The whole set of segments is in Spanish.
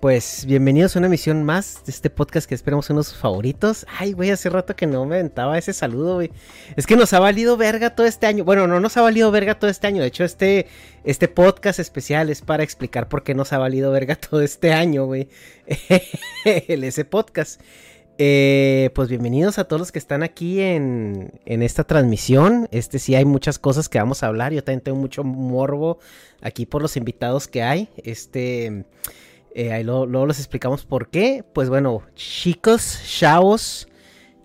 Pues bienvenidos a una emisión más de este podcast que esperamos uno de sus favoritos. Ay, güey, hace rato que no me aventaba ese saludo, güey. Es que nos ha valido verga todo este año. Bueno, no nos ha valido verga todo este año. De hecho, este, este podcast especial es para explicar por qué nos ha valido verga todo este año, güey. Ese podcast. Eh, pues bienvenidos a todos los que están aquí en, en esta transmisión. Este sí hay muchas cosas que vamos a hablar. Yo también tengo mucho morbo aquí por los invitados que hay. Este... Eh, ahí luego, luego, les explicamos por qué. Pues bueno, chicos, chavos,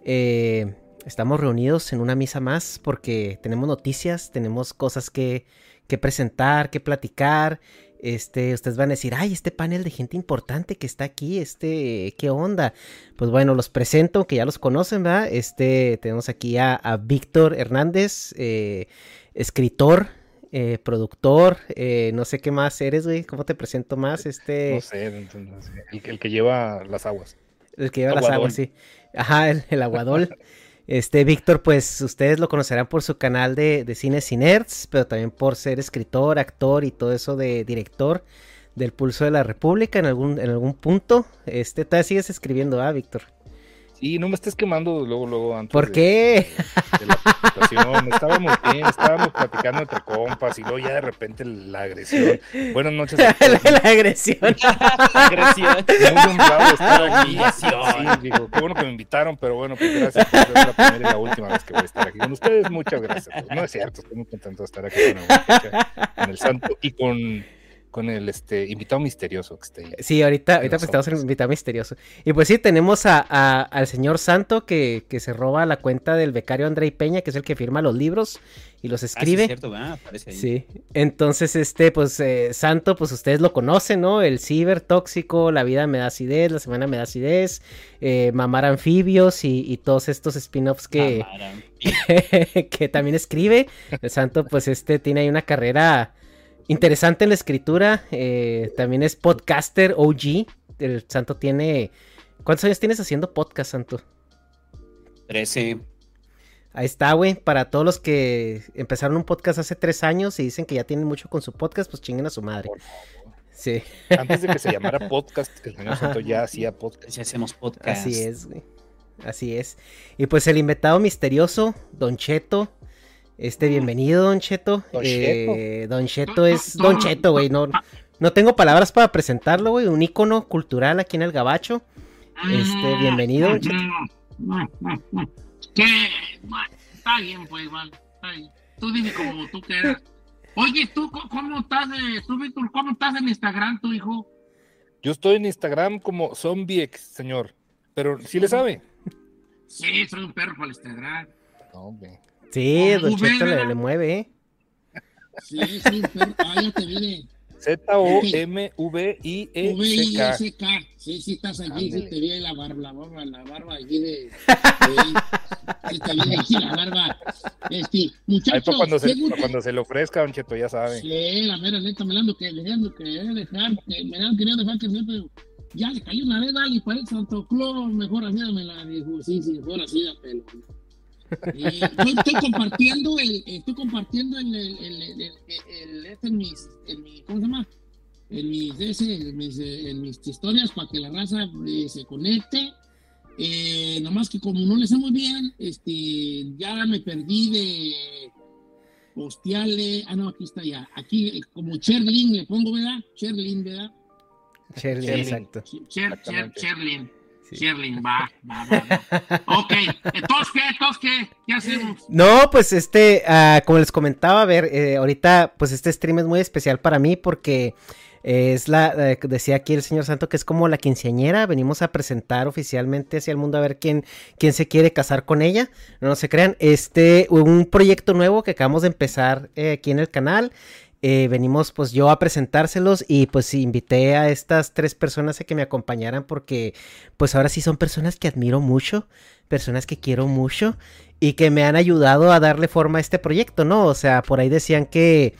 eh, estamos reunidos en una misa más porque tenemos noticias, tenemos cosas que, que, presentar, que platicar. Este, ustedes van a decir, ay, este panel de gente importante que está aquí, este, ¿qué onda? Pues bueno, los presento, que ya los conocen, ¿verdad? Este, tenemos aquí a, a Víctor Hernández, eh, escritor, eh, productor, eh, no sé qué más eres, güey, ¿cómo te presento más? Este... No sé, el, el, que lleva las aguas. El que lleva aguadol. las aguas, sí. Ajá, el, el aguadol. Este, Víctor, pues ustedes lo conocerán por su canal de, de Cine pero también por ser escritor, actor y todo eso de director del Pulso de la República en algún, en algún punto. Este, todavía sigues escribiendo, ¿ah, Víctor? Sí, no me estés quemando luego, luego antes. ¿Por qué? De, la. Estábamos bien, estábamos platicando entre compas y luego ya de repente la agresión. Buenas noches. la, la, agresión. la agresión. Muy honrado estar aquí. Sí, digo, qué bueno que me invitaron, pero bueno, pues gracias por ser la primera y la última vez que voy a estar aquí con ustedes. Muchas gracias. No es cierto, estoy muy contento de estar aquí con, con el santo y con con el este invitado misterioso que está ahí. Sí, ahorita, ahorita presentamos el invitado misterioso. Y pues sí, tenemos a, a, al señor Santo que, que, se roba la cuenta del becario Andrei Peña, que es el que firma los libros y los escribe. Ah, sí, cierto, ah, aparece ahí. Sí. Entonces, este, pues, eh, Santo, pues ustedes lo conocen, ¿no? El ciber tóxico, la vida me da acidez, la semana me da acidez, eh, mamar anfibios y, y todos estos spin-offs que, que también escribe. El Santo, pues, este tiene ahí una carrera interesante en la escritura. Eh, también es podcaster OG. El Santo tiene. ¿Cuántos años tienes haciendo podcast, Santo? Trece. Ahí está, güey. Para todos los que empezaron un podcast hace tres años y dicen que ya tienen mucho con su podcast, pues chinguen a su madre. Sí. Antes de que se llamara podcast, el señor Santo ya hacía podcast. Ya hacemos podcast. Así es, güey. Así es. Y pues el invitado misterioso, Don Cheto, este, bienvenido, Don Cheto. Don, eh, Cheto. Don Cheto es Don Cheto, güey. No, no tengo palabras para presentarlo, güey. Un ícono cultural aquí en el Gabacho. Este, bienvenido, Don Cheto. ¿Qué? está bien, pues, vale. Está bien. Tú dime como tú quieras. Oye, ¿tú cómo estás, eh, tú, Víctor, cómo estás en Instagram, tu hijo? Yo estoy en Instagram como ZombieX, señor. Pero, ¿sí le sabe? Sí, soy un perro para el Instagram. No, hombre. Sí, Don Cheto le, le, mueve, ¿eh? Sí, sí, pero, ah, ya te vi. Z-O-M-V-I-E-C-K. Sí, sí, estás allí, sí te vi la barba, la barba, la barba allí de. de- Sí, te vi allí la barba. Este, Ahí muchachos, para cuando, cuando se le ofrezca, Don Cheto, ya sabe. Sí, la mera neta, me la ando que dejando que dejar, que me la han querido dejar que pero ya le cayó una vez, dale, parece Santo Claus, mejor así me la dijo, sí, sí, mejor así da estoy, compartiendo el, estoy compartiendo el, el, el, el, el- el- este en mis, en mi, ¿cómo se llama? En mis, ese, en mis, en mis historias para que la raza eh, se conecte. Eh, nomás que como no le sé muy bien, este, ya me perdí de postearle, ah no, aquí está ya, aquí eh, como Cherlin le pongo, ¿verdad? Cherlin, ¿verdad? Shirley. exacto. Cher, Cher, Exactamente. Cherlin, Sí. Va, va, va. Ok, entonces, ¿qué? Entonces, ¿qué? ¿Qué hacemos? No, pues este, ah, como les comentaba, a ver, eh, ahorita, pues este stream es muy especial para mí porque eh, es la, eh, decía aquí el señor Santo que es como la quinceañera, venimos a presentar oficialmente hacia el mundo a ver quién, quién se quiere casar con ella, no se crean, este, un proyecto nuevo que acabamos de empezar eh, aquí en el canal. Eh, venimos pues yo a presentárselos y pues invité a estas tres personas a que me acompañaran porque pues ahora sí son personas que admiro mucho, personas que quiero mucho y que me han ayudado a darle forma a este proyecto, ¿no? O sea, por ahí decían que,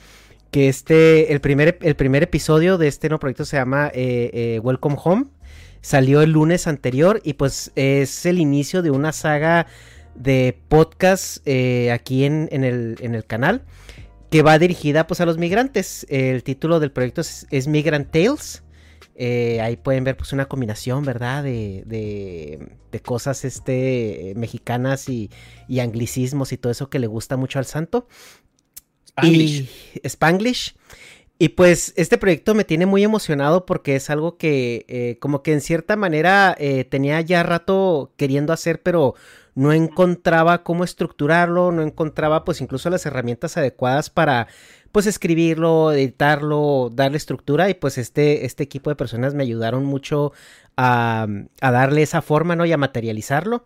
que este, el primer, el primer episodio de este nuevo proyecto se llama eh, eh, Welcome Home, salió el lunes anterior y pues es el inicio de una saga de podcast aquí en, en el, en el canal que va dirigida pues a los migrantes. El título del proyecto es, es Migrant Tales. Eh, ahí pueden ver pues una combinación, ¿verdad? De, de, de cosas este, mexicanas y, y anglicismos y todo eso que le gusta mucho al santo. Spanglish. Y Spanglish. Y pues este proyecto me tiene muy emocionado porque es algo que eh, como que en cierta manera eh, tenía ya rato queriendo hacer, pero no encontraba cómo estructurarlo, no encontraba pues incluso las herramientas adecuadas para pues escribirlo, editarlo, darle estructura y pues este, este equipo de personas me ayudaron mucho a, a darle esa forma, ¿no? Y a materializarlo.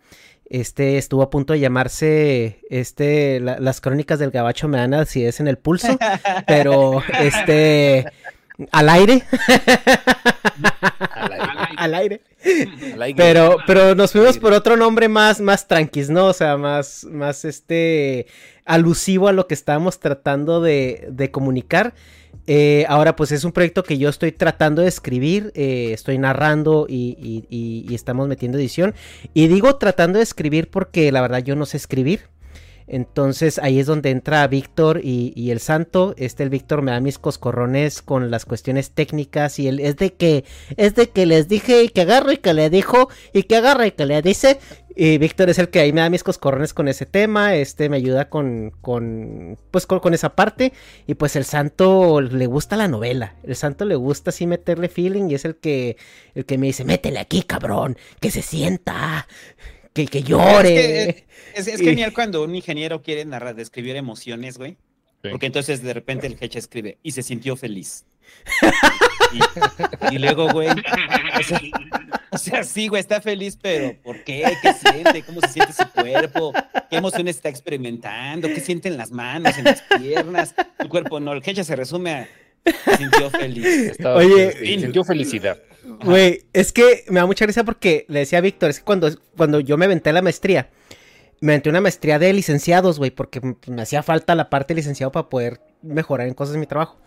Este estuvo a punto de llamarse este la- las crónicas del gabacho me dan acidez en el pulso, pero este al aire, Al aire, al aire. al aire. Pero, pero nos fuimos por otro nombre más, más tranquis, ¿no? O sea, más, más este alusivo a lo que estábamos tratando de, de comunicar. Eh, ahora, pues es un proyecto que yo estoy tratando de escribir, eh, estoy narrando y, y- y- y estamos metiendo edición. Y digo tratando de escribir porque la verdad yo no sé escribir. Entonces ahí es donde entra Víctor y, el santo. Este el Víctor me da mis coscorrones con las cuestiones técnicas y él es de que es de que les dije y que agarro y que le dijo y que agarra y que le dice. Y Víctor es el que ahí me da mis coscorrones con ese tema. Este me ayuda con con pues con, con esa parte y pues el santo le gusta la novela. El santo le gusta así meterle feeling y es el que el que me dice, "Métele aquí, cabrón, que se sienta." Que, que llore. Es, es Y- genial cuando un ingeniero quiere narrar, describir emociones, güey. Sí. Porque entonces de repente el Hecha escribe y se sintió feliz. Y, y luego, güey, o sea, o sea, sí, güey, está feliz, pero ¿por qué? ¿Qué siente? ¿Cómo se siente su cuerpo? ¿Qué emociones está experimentando? ¿Qué siente en las manos, en las piernas? El cuerpo no, el Hecha se resume a sintió feliz. Estaba- Oye, sí, sintió felicidad. Güey, es que me da mucha risa porque le decía a Víctor, es que cuando, cuando yo me aventé la maestría, me aventé una maestría de licenciados, güey, porque m- me hacía falta la parte de licenciado para poder mejorar en cosas de mi trabajo.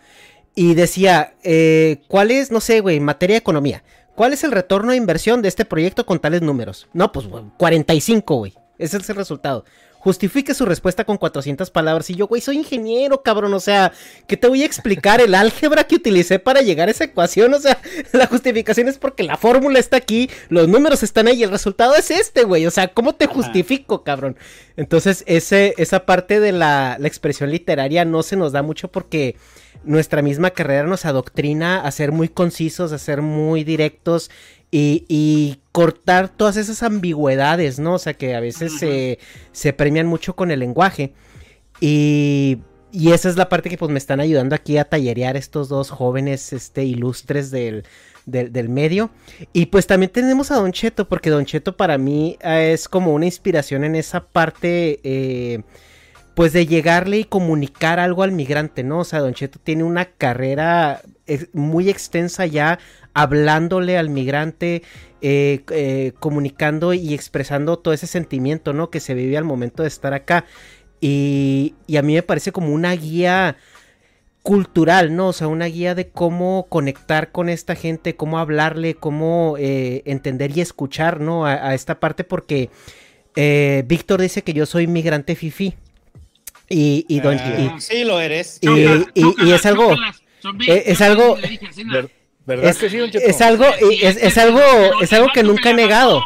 Y decía, eh, ¿cuál es, no sé, güey, materia de economía? ¿Cuál es el retorno de inversión de este proyecto con tales números? No, pues, güey, 45, güey. Ese es el resultado. Justifique su respuesta con 400 palabras. Y yo, güey, soy ingeniero, cabrón. O sea, ¿qué te voy a explicar? El álgebra que utilicé para llegar a esa ecuación. O sea, la justificación es porque la fórmula está aquí, los números están ahí y el resultado es este, güey. O sea, ¿cómo te justifico, cabrón? Entonces, ese, esa parte de la, la expresión literaria no se nos da mucho porque nuestra misma carrera nos adoctrina a ser muy concisos, a ser muy directos y, y cortar todas esas ambigüedades, ¿no? O sea, que a veces se, se premian mucho con el lenguaje. Y, y esa es la parte que pues me están ayudando aquí a tallerear estos dos jóvenes este, ilustres del, del, del medio. Y pues también tenemos a Don Cheto, porque Don Cheto para mí eh, es como una inspiración en esa parte... eh, pues de llegarle y comunicar algo al migrante, ¿no? O sea, Don Cheto tiene una carrera muy extensa ya hablándole al migrante, eh, eh, comunicando y expresando todo ese sentimiento, ¿no? Que se vive al momento de estar acá. Y, y, a mí me parece como una guía cultural, ¿no? O sea, una guía de cómo conectar con esta gente, cómo hablarle, cómo eh, entender y escuchar, ¿no? A, a esta parte porque Víctor dice que yo soy migrante fifi. Y, y, don, y, sí lo eres. Y, y es algo... Es algo... ¿Verdad es, que sí, don Cheto? es algo, es, es algo, es algo que nunca he negado.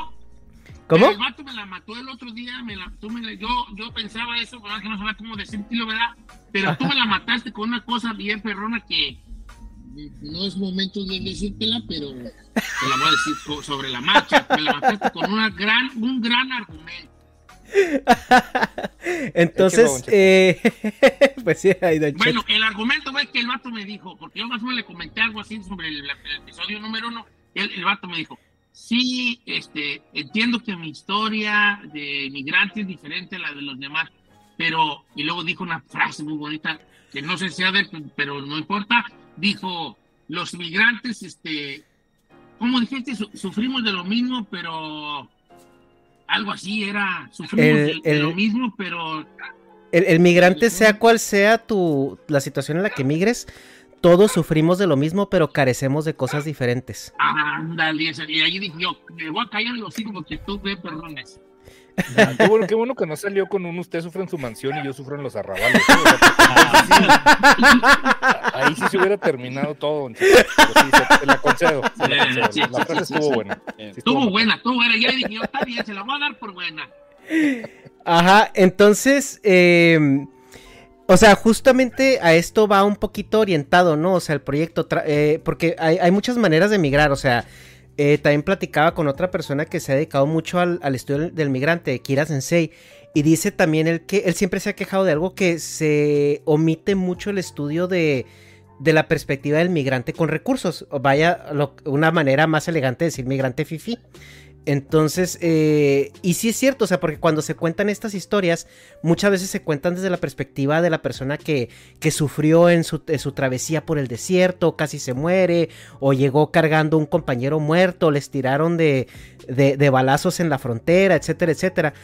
¿Cómo? El vato me la mató el otro día, me la, tú me, yo, yo pensaba eso, ¿verdad? que no sabía cómo decirlo, ¿verdad? Pero tú me la mataste con una cosa bien perrona que no es momento de decírtela, pero te la voy a decir sobre la marcha. Me la mataste con una gran, un gran argumento. Entonces, eh, pues sí, ahí Bueno, el argumento fue que el vato me dijo, porque yo más o menos le comenté algo así sobre el, el episodio número uno, el, el, vato me dijo, sí, este, entiendo que mi historia de migrante es diferente a la de los demás, pero, y luego dijo una frase muy bonita, que no sé si sea de pero no importa, dijo, los migrantes, este, ¿cómo dijiste? Sufrimos de lo mismo, pero algo así era, sufrimos el, de, lo mismo, pero... El, el, migrante, sea cual sea tu, la situación en la que migres, todos sufrimos de lo mismo, pero carecemos de cosas diferentes. Ándale, y ahí dije yo, me voy a callar los hijos porque tú ve perdones. Qué, bueno, qué, bueno, que no salió con un usted sufre en su mansión y yo sufro en los arrabales. ahí sí se hubiera terminado todo. Sí, se, la concedo. Se la, concedo. Sí, la frase estuvo buena. estuvo buena, estuvo buena. Ya dije yo, está bien, se la voy a dar por buena. Ajá, entonces, eh, o sea, justamente a esto va un poquito orientado, ¿no? O sea, el proyecto, eh, porque hay, hay muchas maneras de emigrar, o sea, eh, también platicaba con otra persona que se ha dedicado mucho al, estudio del, migrante, Kira Sensei, y dice también él que él siempre se ha quejado de algo que se omite mucho el estudio de, de la perspectiva del migrante con recursos, vaya, una manera más elegante de decir migrante fifi. Entonces, eh, y sí es cierto, o sea, porque cuando se cuentan estas historias, muchas veces se cuentan desde la perspectiva de la persona que, que sufrió en su, su, travesía por el desierto, casi se muere, o llegó cargando un compañero muerto, les tiraron de, de, de balazos en la frontera, etcétera, etcétera.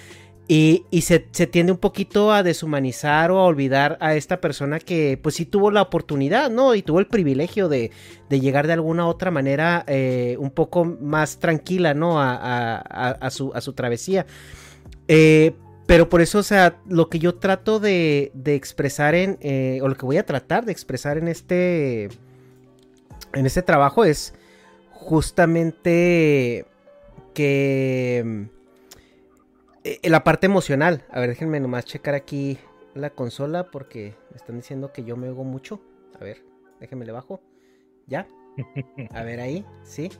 Y, se, se, tiende un poquito a deshumanizar o a olvidar a esta persona que pues sí tuvo la oportunidad, ¿no? Y tuvo el privilegio de, de llegar de alguna otra manera eh, un poco más tranquila, ¿no? A, a, su, a su, travesía. Eh, pero por eso, o sea, lo que yo trato de, de expresar en, eh, o lo que voy a tratar de expresar en este, en este trabajo es justamente que la parte emocional. A ver, déjenme nomás checar aquí la consola porque me están diciendo que yo me oigo mucho. A ver, déjenme le bajo. ¿Ya? A ver ahí, sí.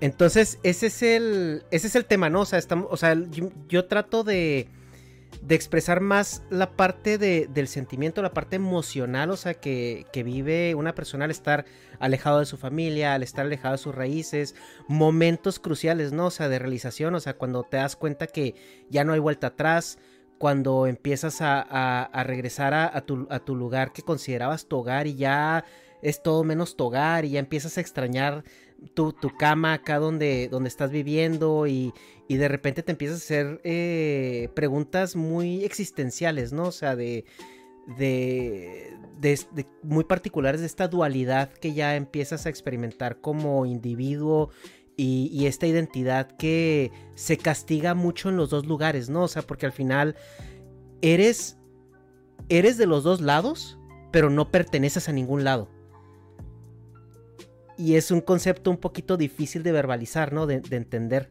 Entonces, ese es el, ese es el tema, ¿no? O sea, estamos, o sea yo trato de, de, expresar más la parte de, del sentimiento, la parte emocional, o sea, que, que, vive una persona al estar alejado de su familia, al estar alejado de sus raíces, momentos cruciales, ¿no? O sea, de realización, o sea, cuando te das cuenta que ya no hay vuelta atrás, cuando empiezas a, a, a regresar a, tu, a tu lugar que considerabas tu hogar y ya es todo menos tu hogar y ya empiezas a extrañar tu, tu cama acá donde, donde estás viviendo y, y, de repente te empiezas a hacer eh, preguntas muy existenciales, ¿no? O sea, de, de, de, muy particulares de esta dualidad que ya empiezas a experimentar como individuo y, esta identidad que se castiga mucho en los dos lugares, ¿no? O sea, porque al final eres, eres de los dos lados, pero no perteneces a ningún lado y es un concepto un poquito difícil de verbalizar, ¿no? De entender.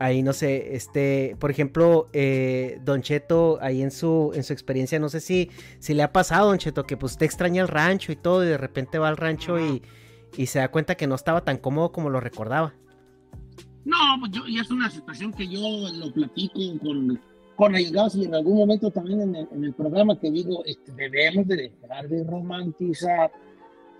Ahí no sé, este, por ejemplo, eh, Don Cheto, ahí en su, en su experiencia, no sé si, si le ha pasado, Don Cheto, que pues te extraña el rancho y todo, y de repente va al rancho y, y se da cuenta que no estaba tan cómodo como lo recordaba. No, pues yo, y es una situación que yo lo platico con, con allegados y en algún momento también en el, en el programa que digo, este, debemos de dejar de romantizar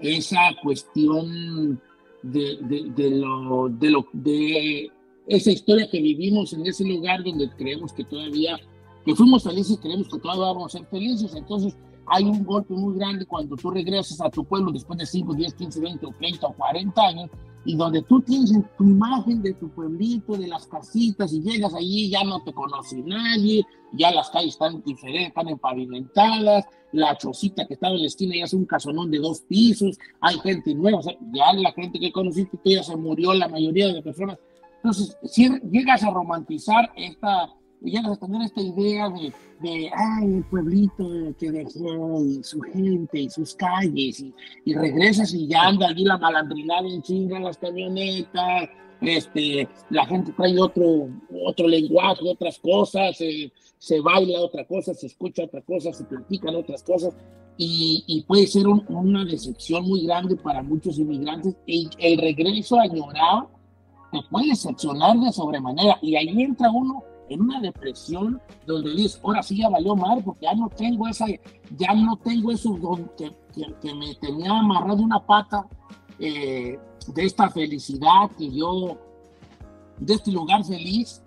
esa cuestión de, de, de, lo, de, lo, de esa historia que vivimos en ese lugar donde creemos que todavía, que fuimos felices creemos que todavía vamos a ser felices. Entonces, hay un golpe muy grande cuando tú regresas a tu pueblo después de 5, 10, 15, 20, 30 o 40 años y donde tú tienes tu imagen de tu pueblito, de las casitas, y llegas allí, ya no te conoce nadie, ya las calles están diferentes, están empavimentadas, la chocita que estaba en la esquina ya es un casonón de dos pisos, hay gente nueva, ya la gente que conociste ya se murió, la mayoría de las personas. Entonces, si llegas a romantizar esta, llegas a tener esta idea de, de ay, el pueblito que dejó y su gente y sus calles, y, y regresas y ya anda allí la malandrinada en chinga las camionetas, este, la gente trae otro, otro lenguaje, otras cosas, se baila otra cosa, se escucha otra cosa, se platican otras cosas, y, y puede ser una decepción muy grande para muchos inmigrantes. El, el regreso añorado te puede decepcionar de sobremanera, y ahí entra uno en una depresión donde dices, ahora sí ya valió mal porque ya no tengo esa, ya no tengo eso que, que, me tenía amarrado una pata eh, de esta felicidad que yo, de este lugar feliz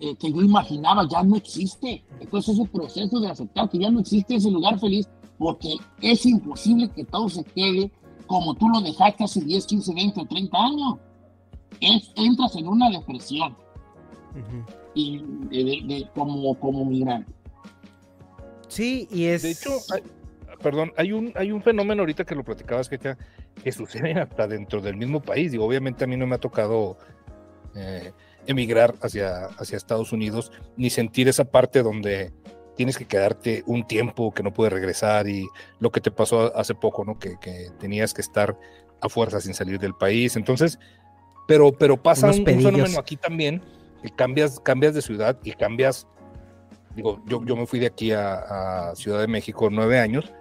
eh, que yo imaginaba, ya no existe. Entonces ese proceso de aceptar que ya no existe ese lugar feliz porque es imposible que todo se quede como tú lo dejaste hace 10, 15, 20 o 30 años. Es, entras en una depresión y de, como, como migrante. Sí, y es... De hecho, perdón, hay un, hay un fenómeno ahorita que lo platicabas que, que sucede hasta dentro del mismo país. Digo, obviamente a mí no me ha tocado eh, emigrar hacia, hacia Estados Unidos, ni sentir esa parte donde tienes que quedarte un tiempo que no puedes regresar y lo que te pasó hace poco, ¿no? Que, que tenías que estar a fuerza sin salir del país. Entonces, pero, pero pasa un, un, fenómeno aquí también cambias, cambias de ciudad y cambias, digo, yo, yo me fui de aquí a, Ciudad de México nueve años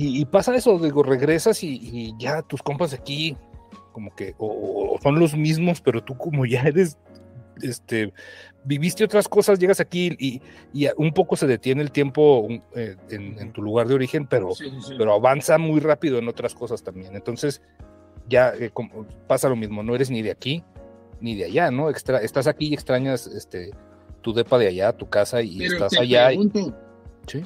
y, pasa eso, digo, regresas y, ya tus compas aquí como que o, son los mismos, pero tú como ya eres, este, viviste otras cosas, llegas aquí y, y un poco se detiene el tiempo eh, en, tu lugar de origen, pero, pero avanza muy rápido en otras cosas también. Entonces, ya eh, pasa lo mismo, no eres ni de aquí, ni de allá, ¿no? Extra, estás aquí y extrañas este, tu depa de allá, tu casa y estás allá. ¿Sí?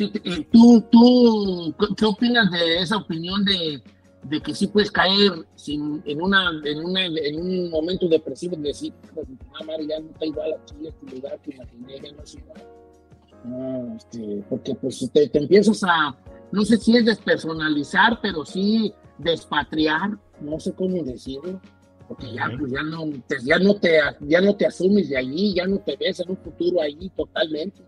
Eh, ¿tú, ¿Tú qué opinas de esa opinión de, de que sí puedes caer sin, en, una, en, una, en un momento depresivo de decir, ah, ya no está igual aquí, este lugar que imaginé, ya no es igual? No, este, porque pues te, te empiezas a, no sé si es despersonalizar, pero sí despatriar, no sé cómo decirlo porque ya, pues, ya, no, te, ya, no te, ya no te asumes de allí, ya no te ves en un futuro allí totalmente.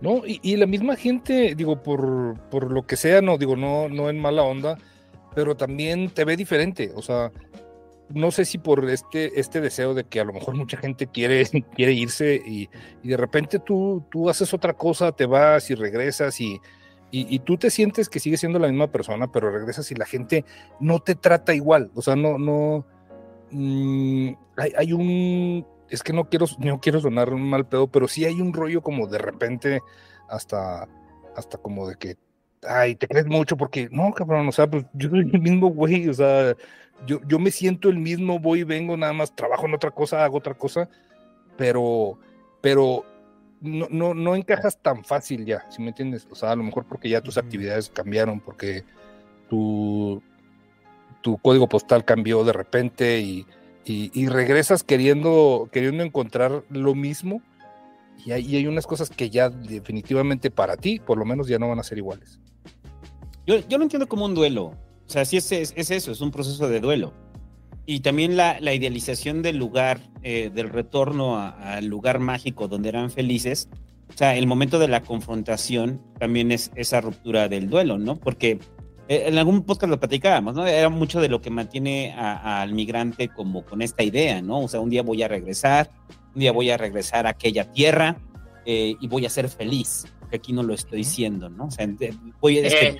No, y, la misma gente, digo, por, por, lo que sea, no, digo, no, no en mala onda, pero también te ve diferente, o sea, no sé si por este, este deseo de que a lo mejor mucha gente quiere, quiere irse y, y de repente tú, tú haces otra cosa, te vas y regresas y, y, tú te sientes que sigues siendo la misma persona, pero regresas y la gente no te trata igual, o sea, no, no, Mm, hay, un, es que no quiero, no quiero sonar un mal pedo, pero sí hay un rollo como de repente hasta, hasta como de que, ay, te crees mucho porque, no, cabrón, o sea, pues yo soy el mismo güey, o sea, yo, yo me siento el mismo, voy vengo, nada más trabajo en otra cosa, hago otra cosa, pero, pero no, no, no encajas tan fácil ya, si me entiendes? O sea, a lo mejor porque ya tus actividades cambiaron, porque tu, tu código postal cambió de repente y, y, regresas queriendo, queriendo encontrar lo mismo y hay, hay, unas cosas que ya definitivamente para ti, por lo menos, ya no van a ser iguales. Yo, yo lo entiendo como un duelo. O sea, sí es, es, eso, es un proceso de duelo. Y también la, la idealización del lugar, eh, del retorno al lugar mágico donde eran felices. O sea, el momento de la confrontación también es esa ruptura del duelo, ¿no? Porque eh, en algún podcast lo platicábamos, ¿no? Era mucho de lo que mantiene al migrante como con esta idea, ¿no? O sea, un día voy a regresar, un día voy a regresar a aquella tierra eh, y voy a ser feliz, porque aquí no lo estoy siendo, ¿no? O sea, voy, eh.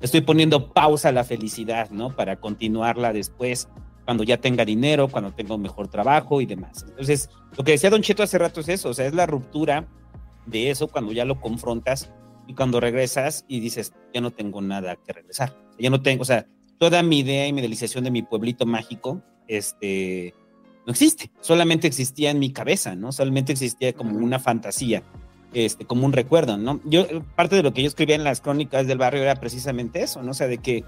estoy poniendo pausa a la felicidad, ¿no? Para continuarla después, cuando ya tenga dinero, cuando tenga un mejor trabajo y demás. Entonces, lo que decía Don Cheto hace rato es eso, o sea, es la ruptura de eso cuando ya lo confrontas y cuando regresas y dices, ya no tengo nada que regresar, ya no tengo, o sea, toda mi idea y mi idealización de mi pueblito mágico, este, no existe, solamente existía en mi cabeza, ¿no? Solamente existía como una fantasía. este, como un recuerdo, ¿no? Yo, parte de lo que yo escribía en las crónicas del barrio era precisamente eso, ¿no? O sea, de que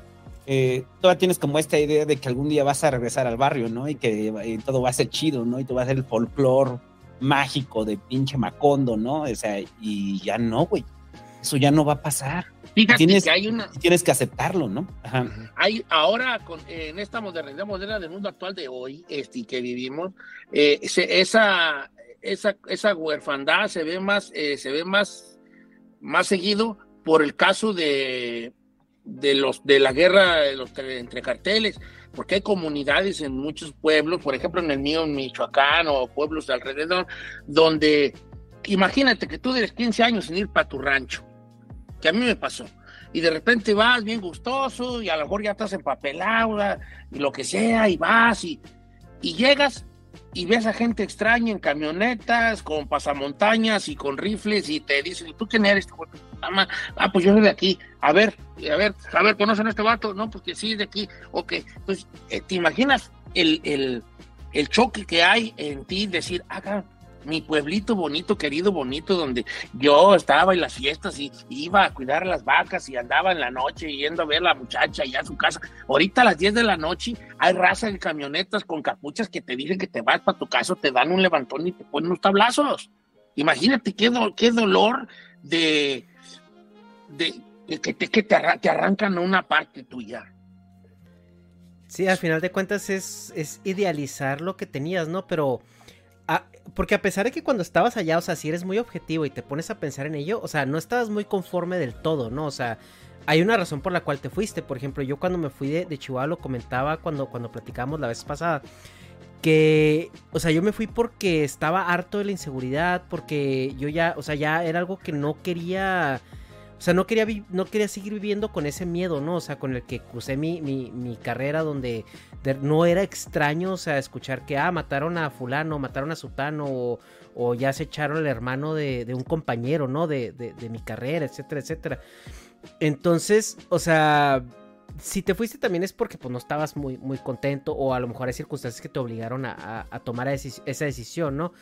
eh, todavía tienes como esta idea de que algún día vas a regresar al barrio, ¿no? Y que eh, todo va a ser chido, ¿no? Y todo va a ser el folclore mágico de pinche Macondo, ¿no? O sea, y ya no, güey. Eso ya no va a pasar. Fíjate tienes, que hay una. tienes que aceptarlo, ¿no? Ajá. Hay ahora, con, en esta modernidad moderna del mundo actual de hoy, este, que vivimos, eh, se- esa, esa, esa huerfandad se ve más, eh, se ve más, más seguido por el caso de, de los de la guerra de los, entre carteles, porque hay comunidades en muchos pueblos, por ejemplo en el mío en Michoacán o pueblos de alrededor, donde imagínate que tú tienes 15 años sin ir para tu rancho, que a mí me pasó. Y de repente vas bien gustoso y a lo mejor ya estás empapelado y lo que sea y vas y, y llegas y ves a gente extraña en camionetas, con pasamontañas y con rifles y te dicen, ¿y tú quién eres? hijo de tu puta madre?". Ah, pues yo soy de aquí. A ver, a ver, a ver, ¿conocen a este vato? No, porque sí, es de aquí. Ok, entonces, eh, ¿te imaginas el, el, el choque que hay en ti? Decir, ah, mi pueblito bonito, querido, bonito, donde yo estaba en las fiestas y iba a cuidar las vacas y andaba en la noche yendo a ver a la muchacha allá a su casa. Ahorita a las 10 de la noche hay raza en camionetas con capuchas que te dicen que te vas para tu casa, te dan un levantón y te ponen unos tablazos. Imagínate qué, do- qué dolor de, de, que, te, que te, te arrancan una parte tuya. Sí, al final de cuentas es, es idealizar lo que tenías, ¿no? Pero. Porque a pesar de que cuando estabas allá, o sea, si eres muy objetivo y te pones a pensar en ello, o sea, no estabas muy conforme del todo, ¿no? O sea, hay una razón por la cual te fuiste. Por ejemplo, yo cuando me fui de, Chihuahua lo comentaba cuando, cuando platicamos la vez pasada. Que, o sea, yo me fui porque estaba harto de la inseguridad, porque yo ya, o sea, ya era algo que no quería, o sea, no quería, no quería seguir viviendo con ese miedo, ¿no? O sea, con el que crucé mi, mi, mi carrera donde de- no era extraño, o sea, escuchar que, ah, mataron a fulano, mataron a sutano, o, ya se echaron al hermano de, de un compañero, ¿no? De, de, mi carrera, etcétera, etcétera. Entonces, o sea, si te fuiste también es porque pues no estabas muy, muy contento o a lo mejor hay circunstancias que te obligaron a, a- tomar esa decisión, ¿no?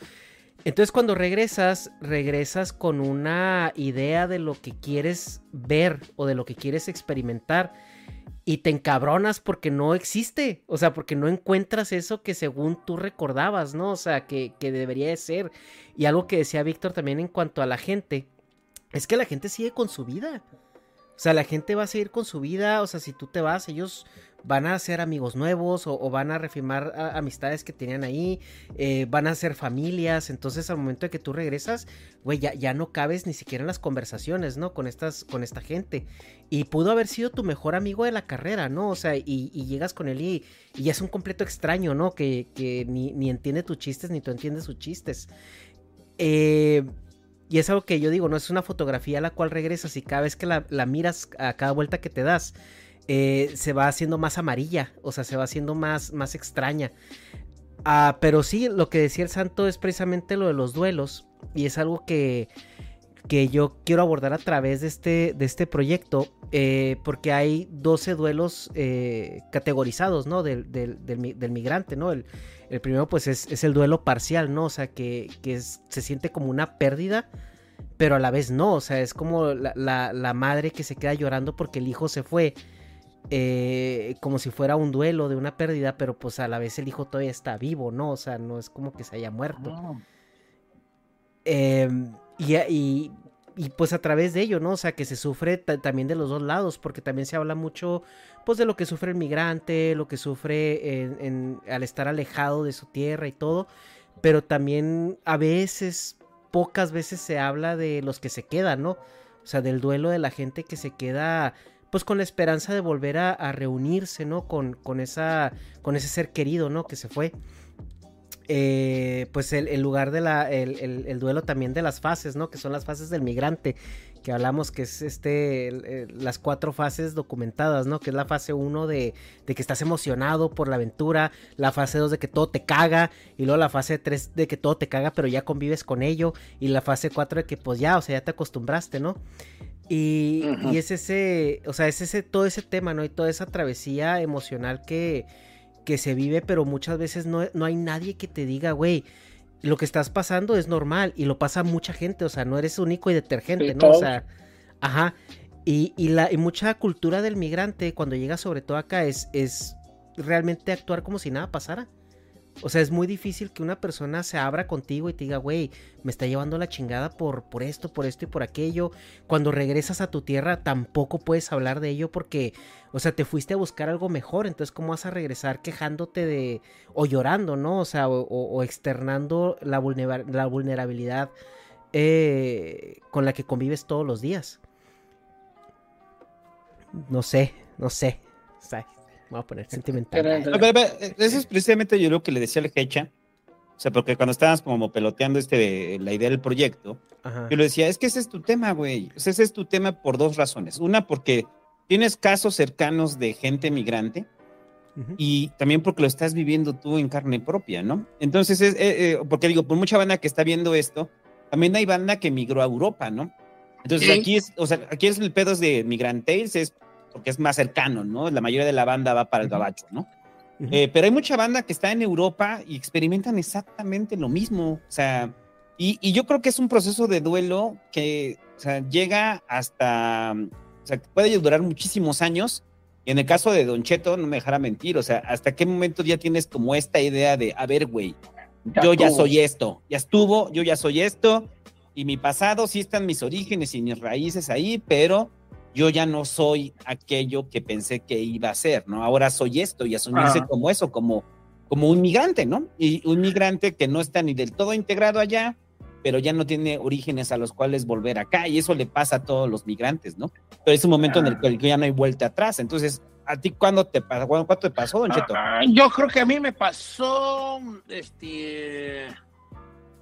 Entonces cuando regresas, regresas con una idea de lo que quieres ver o de lo que quieres experimentar y te encabronas porque no existe, o sea, porque no encuentras eso que según tú recordabas, ¿no? O sea, que, que debería de ser. Y algo que decía Víctor también en cuanto a la gente, es que la gente sigue con su vida. O sea, la gente va a seguir con su vida. O sea, si tú te vas, ellos van a hacer amigos nuevos o, van a reafirmar a- amistades que tenían ahí. eh, van a hacer familias. Entonces, al momento de que tú regresas, güey, ya, ya no cabes ni siquiera en las conversaciones, ¿no? Con, estas, con esta gente. Y pudo haber sido tu mejor amigo de la carrera, ¿no? O sea, y, llegas con él y, es un completo extraño, ¿no? Que, que ni, ni entiende tus chistes ni tú entiendes sus chistes. Eh, y es algo que yo digo, no es una fotografía a la cual regresas y cada vez que la, miras a cada vuelta que te das, eh, se va haciendo más amarilla, o sea, se va haciendo más, más extraña. Ah, pero sí, lo que decía el santo es precisamente lo de los duelos y es algo que, que yo quiero abordar a través de este, de este proyecto, eh, porque hay 12 duelos eh, categorizados, ¿no? Del, del, del migrante, ¿no? El, el primero, pues, es, es el duelo parcial, ¿no? O sea, que, que es- se siente como una pérdida, pero a la vez no, o sea, es como la, la- la madre que se queda llorando porque el hijo se fue, eh, como si fuera un duelo de una pérdida, pero pues a la vez el hijo todavía está vivo, ¿no? O sea, no es como que se haya muerto. Eh, y, y- y, pues a través de ello, ¿no? O sea, que se sufre ta- también de los dos lados, porque también se habla mucho, pues, de lo que sufre el migrante, lo que sufre en- al estar alejado de su tierra y todo, pero también a veces, pocas veces se habla de los que se quedan, ¿no? O sea, del duelo de la gente que se queda, pues, con la esperanza de volver a, reunirse, ¿no? Con, con, esa, con ese ser querido, ¿no? Que se fue eh, pues el, lugar de la, el- el duelo también de las fases, ¿no? Que son las fases del migrante, que hablamos que es este, las cuatro fases documentadas, ¿no? Que es la fase 1 de, de que estás emocionado por la aventura, la fase 2 de que todo te caga, y luego la fase 3 de que todo te caga, pero ya convives con ello, y la fase 4 de que pues ya, o sea, ya te acostumbraste, ¿no? Y, y es ese, o sea, es ese, todo ese tema, ¿no? Y toda esa travesía emocional que, que se vive, pero muchas veces no, no hay nadie que te diga, güey, lo que estás pasando es normal y lo pasa mucha gente, o sea, no eres único y detergente, ¿no? O sea, ajá. Y, y la, y mucha cultura del migrante, cuando llega sobre todo acá, es, es realmente actuar como si nada pasara. O sea, es muy difícil que una persona se abra contigo y te diga, güey, me está llevando la chingada por, por esto, por esto y por aquello. Cuando regresas a tu tierra tampoco puedes hablar de ello porque, o sea, te fuiste a buscar algo mejor. Entonces, ¿cómo vas a regresar quejándote de, o llorando, ¿no? O sea, o, externando la vulnerabilidad eh, con la que convives todos los días. No sé, no sé. O sea, voy a poner sentimental. Pero- A ver, a ver, eso es precisamente yo lo que le decía al Hecha. O sea, porque cuando estábamos como peloteando este, la idea del proyecto, Ajá. yo le decía, es que ese es tu tema, güey. O sea, ese es tu tema por dos razones. Una, porque tienes casos cercanos de gente migrante Ujú. y también porque lo estás viviendo tú en carne propia, ¿no? Entonces, es, eh, eh, porque digo, por mucha banda que está viendo esto, también hay banda que migró a Europa, ¿no? Entonces, Sí. aquí es, o sea, aquí es el pedo de Migrantales, es porque es más cercano, ¿no? La mayoría de la banda va para el gabacho, ¿no? Ujú. Eh, pero hay mucha banda que está en Europa y experimentan exactamente lo mismo. O sea, y, y yo creo que es un proceso de duelo que o sea, llega hasta, o sea, puede durar muchísimos años. Y en el caso de Don Cheto, no me dejará mentir, o sea, ¿hasta qué momento ya tienes como esta idea de, a ver, güey, Ya yo ya soy esto, ya estuvo, yo ya soy esto, y mi pasado sí están mis orígenes y mis raíces ahí, pero yo ya no soy aquello que pensé que iba a ser, ¿no? Ahora soy esto y asumirse Ajá. como eso, como, como un migrante, ¿no? Y un migrante que no está ni del todo integrado allá, pero ya no tiene orígenes a los cuales volver acá, y eso le pasa a todos los migrantes, ¿ón? Pero es un momento en el que ya no hay vuelta atrás. Entonces, ¿a ti cuándo te pasó? ¿Cuándo, te pasó, Don Cheto? Ah, yo creo que a mí me pasó este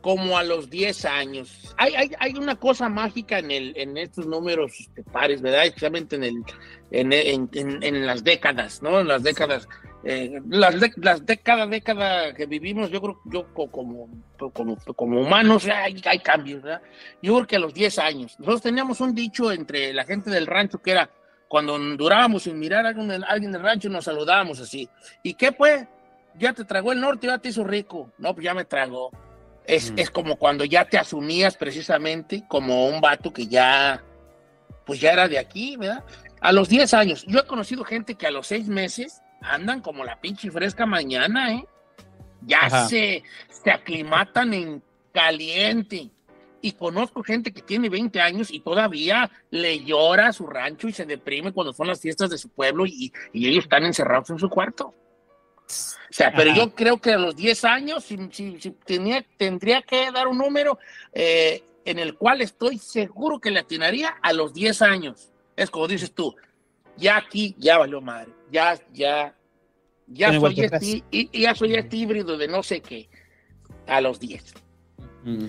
como a los 10 años. Hay, hay, una cosa mágica en, el, en estos números este, pares, ¿verdad? Especialmente en, el, en, en, en- las décadas, ¿no? En las décadas. eh, las, de- las década que vivimos, yo creo yo co- como, como, como humanos hay, hay cambios, ¿verdad? Yo creo que a los 10 años. Nosotros teníamos un dicho entre la gente del rancho que era, cuando durábamos sin mirar a alguien, del- alguien del rancho, nos saludábamos así. ¿Y qué pues? Ya te tragó el norte, ya te hizo rico. No, pues ya me tragó. Es, Mm. es como cuando ya te asumías precisamente como un vato que ya, pues ya era de aquí, ¿verdad? A los 10 años. Yo he conocido gente que a los 6 meses andan como la pinche fresca mañana, ¿eh? Ya Ajá. se, se aclimatan en caliente. Y conozco gente que tiene 20 años y todavía le llora a su rancho y se deprime cuando son las fiestas de su pueblo y, y ellos están encerrados en su cuarto. O sea, pero Ajá. yo creo que a los 10 años si, si- si tenía, tendría que dar un número eh, en el cual estoy seguro que le atinaría a los 10 años. Es como dices tú, ya aquí ya valió madre, ya, ya, ya hay soy, este, y, ya soy este híbrido de no sé qué, a los 10. Mm.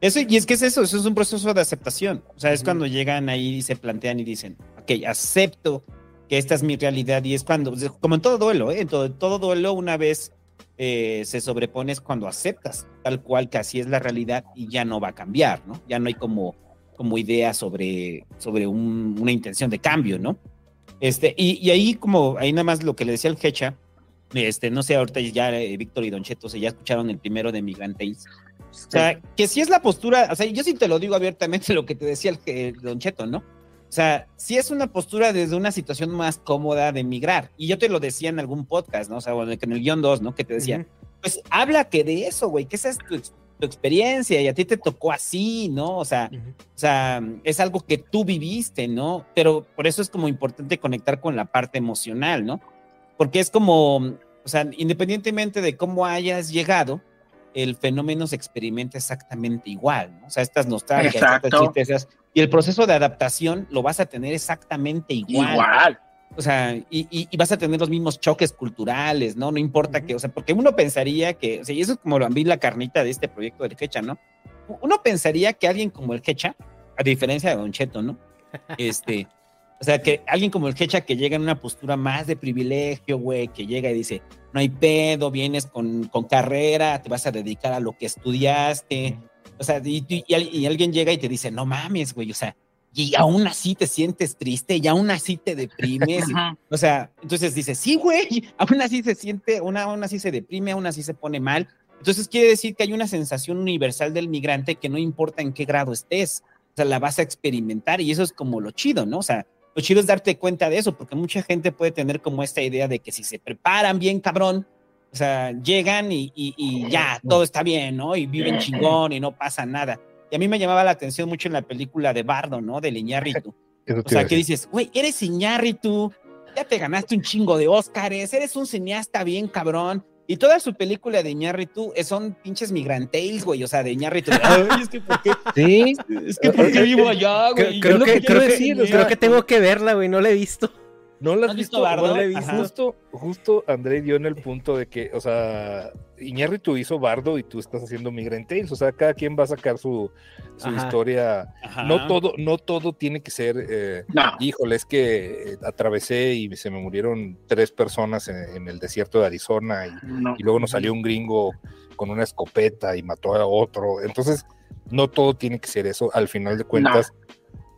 Eso, y es que es eso, eso es un proceso de aceptación. O sea, es Ujú. cuando llegan ahí y se plantean y dicen, ok, acepto que esta es mi realidad y es cuando, como en todo duelo, ¿eh? en todo, todo duelo una vez eh, se sobrepone es cuando aceptas tal cual que así es la realidad y ya no va a cambiar, ¿no? Ya no hay como, como idea sobre, sobre un- una intención de cambio, ¿no? Este, y, y ahí como, ahí nada más lo que le decía el Hecha, este, no sé, ahorita ya eh, Víctor y Don Cheto, se ya escucharon el primero de Migrant Tales. O sea, que si es la postura, o sea, yo sí te lo digo abiertamente lo que te decía el, que- Don Cheto, ¿no? O sea, si es una postura desde una situación más cómoda de migrar. Y yo te lo decía en algún podcast, ¿no? O sea, bueno, que en el guion 2, ¿no? Que te decía, Ujú. pues habla que de eso, güey, que esa es tu, ex- tu experiencia y a ti te tocó así, ¿no? O sea, o sea, es algo que tú viviste, ¿no? Pero por eso es como importante conectar con la parte emocional, ¿no? Porque es como, o sea, independientemente de cómo hayas llegado, el fenómeno se experimenta exactamente igual, ¿no? O sea, estas nostalgias, estas tristezas, y el proceso de adaptación lo vas a tener exactamente igual. Igual. O sea, y, y- y vas a tener los mismos choques culturales, ¿no? No importa que, o sea, porque uno pensaría que, o sea, y eso es como lo vi la carnita de este proyecto del Hecha, ¿no? Uno pensaría que alguien como el Hecha, a diferencia de Don Cheto, ¿no? Este, o sea, que alguien como el Hecha que llega en una postura más de privilegio, güey, que llega y dice, no hay pedo, vienes con, con carrera, te vas a dedicar a lo que estudiaste, o sea, y, y- y al- y alguien llega y te dice, no mames, güey, o sea, y aún así te sientes triste y aún así te deprimes. Ajá. o sea, entonces dice, sí, güey, aún así se siente, una, aún así se deprime, aún así se pone mal, Entonces quiere decir que hay una sensación universal del migrante que no importa en qué grado estés, o sea, la vas a experimentar y eso es como lo chido, ¿no? O sea, lo chido es darte cuenta de eso, porque mucha gente puede tener como esta idea de que si se preparan bien cabrón, o sea, llegan y, y, y ya, todo está bien, ¿no? Y viven chingón y no pasa nada. Y a mí me llamaba la atención mucho en la película de Bardo, ¿no? De Iñárritu. O sea, que dices, güey, eres Iñárritu, ya te ganaste un chingo de Óscares, eres un cineasta bien cabrón. Y toda su película de Iñárritu eh, son pinches migrantails, güey, o sea, de Iñárritu. Ay, es que ¿por qué? Sí. Es que ¿por qué vivo allá, güey? creo que, que creo, que, creo que tengo que verla, güey, no la he visto. ¿No lo has ¿Has visto? visto Bardo? No la he visto. Justo, justo André dio en el punto de que, o sea, Iñárritu hizo Bardo y tú estás haciendo Migrant Tales. O sea, cada quien va a sacar su, su Ajá. historia. Ajá. No todo, no todo tiene que ser, eh, No. híjole, es que eh, atravesé y se me murieron tres personas en, en el desierto de Arizona y, No. y luego nos salió un gringo con una escopeta y mató a otro. Entonces, no todo tiene que ser eso. Al final de cuentas,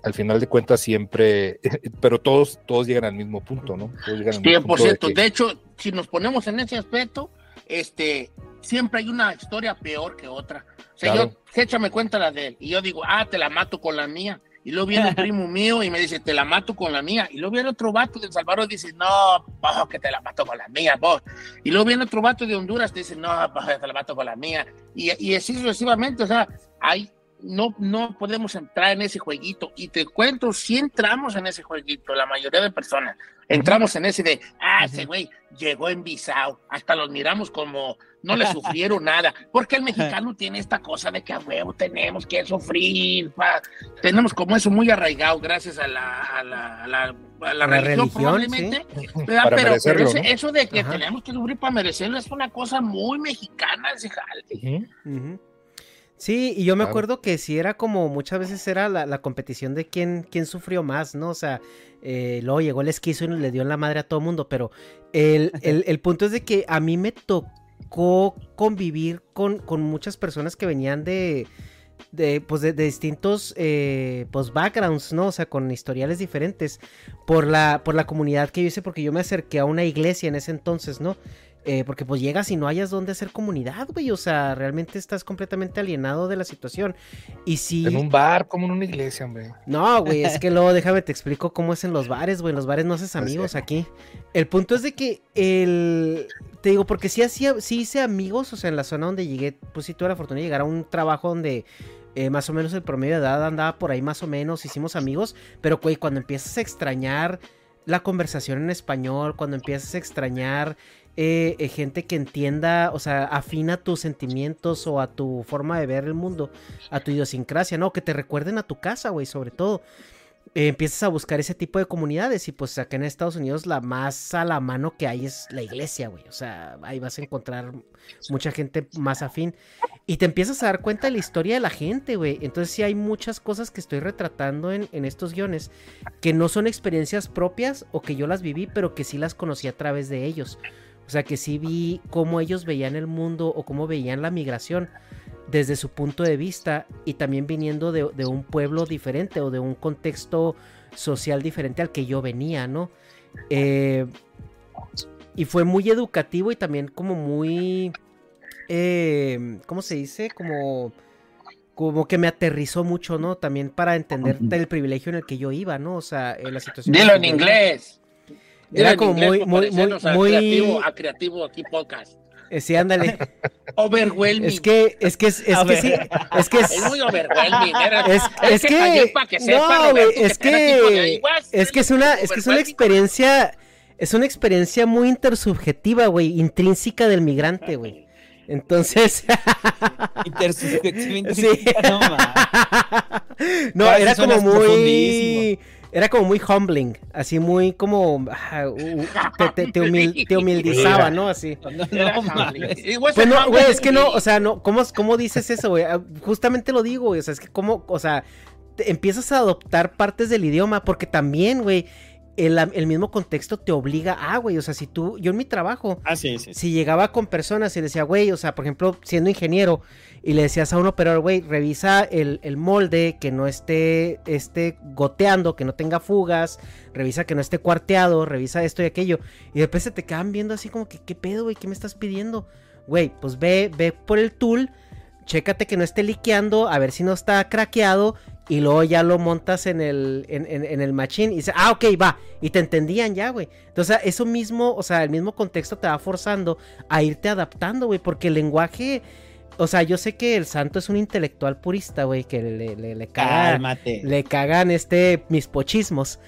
al final de cuentas siempre, pero todos, todos llegan al mismo punto, ¿no? Todos llegan al mismo 100%. punto de que- De hecho, si nos ponemos en ese aspecto, este, siempre hay una historia peor que otra. O sea, Claro. yo, échame cuenta la de él. Y yo digo, ah, te la mato con la mía. Y luego viene un primo mío y me dice, te la mato con la mía. Y luego viene otro vato de El Salvador y dice, no, vos, que te la mato con la mía, vos. Y luego viene otro vato de Honduras y dice, no, vos, te la mato con la mía. Y, y así sucesivamente, o sea, hay, no, no podemos entrar en ese jueguito. Y te cuento, si entramos en ese jueguito, la mayoría de personas, entramos en ese de, ah, ese güey llegó en visao, hasta los miramos como no le sufrieron nada, porque el mexicano tiene esta cosa de que a huevo tenemos que sufrir, pa. tenemos como eso muy arraigado gracias a la, a la, a la, a la La religión, religión, probablemente, pero, eso de que Ajá. tenemos que sufrir para merecerlo es una cosa muy mexicana ese jale. Sí, y yo me Claro. acuerdo que sí era como muchas veces era la, la competición de quién, quién sufrió más, ¿no? O sea, eh, luego llegó el esquizo y le dio en la madre a todo mundo, pero el, el- el punto es de que a mí me tocó convivir con, con muchas personas que venían de, de, pues de, de distintos eh, pues backgrounds, ¿no? O sea, con historiales diferentes por la, por la comunidad que yo hice, porque yo me acerqué a una iglesia en ese entonces, ¿no? Eh, porque pues llegas y no hayas dónde hacer comunidad, güey. O sea, realmente estás completamente alienado de la situación. Y si... En un bar, como en una iglesia, hombre. No, güey, es que luego déjame te explico cómo es en los bares, güey. En los bares no haces amigos aquí. El punto es de que el. Te digo, porque sí hacía, sí hice amigos, o sea, en la zona donde llegué, pues sí tuve la fortuna de llegar a un trabajo donde eh, más o menos el promedio de edad andaba por ahí más o menos, hicimos amigos, pero güey, cuando empiezas a extrañar la conversación en español, cuando empiezas a extrañar eh, gente que entienda, o sea, afina tus sentimientos o a tu forma de ver el mundo, a tu idiosincrasia, ¿no? Que te recuerden a tu casa, güey, sobre todo. Eh, empiezas a buscar ese tipo de comunidades y pues acá en Estados Unidos la más a la mano que hay es la iglesia, güey. O sea, ahí vas a encontrar mucha gente más afín y te empiezas a dar cuenta de la historia de la gente, güey. Entonces sí hay muchas cosas que estoy retratando en, en estos guiones que no son experiencias propias o que yo las viví, pero que sí las conocí a través de ellos. O sea, que sí vi cómo ellos veían el mundo o cómo veían la migración desde su punto de vista y también viniendo de, de un pueblo diferente o de un contexto social diferente al que yo venía, ¿no? Eh, y fue muy educativo y también como muy, eh, ¿cómo se dice? Como, como que me aterrizó mucho, ¿no? También para entender el privilegio en el que yo iba, ¿no? O sea, en la situación. Dilo en inglés. Era como muy, muy, muy, muy, creativo, a creativo aquí podcast. eh, sí, ándale. Overwhelming. Es que, es que, es, es que ver. sí, es que es, Es muy overwhelming. era- es, es que, para que sepa, no, güey, Roberto, es que que, es que es una, es que es una experiencia, es una experiencia muy intersubjetiva, güey, intrínseca del migrante, güey. Entonces, Intersubjetivo, Sí. no, no, era como muy. Era como muy humbling, así muy como, ah, uh, te, te, te humil- te humildizaba, ¿no? Así. No, Pues no, güey, es que no, o sea, no, ¿cómo, cómo dices eso, güey? Ah, Justamente lo digo, güey, o sea, es que cómo, o sea, te empiezas a adoptar partes del idioma, porque también, güey, el, el mismo contexto te obliga a, güey, o sea, si tú, yo en mi trabajo, Ah, sí, sí. sí. si llegaba con personas y decía, güey, o sea, por ejemplo, siendo ingeniero, y le decías a un operador, güey, revisa el, el molde, que no esté, esté goteando, que no tenga fugas, revisa que no esté cuarteado, revisa esto y aquello, y después se te quedan viendo así como que, ¿qué pedo, güey? ¿Qué me estás pidiendo? güey, pues ve, ve por el tool, chécate que no esté liqueando, a ver si no está craqueado y luego ya lo montas en el, en, en- en el machine y dices, ah, ok, va, y te entendían ya, güey. Entonces, eso mismo, o sea, el mismo contexto te va forzando a irte adaptando, güey, porque el lenguaje, o sea, yo sé que el santo es un intelectual purista, güey, que le, le, le caga, Cálmate. le cagan este, mis pochismos,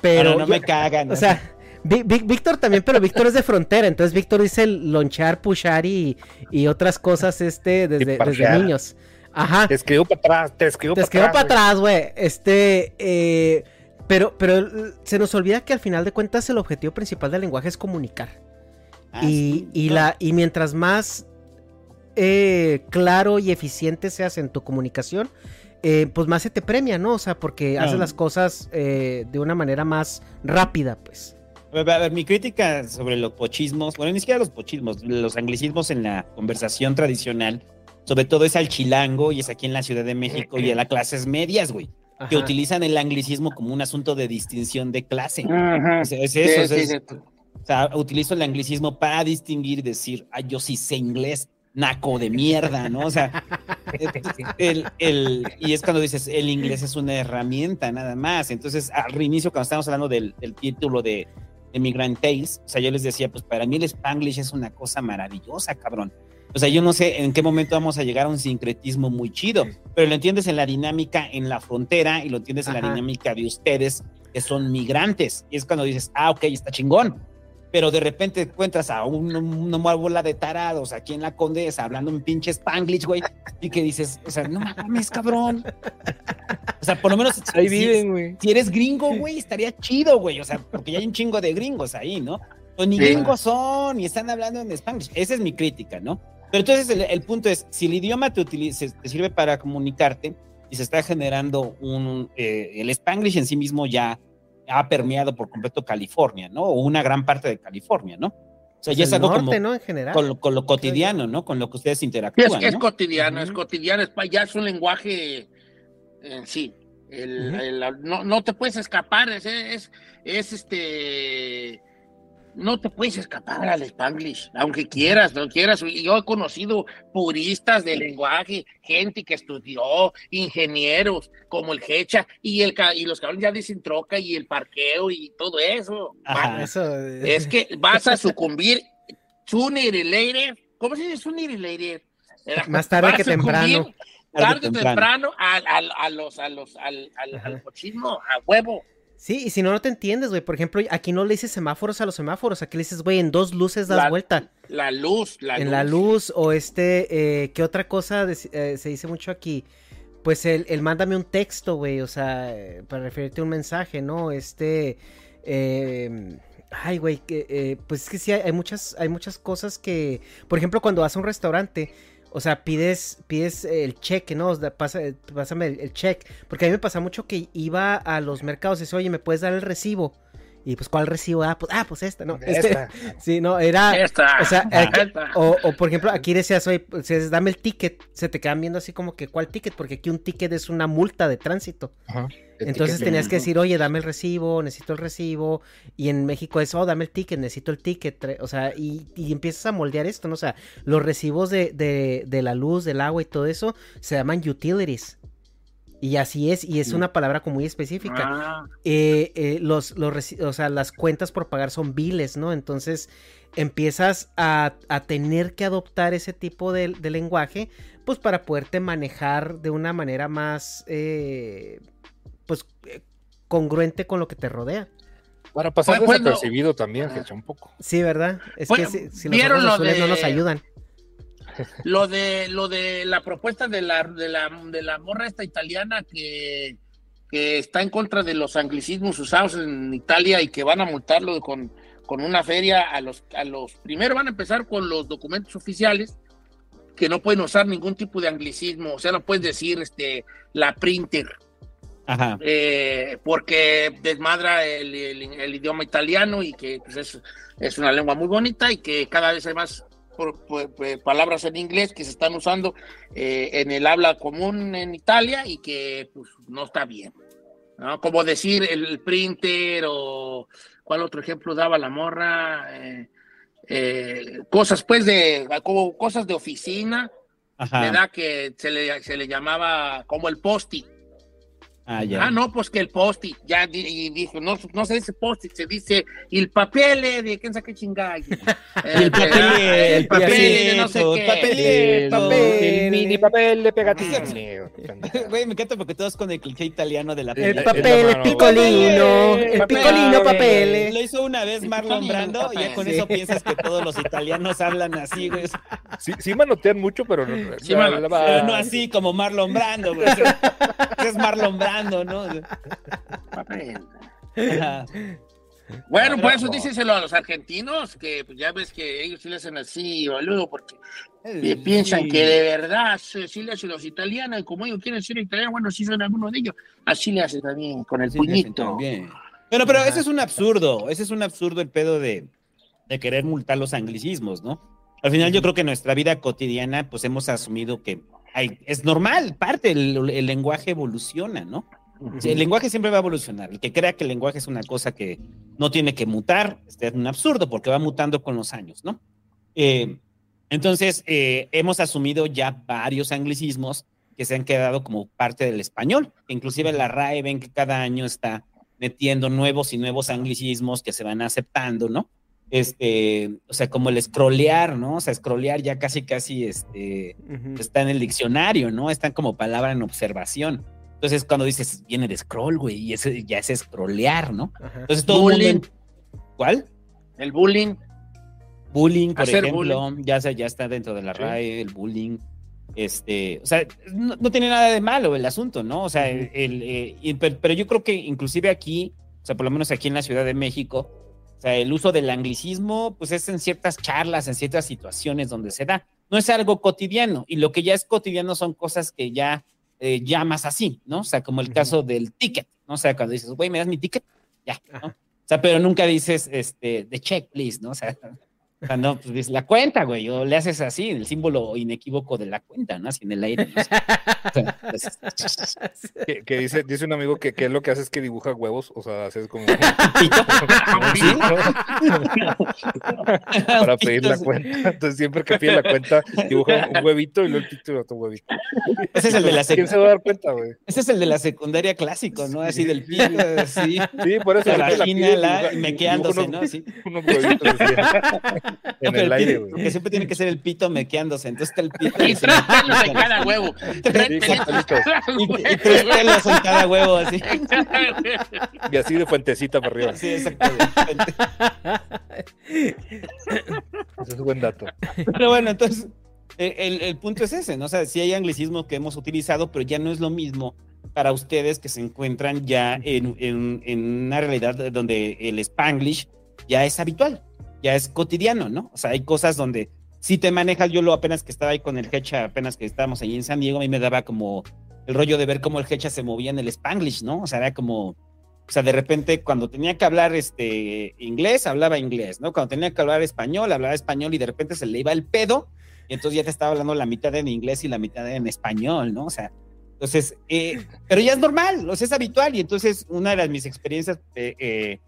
pero... No me cagan. o sea, Víctor también, pero Víctor es de frontera, entonces Víctor dice lonchar, pushar y, y otras cosas este desde, desde niños. Ajá. Te escribió para atrás, te escribió Te para escribo para atrás. atrás, güey. Este, eh, pero, pero se nos olvida que al final de cuentas el objetivo principal del lenguaje es comunicar. Ah, y, sí, y no. la, y mientras más eh, claro y eficiente seas en tu comunicación, eh, pues más se te premia, ¿no? O sea, porque haces las cosas eh, de una manera más rápida, pues. A ver, a ver, mi crítica sobre los pochismos, bueno, ni siquiera los pochismos, los anglicismos en la conversación tradicional, sobre todo es al chilango y es aquí en la Ciudad de México y a las clases medias, güey, que utilizan el anglicismo como un asunto de distinción de clase. Ajá. O sea, es Sí, eso, es- sí, es- sí. o sea, utilizo el anglicismo para distinguir y decir, ah, yo sí sé inglés, naco de mierda, ¿no? O sea, el, el- y es cuando dices, el inglés es una herramienta nada más. Entonces, al reinicio, cuando estábamos hablando del, del título de, de Migrant Tales, o sea, yo les decía, pues para mí el Spanglish es una cosa maravillosa, cabrón. O sea, yo no sé en qué momento vamos a llegar a un sincretismo muy chido, pero lo entiendes en la dinámica en la frontera y lo entiendes en la dinámica de ustedes que son migrantes. Y es cuando dices, ah, ok, está chingón. Pero de repente encuentras a un- una bola de tarados aquí en la Condesa hablando un pinche Spanglish, güey, y que dices, o sea, no mames, cabrón. O sea, por lo menos Ahí si- viven, güey. si eres gringo, güey, estaría chido, güey. O sea, porque ya hay un chingo de gringos ahí, ¿no? Pues ni Sí. gringos son y están hablando en Spanglish. Esa es mi crítica, ¿no? Pero entonces el, el punto es, si el idioma te, utiliza, te sirve para comunicarte y se está generando un... eh, el Spanglish en sí mismo ya ha permeado por completo California, ¿no? O una gran parte de California, ¿no? O sea, ya es algo norte, como ¿no? En general. con, lo, con lo cotidiano, ¿no? Con lo que ustedes Sí, es, interactúan, es ¿no? cotidiano, es cotidiano, es, ya es un lenguaje en sí. El- Ujú. el- no, no te puedes escapar, es, es, es este. No te puedes escapar al Spanglish, aunque quieras, no quieras. Y Yo he conocido puristas del lenguaje, gente que estudió, ingenieros como el Hecha y, el, ca- y los cabrones ya dicen troca y el parqueo y todo eso. Ajá. Eso, Es que vas a sucumbir sooner or later. ¿Cómo se dice sooner or later? Más tarde Vas que a temprano. Tarde o temprano. temprano al, al- a los, a los, al, al, al cochismo, a huevo. Sí, y si no, no te entiendes, güey. Por ejemplo, aquí no le dices semáforos a los semáforos. Aquí le dices, güey, en dos luces das La- vuelta. La luz, la en luz. la luz o este, eh, ¿qué otra cosa eh, se dice mucho aquí? Pues el, el mándame un texto, güey, o sea, eh, para referirte a un mensaje, ¿no? Este, eh, ay, güey, pues es que sí, hay, hay muchas, hay muchas cosas que, por ejemplo, cuando vas a un restaurante, o sea, pides, pides el cheque, ¿no? Pasa- pásame el, el check, porque a mí me pasa mucho que iba a los mercados y decía, oye, ¿me puedes dar el recibo? Y pues, ¿cuál recibo? Ah, pues, ah, pues esta, ¿no? Este- Esta. sí, no, era... Esta, O sea, esta. o, o, por ejemplo, aquí decías, oye, pues, dame el ticket, se te quedan viendo así como que, ¿cuál ticket? Porque aquí un ticket es una multa de tránsito. Ajá. Entonces tenías que decir, oye, dame el recibo, necesito el recibo. Y en México es, oh, dame el ticket, necesito el ticket. O sea, y, y empiezas a moldear esto, ¿no? O sea, los recibos de, de, de la luz, del agua y todo eso se llaman utilities. Y así es, y es una palabra como muy específica Ah, eh, eh, los, los o sea, las cuentas por pagar son biles, ¿no? Entonces empiezas a, a tener que adoptar ese tipo de, de lenguaje, pues para poderte manejar de una manera más, eh, pues, eh, congruente con lo que te rodea. Para pasar Pues, bueno. desapercibido también, Hecha, un poco. Sí, ¿verdad? Es Bueno, que si, si los ¿vieron ojos lo azules no de- nos ayudan. lo de lo de la propuesta de la de la de la morra esta italiana que, que está en contra de los anglicismos usados en Italia y que van a multarlo con, con una feria a los a los primero van a empezar con los documentos oficiales que no pueden usar ningún tipo de anglicismo, o sea, no puedes decir este la printer Ajá. eh, porque desmadra el, el- el idioma italiano y que pues, es, es una lengua muy bonita y que cada vez hay más por- por- por- palabras en inglés que se están usando eh, en el habla común en Italia y que pues, no está bien. ¿no? Como decir el printer o cuál otro ejemplo daba la morra. Eh, eh, cosas pues de, como cosas de oficina, Ajá. ¿verdad? Que se le, se le llamaba como el post-it. Ah, ya. Ah, no, pues que el post-it, ya y dijo, no, no se dice post-it, se dice el papel de quién sabe qué chingada. El papel, eh, el papel, de no sé el qué. papel, El, papel. el mini papel de pegatina. Güey, me encanta porque todos con el cliché italiano de la El película. papel, el picolino, el picolino, papel. Lo hizo una vez Marlon Brando y ya con Sí. eso piensas que todos los italianos hablan así, güey. Sí, sí manotean mucho, pero no. Así como Marlon Brando, güey. Es Marlon Brando, ¿no? Papel. Ajá. Bueno, por eso díselo a los argentinos, que pues, ya ves que ellos sí le hacen así, boludo, porque eh, piensan que de verdad sí, le hacen los italianos, y como ellos quieren ser italianos, bueno, sí son algunos de ellos, así le hacen también con el Sí, puñito. Bueno, pero Ajá. ese es un absurdo, ese es un absurdo el pedo de, de querer multar los anglicismos, ¿no? Al final yo creo que en nuestra vida cotidiana pues hemos asumido que hay, es normal, parte, el, el lenguaje evoluciona, ¿no? El lenguaje siempre va a evolucionar. El que crea que el lenguaje es una cosa que no tiene que mutar, este es un absurdo porque va mutando con los años, ¿no? Eh, entonces, eh, hemos asumido ya varios anglicismos que se han quedado como parte del español. Inclusive la RAE ven que cada año está metiendo nuevos y nuevos anglicismos que se van aceptando, ¿no? Este, o sea, como el scrollear, ¿no? O sea, scrollear ya casi, casi, este, Ujú. está en el diccionario, ¿no? Están como palabra en observación. Entonces, cuando dices, viene de scroll, güey, y ese ya es scrollear, ¿no? Ajá. Entonces, todo el Bullying. mundo... ¿Cuál? El bullying, Bullying, por Hacer ejemplo, ya, se- ya está dentro de la RAE, el bullying. Este, o sea, no, no tiene nada de malo el asunto, ¿no? O sea, el, el, eh, y- pero, pero yo creo que inclusive aquí, o sea, por lo menos aquí en la Ciudad de México, o sea, el uso del anglicismo, pues es en ciertas charlas, en ciertas situaciones donde se da. No es algo cotidiano, y lo que ya es cotidiano son cosas que ya eh, llamas así, ¿no? O sea, como el caso del ticket, ¿no? O sea, cuando dices, güey, ¿me das mi ticket? Ya, ¿no? O sea, pero nunca dices, este, the check, please, ¿no? O sea, o sea, no, pues dices la cuenta, güey, o le haces así, el símbolo inequívoco de la cuenta, ¿no? Así en el aire. ¿no? O sea, Que, que dice, dice un amigo que, que lo que hace es que dibuja huevos, o sea, haces como para pedir la cuenta. Entonces siempre que pide la cuenta, dibuja un huevito y luego el y otro huevito. Ese es el de la ¿Quién se va a dar cuenta, güey? Ese es el de la secundaria clásico, ¿no? Así del pito, así. Sí, por eso. La pide, la- dibuja- y mequeándose, dibuja ¿no? unos- huevitos así, en el el aire, güey. porque siempre tiene que ser el pito mequeándose. Entonces está el pito. y tres pelos en cada huevo. Tres Y, y tres pelos en cada huevo, así. Y así de fuentecita para arriba. Sí, exactamente. Ese es un buen dato. Pero bueno, entonces, el, el punto es ese, ¿no? O sea, sí hay anglicismos que hemos utilizado, pero ya no es lo mismo para ustedes que se encuentran ya en, en- en una realidad donde el spanglish ya es habitual, ya es cotidiano, ¿no? O sea, hay cosas donde si te manejas, yo lo apenas que estaba ahí con el Hecha, apenas que estábamos ahí en San Diego, a mí me daba como el rollo de ver cómo el Hecha se movía en el spanglish, ¿no? O sea, era como... O sea, de repente cuando tenía que hablar este inglés, hablaba inglés, ¿no? Cuando tenía que hablar español, hablaba español y de repente se le iba el pedo y entonces ya te estaba hablando la mitad en inglés y la mitad en español, ¿no? O sea, entonces, eh, pero ya es normal, o sea, es habitual y entonces una de las mis experiencias, eh, eh,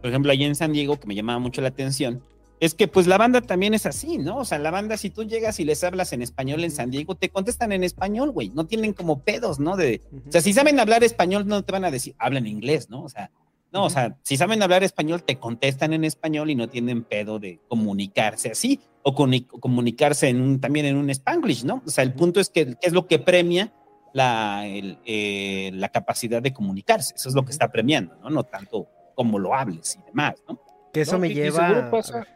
por ejemplo, allí en San Diego, que me llamaba mucho la atención, es que pues la banda también es así, ¿no? O sea, la banda, si tú llegas y les hablas en español en San Diego, te contestan en español, güey, no tienen como pedos, ¿no? De, o sea, si saben hablar español, no te van a decir, hablan inglés, ¿no? O sea, no, o sea, si saben hablar español, te contestan en español y no tienen pedo de comunicarse así o comuni- comunicarse en un, también en un spanglish, ¿no? O sea, el punto es que ¿qué es lo que premia la, el, eh, la capacidad de comunicarse. Eso es lo que está premiando, ¿no? No tanto como lo hables y demás, ¿no? Que eso No, me y- y lleva. seguro pasa-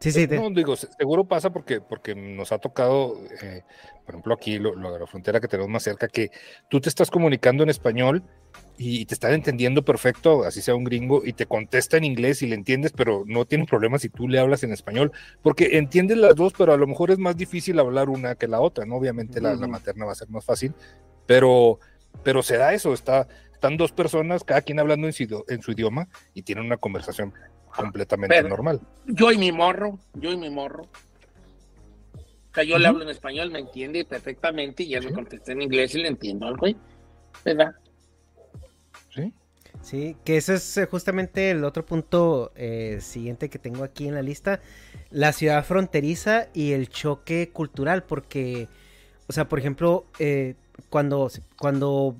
Sí, sí, te- No, digo, se- seguro pasa porque, porque nos ha tocado, eh, por ejemplo, aquí lo, lo de la frontera que tenemos más cerca, que tú te estás comunicando en español y te están entendiendo perfecto, así sea un gringo, y te contesta en inglés y le entiendes, pero no tiene problema si tú le hablas en español, porque entiendes las dos, pero a lo mejor es más difícil hablar una que la otra, ¿no? Obviamente la, la Ujú. materna va a ser más fácil, pero, pero se da eso, está, están dos personas, cada quien hablando en su, idio- en su idioma y tienen una conversación completamente Pero- normal. Yo y mi morro, yo y mi morro. O sea, yo le hablo en español, me entiende perfectamente y ya me contesté en inglés y le entiendo al güey. ¿Verdad? ¿sí? Sí, que eso es eh, justamente el otro punto eh, siguiente que tengo aquí en la lista, la ciudad fronteriza y el choque cultural, porque, o sea, por ejemplo, eh, cuando, cuando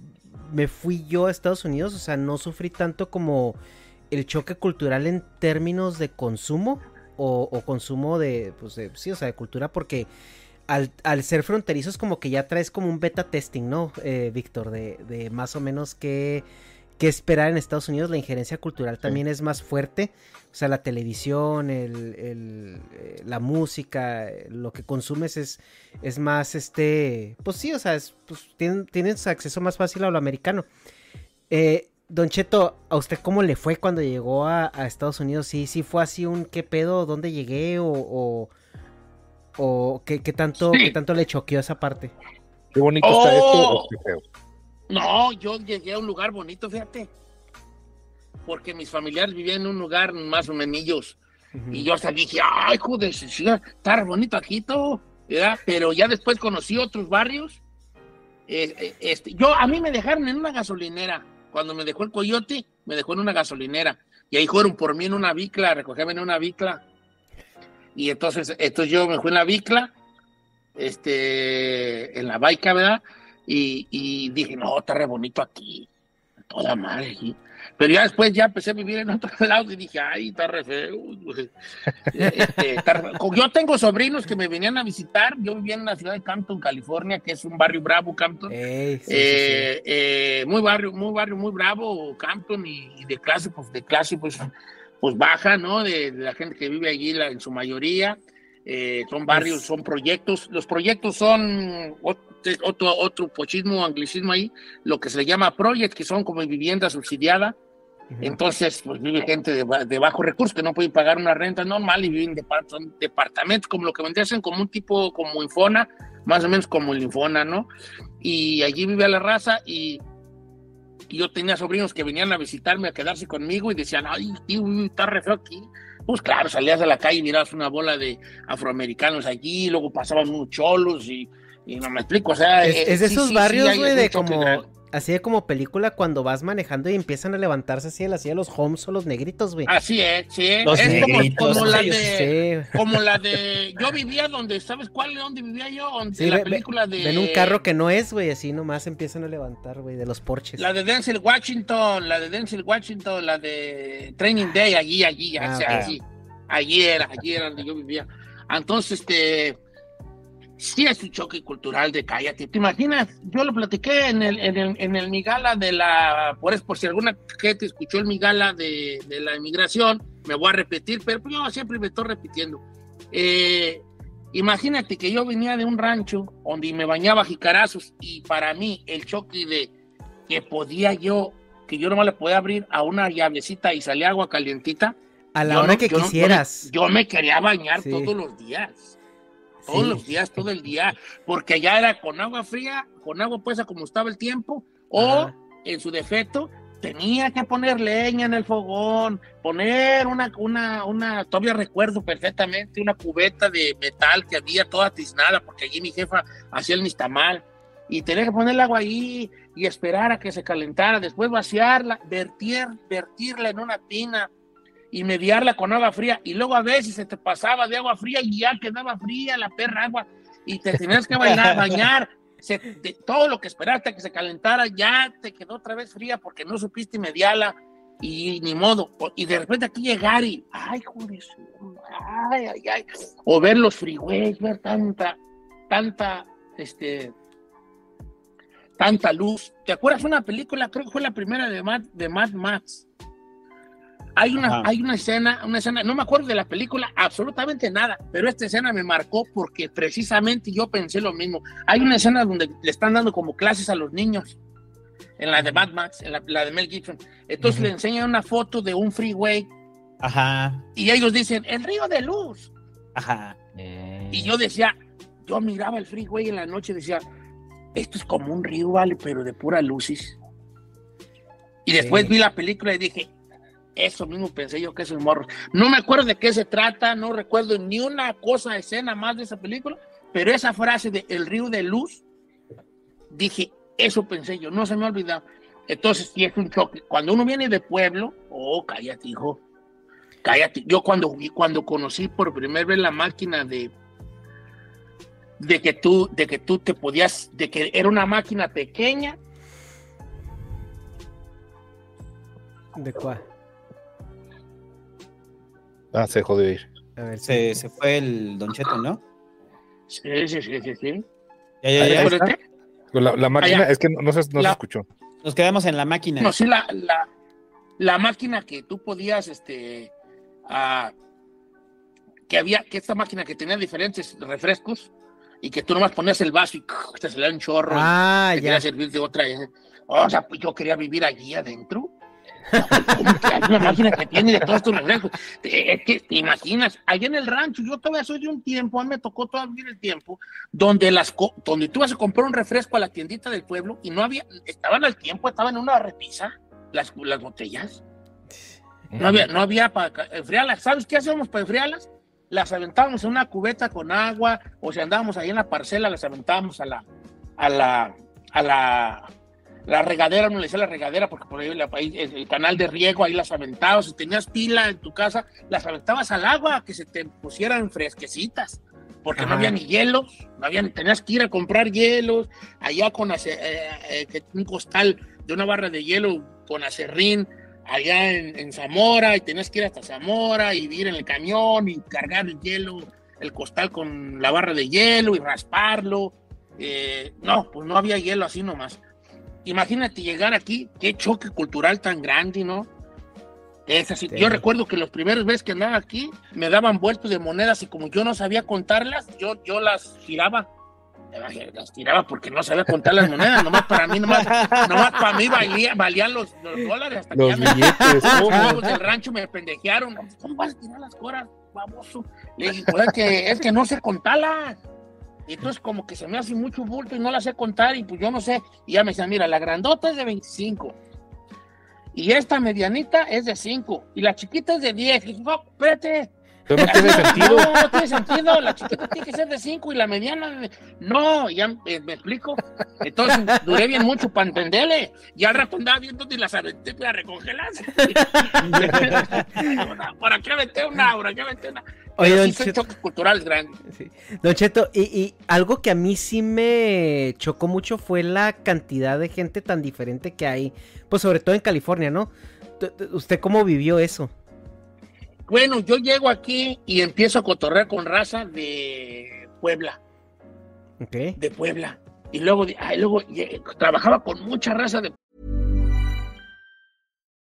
me fui yo a Estados Unidos, o sea, no sufrí tanto como el choque cultural en términos de consumo o, o consumo de, pues, de, sí, o sea, de cultura, porque al, al, ser fronterizos como que ya traes como un beta testing, ¿no, eh, Víctor? De, de, más o menos qué, qué, esperar en Estados Unidos. La injerencia cultural también sí. es más fuerte. O sea, la televisión, el, el, eh, la música, lo que consumes es, es más, este, pues sí, o sea, es, pues, tienen, tienes acceso más fácil a lo americano. Eh, Don Cheto, ¿a usted cómo le fue cuando llegó a, a, Estados Unidos? ¿Sí, sí fue así un qué pedo? ¿Dónde llegué? ¿O, o, o qué, qué, tanto, sí. qué tanto le choqueó esa parte? Qué bonito oh. está esto. No, yo llegué a un lugar bonito, fíjate. Porque mis familiares vivían en un lugar más o menos. Uh -huh. Y yo hasta dije, ay, joder, está bonito aquí todo. ¿verdad? Pero ya después conocí otros barrios. Eh, este, yo, a mí me dejaron en una gasolinera. Cuando me dejó el coyote, me dejó en una gasolinera. Y ahí fueron por mí en una bicla, recogían en una bicla. Y entonces, entonces yo me fui en la bicla, este, en la baica, ¿verdad? Y, y dije, no, está re bonito aquí, toda madre aquí. Pero ya después ya empecé a vivir en otro lado y dije, ay, está re feo. Este, está re... Yo tengo sobrinos que me venían a visitar. Yo vivía en la ciudad de Campton, California, que es un barrio bravo, Campton. Sí, eh, sí, sí. Eh, muy barrio, muy barrio, muy bravo, Campton, y, y, de clase, pues, de clase, pues, pues baja, ¿no? De, de la gente que vive allí, la, en su mayoría. Eh, son barrios, son proyectos. Los proyectos son otro, otro pochismo, anglicismo ahí, lo que se le llama project, que son como vivienda subsidiada. Uh -huh. Entonces, pues vive gente de, de bajo recursos que no pueden pagar una renta normal y viven son departamentos, como lo que vendrían como un tipo como Infona, más o menos como el Infona, ¿no? Y allí vive la raza y, y yo tenía sobrinos que venían a visitarme, a quedarse conmigo y decían, ay, tío, está re feo aquí. Pues claro, salías a la calle y mirabas una bola de afroamericanos allí, luego pasaban unos cholos y, y no me explico, o sea... Es, es de esos sí, barrios, güey, sí, de como... Así de como película cuando vas manejando y empiezan a levantarse así, así de los homes o los negritos, güey. Así es, sí. Los es negritos, como, como la de. Sí. Como la de. Yo vivía donde, ¿sabes cuál? ¿Dónde vivía yo? Donde, sí, la película de. Ven un carro que no es, güey, así nomás empiezan a levantar, güey, de los porches. La de Denzel Washington, la de Denzel Washington, la de Training Day, allí, allí, ah, okay. allí. Allí era, allí era donde yo vivía. Entonces, este sí es un choque cultural de cállate. ¿Te imaginas? Yo lo platiqué en el, en el, en el Migala de la, por, por si alguna gente escuchó el Migala de, de la inmigración, me voy a repetir, pero yo siempre me estoy repitiendo. Eh, imagínate que yo venía de un rancho donde me bañaba jicarazos y para mí el choque de que podía yo, que yo nomás le podía abrir a una llavecita y salía agua calientita. A la hora no, que quisieras. No, yo, me quería bañar sí. todos los días todos sí. los días, todo el día, porque allá era con agua fría, con agua puesta como estaba el tiempo, o Ajá. en su defecto, tenía que poner leña en el fogón, poner una, una, una, todavía recuerdo perfectamente, una cubeta de metal que había toda tiznada, porque allí mi jefa hacía el nistamal, y tenía que poner el agua ahí y esperar a que se calentara, después vaciarla, vertir, vertirla en una tina, y mediarla con agua fría y luego a veces se te pasaba de agua fría y ya quedaba fría la perra agua y te tenías que bailar, bañar. Se, de, todo lo que esperaste que se calentara ya te quedó otra vez fría porque no supiste mediarla y ni modo. Y de repente aquí llegar y, ay, joder, ay, ay, ay. O ver los freeways, ver tanta, tanta, este, tanta luz. ¿Te acuerdas una película? Creo que fue la primera de Mad, de Mad Max hay una, hay una escena, una escena, no me acuerdo de la película, absolutamente nada, pero esta escena me marcó porque precisamente yo pensé lo mismo. Hay una escena donde le están dando como clases a los niños, en la de Mad Max, en la, la de Mel Gibson. Entonces le enseñan una foto de un freeway. Ajá. Y ellos dicen, el río de luz. Ajá. Eh. Y yo decía, yo miraba el freeway en la noche y decía, esto es como un río, vale, pero de pura luces. Y después sí. vi la película y dije, eso mismo pensé yo que esos morros. No me acuerdo de qué se trata, no recuerdo ni una cosa, escena más de esa película, pero esa frase de El río de luz, dije, eso pensé yo, no se me ha olvidado. Entonces, sí es un choque. Cuando uno viene de pueblo, oh, cállate, hijo. Cállate. Yo cuando, cuando conocí por primera vez la máquina de, de que tú, de que tú te podías, de que era una máquina pequeña. ¿De cuál? Ah, se dejó de ir. A ver, Se, se fue el Don Cheto, ¿no? Sí, sí, sí, sí, sí. Ya, ya, ya. Pero te- La, la máquina, Allá. es que no, no se, no se escuchó. Nos quedamos en la máquina. No, sí, la, la, la máquina que tú podías, este, ah, que había, que esta máquina que tenía diferentes refrescos y que tú nomás ponías el vaso y te salía un chorro Ah, y te ya. quería servir de otra. eh. O sea, pues yo quería vivir allí adentro. ¿Cómo que hay una máquina que tiene de todos estos refrescos? Te- Es que te imaginas, allá en el rancho, yo todavía soy de un tiempo, a mí me tocó todavía el tiempo, donde las donde tú vas a comprar un refresco a la tiendita del pueblo y no había, estaban al tiempo, estaban en una repisa, las, las botellas. No había, no había para enfriarlas. ¿Sabes qué hacíamos para enfriarlas? Las aventábamos en una cubeta con agua, o si andábamos ahí en la parcela, las aventábamos a la, a la, a la, la regadera, no le decía la regadera, porque por ahí, el, el canal de riego, ahí las aventabas. Si tenías pila en tu casa, las aventabas al agua, que se te pusieran fresquecitas, porque no había ni hielos, no había, tenías que ir a comprar hielos, allá con eh, eh, un costal de una barra de hielo con acerrín, allá en, en Zamora y tenías que ir hasta Zamora y ir en el camión y cargar el hielo, el costal con la barra de hielo y rasparlo. Eh, no, pues no había hielo así nomás. Imagínate llegar aquí, qué choque cultural tan grande, ¿no? Es así. Sí. Yo recuerdo que los primeros veces que andaba aquí me daban vueltos de monedas y como yo no sabía contarlas, yo, yo las giraba. Las tiraba porque no sabía contar las monedas, nomás para mí, nomás, nomás para mí valía- valían los, los dólares hasta que Los ya me- billetes, los del rancho me pendejearon. ¿Cómo vas a tirar las coras, baboso? Le dije, pues es que, es que no sé contarlas. Y entonces como que se me hace mucho bulto y no las sé contar y pues yo no sé. Y ya me decían, mira, la grandota es de 25. Y esta medianita es de 5. Y la chiquita es de 10. Y dije, no, espérate. Pero no tiene sentido. No, no tiene sentido. La chiquita tiene que ser de 5 y la mediana de... No, ya me, me explico. Entonces duré bien mucho para entenderle. Y al rato andaba viendo y las aventé para recongelarse. ¿Por aquí aventé una? ¿Por aquí aventé una? Oye, don sí Cheto. choques culturales grandes. Sí. Don Cheto, y, y algo que a mí sí me chocó mucho fue la cantidad de gente tan diferente que hay, pues sobre todo en California, ¿no? ¿Usted cómo vivió eso? Bueno, yo llego aquí y empiezo a cotorrear con raza de Puebla. Ok. de Puebla. Y luego, ay, luego trabajaba con mucha raza de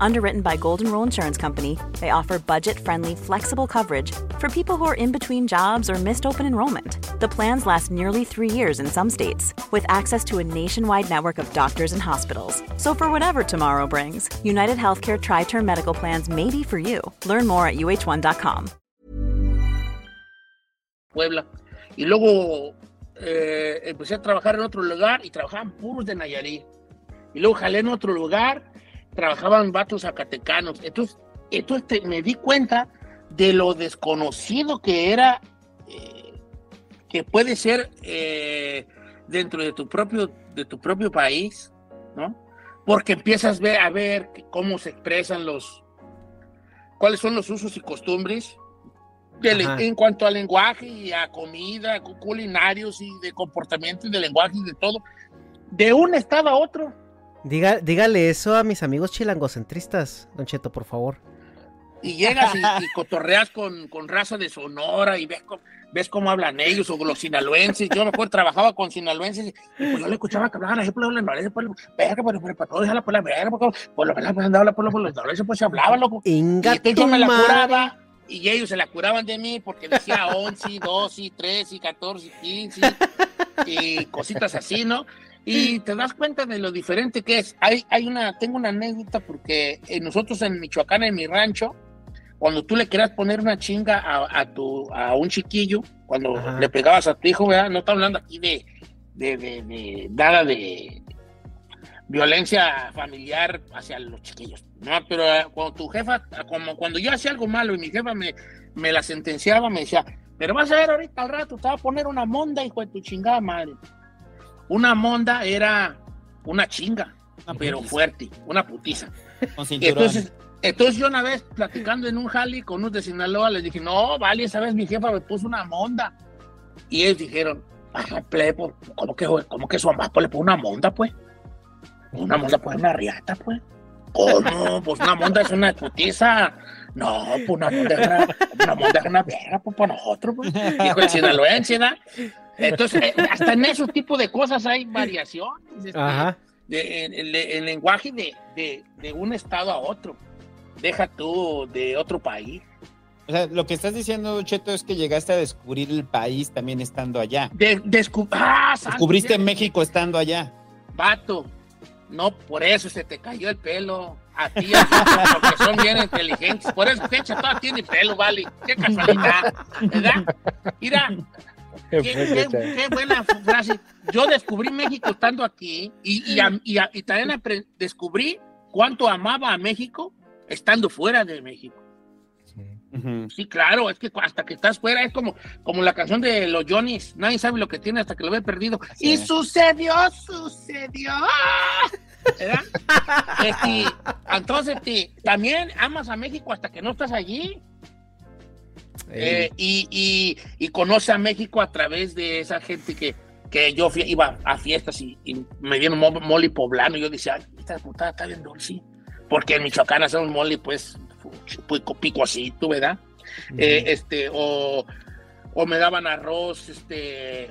Underwritten by Golden Rule Insurance Company, they offer budget friendly, flexible coverage for people who are in between jobs or missed open enrollment. The plans last nearly three years in some states, with access to a nationwide network of doctors and hospitals. So, for whatever tomorrow brings, United Healthcare Tri Term Medical Plans may be for you. Learn more at uh1.com. Puebla. Y luego eh, empecé a trabajar en otro lugar y trabajaban puros de Nayarit. Y luego jalé en otro lugar, trabajaban vatos zacatecanos. Entonces, entonces te- me di cuenta de lo desconocido que era, eh, que puede ser eh, dentro de tu propio, de tu propio país, ¿no? Porque empiezas a ver que- cómo se expresan los, cuáles son los usos y costumbres en cuanto al lenguaje y a comida, cu- culinarios y de comportamiento y de lenguaje y de todo, de un estado a otro. Diga, dígale eso a mis amigos chilangocentristas, Don Cheto, por favor. Y llegas y, y cotorreas con, con raza de Sonora y ves, ves cómo hablan ellos o los sinaloenses. Yo me acuerdo, trabajaba con sinaloenses y pues yo le escuchaba que hablaban, ejemplo, los sinaloenses, pues, verga, pero, para todos, por la verga, por la verga, pues andaba por los sinaloenses, pues se hablaba, loco. Y entonces yo me la curaba y ellos se la curaban de mí porque decía 11, 12, 13, 14, 15 y cositas así, ¿no? Y te das cuenta de lo diferente que es. Hay, hay una, tengo una anécdota porque eh, nosotros en Michoacán, en mi rancho, cuando tú le quieras poner una chinga a, a tu, a un chiquillo, cuando le pegabas a tu hijo, ¿verdad? No estamos hablando aquí de, de, de, nada de violencia familiar hacia los chiquillos, ¿no? Pero eh, cuando tu jefa, como cuando yo hacía algo malo y mi jefa me, me la sentenciaba, me decía, pero vas a ver ahorita al rato, te va a poner una monda, hijo de tu chingada madre. Una monda era una chinga, pero fuerte, una putiza. Entonces, entonces yo una vez platicando en un jali con unos de Sinaloa les dije, no, vale, esa vez mi jefa me puso una monda. Y ellos dijeron, ajá, plepo, ¿cómo que, cómo que su mamá pues, le pone una monda, pues? Una monda, pues, una riata, pues. ¿Cómo? Pues una monda es una putiza. No, pues una monda es una, una, monda es una verga, pues para nosotros, pues. Dijo el sinaloense, ¿verdad? Entonces, eh, hasta en ese tipo de cosas hay variaciones. Este, Ajá. De, el, lenguaje de, de, de un estado a otro deja tú de otro país. O sea, lo que estás diciendo, Cheto, es que llegaste a descubrir el país también estando allá. De, ah, Descubriste México estando allá. Vato, no por eso se te cayó el pelo. A ti, porque son bien inteligentes. Por eso, que toda tiene pelo, vale. Qué casualidad, ¿verdad? Mira, qué, buena frase. Yo descubrí México estando aquí y, y, y también descubrí cuánto amaba a México estando fuera de México. Sí. claro, es que hasta que estás fuera es como, como la canción de los Johnny's, nadie sabe lo que tiene hasta que lo ve perdido. Y sucedió, sucedió. ¿Verdad? Este, entonces, también amas a México hasta que no estás allí. Eh, y, y, conoce a México a través de esa gente que, que yo iba a fiestas y, me dieron moli poblano. Y yo decía, esta putada está bien dulce porque en Michoacán hacemos mole, pues, picosito, ¿verdad? Eh, este, o, o, me daban arroz, este,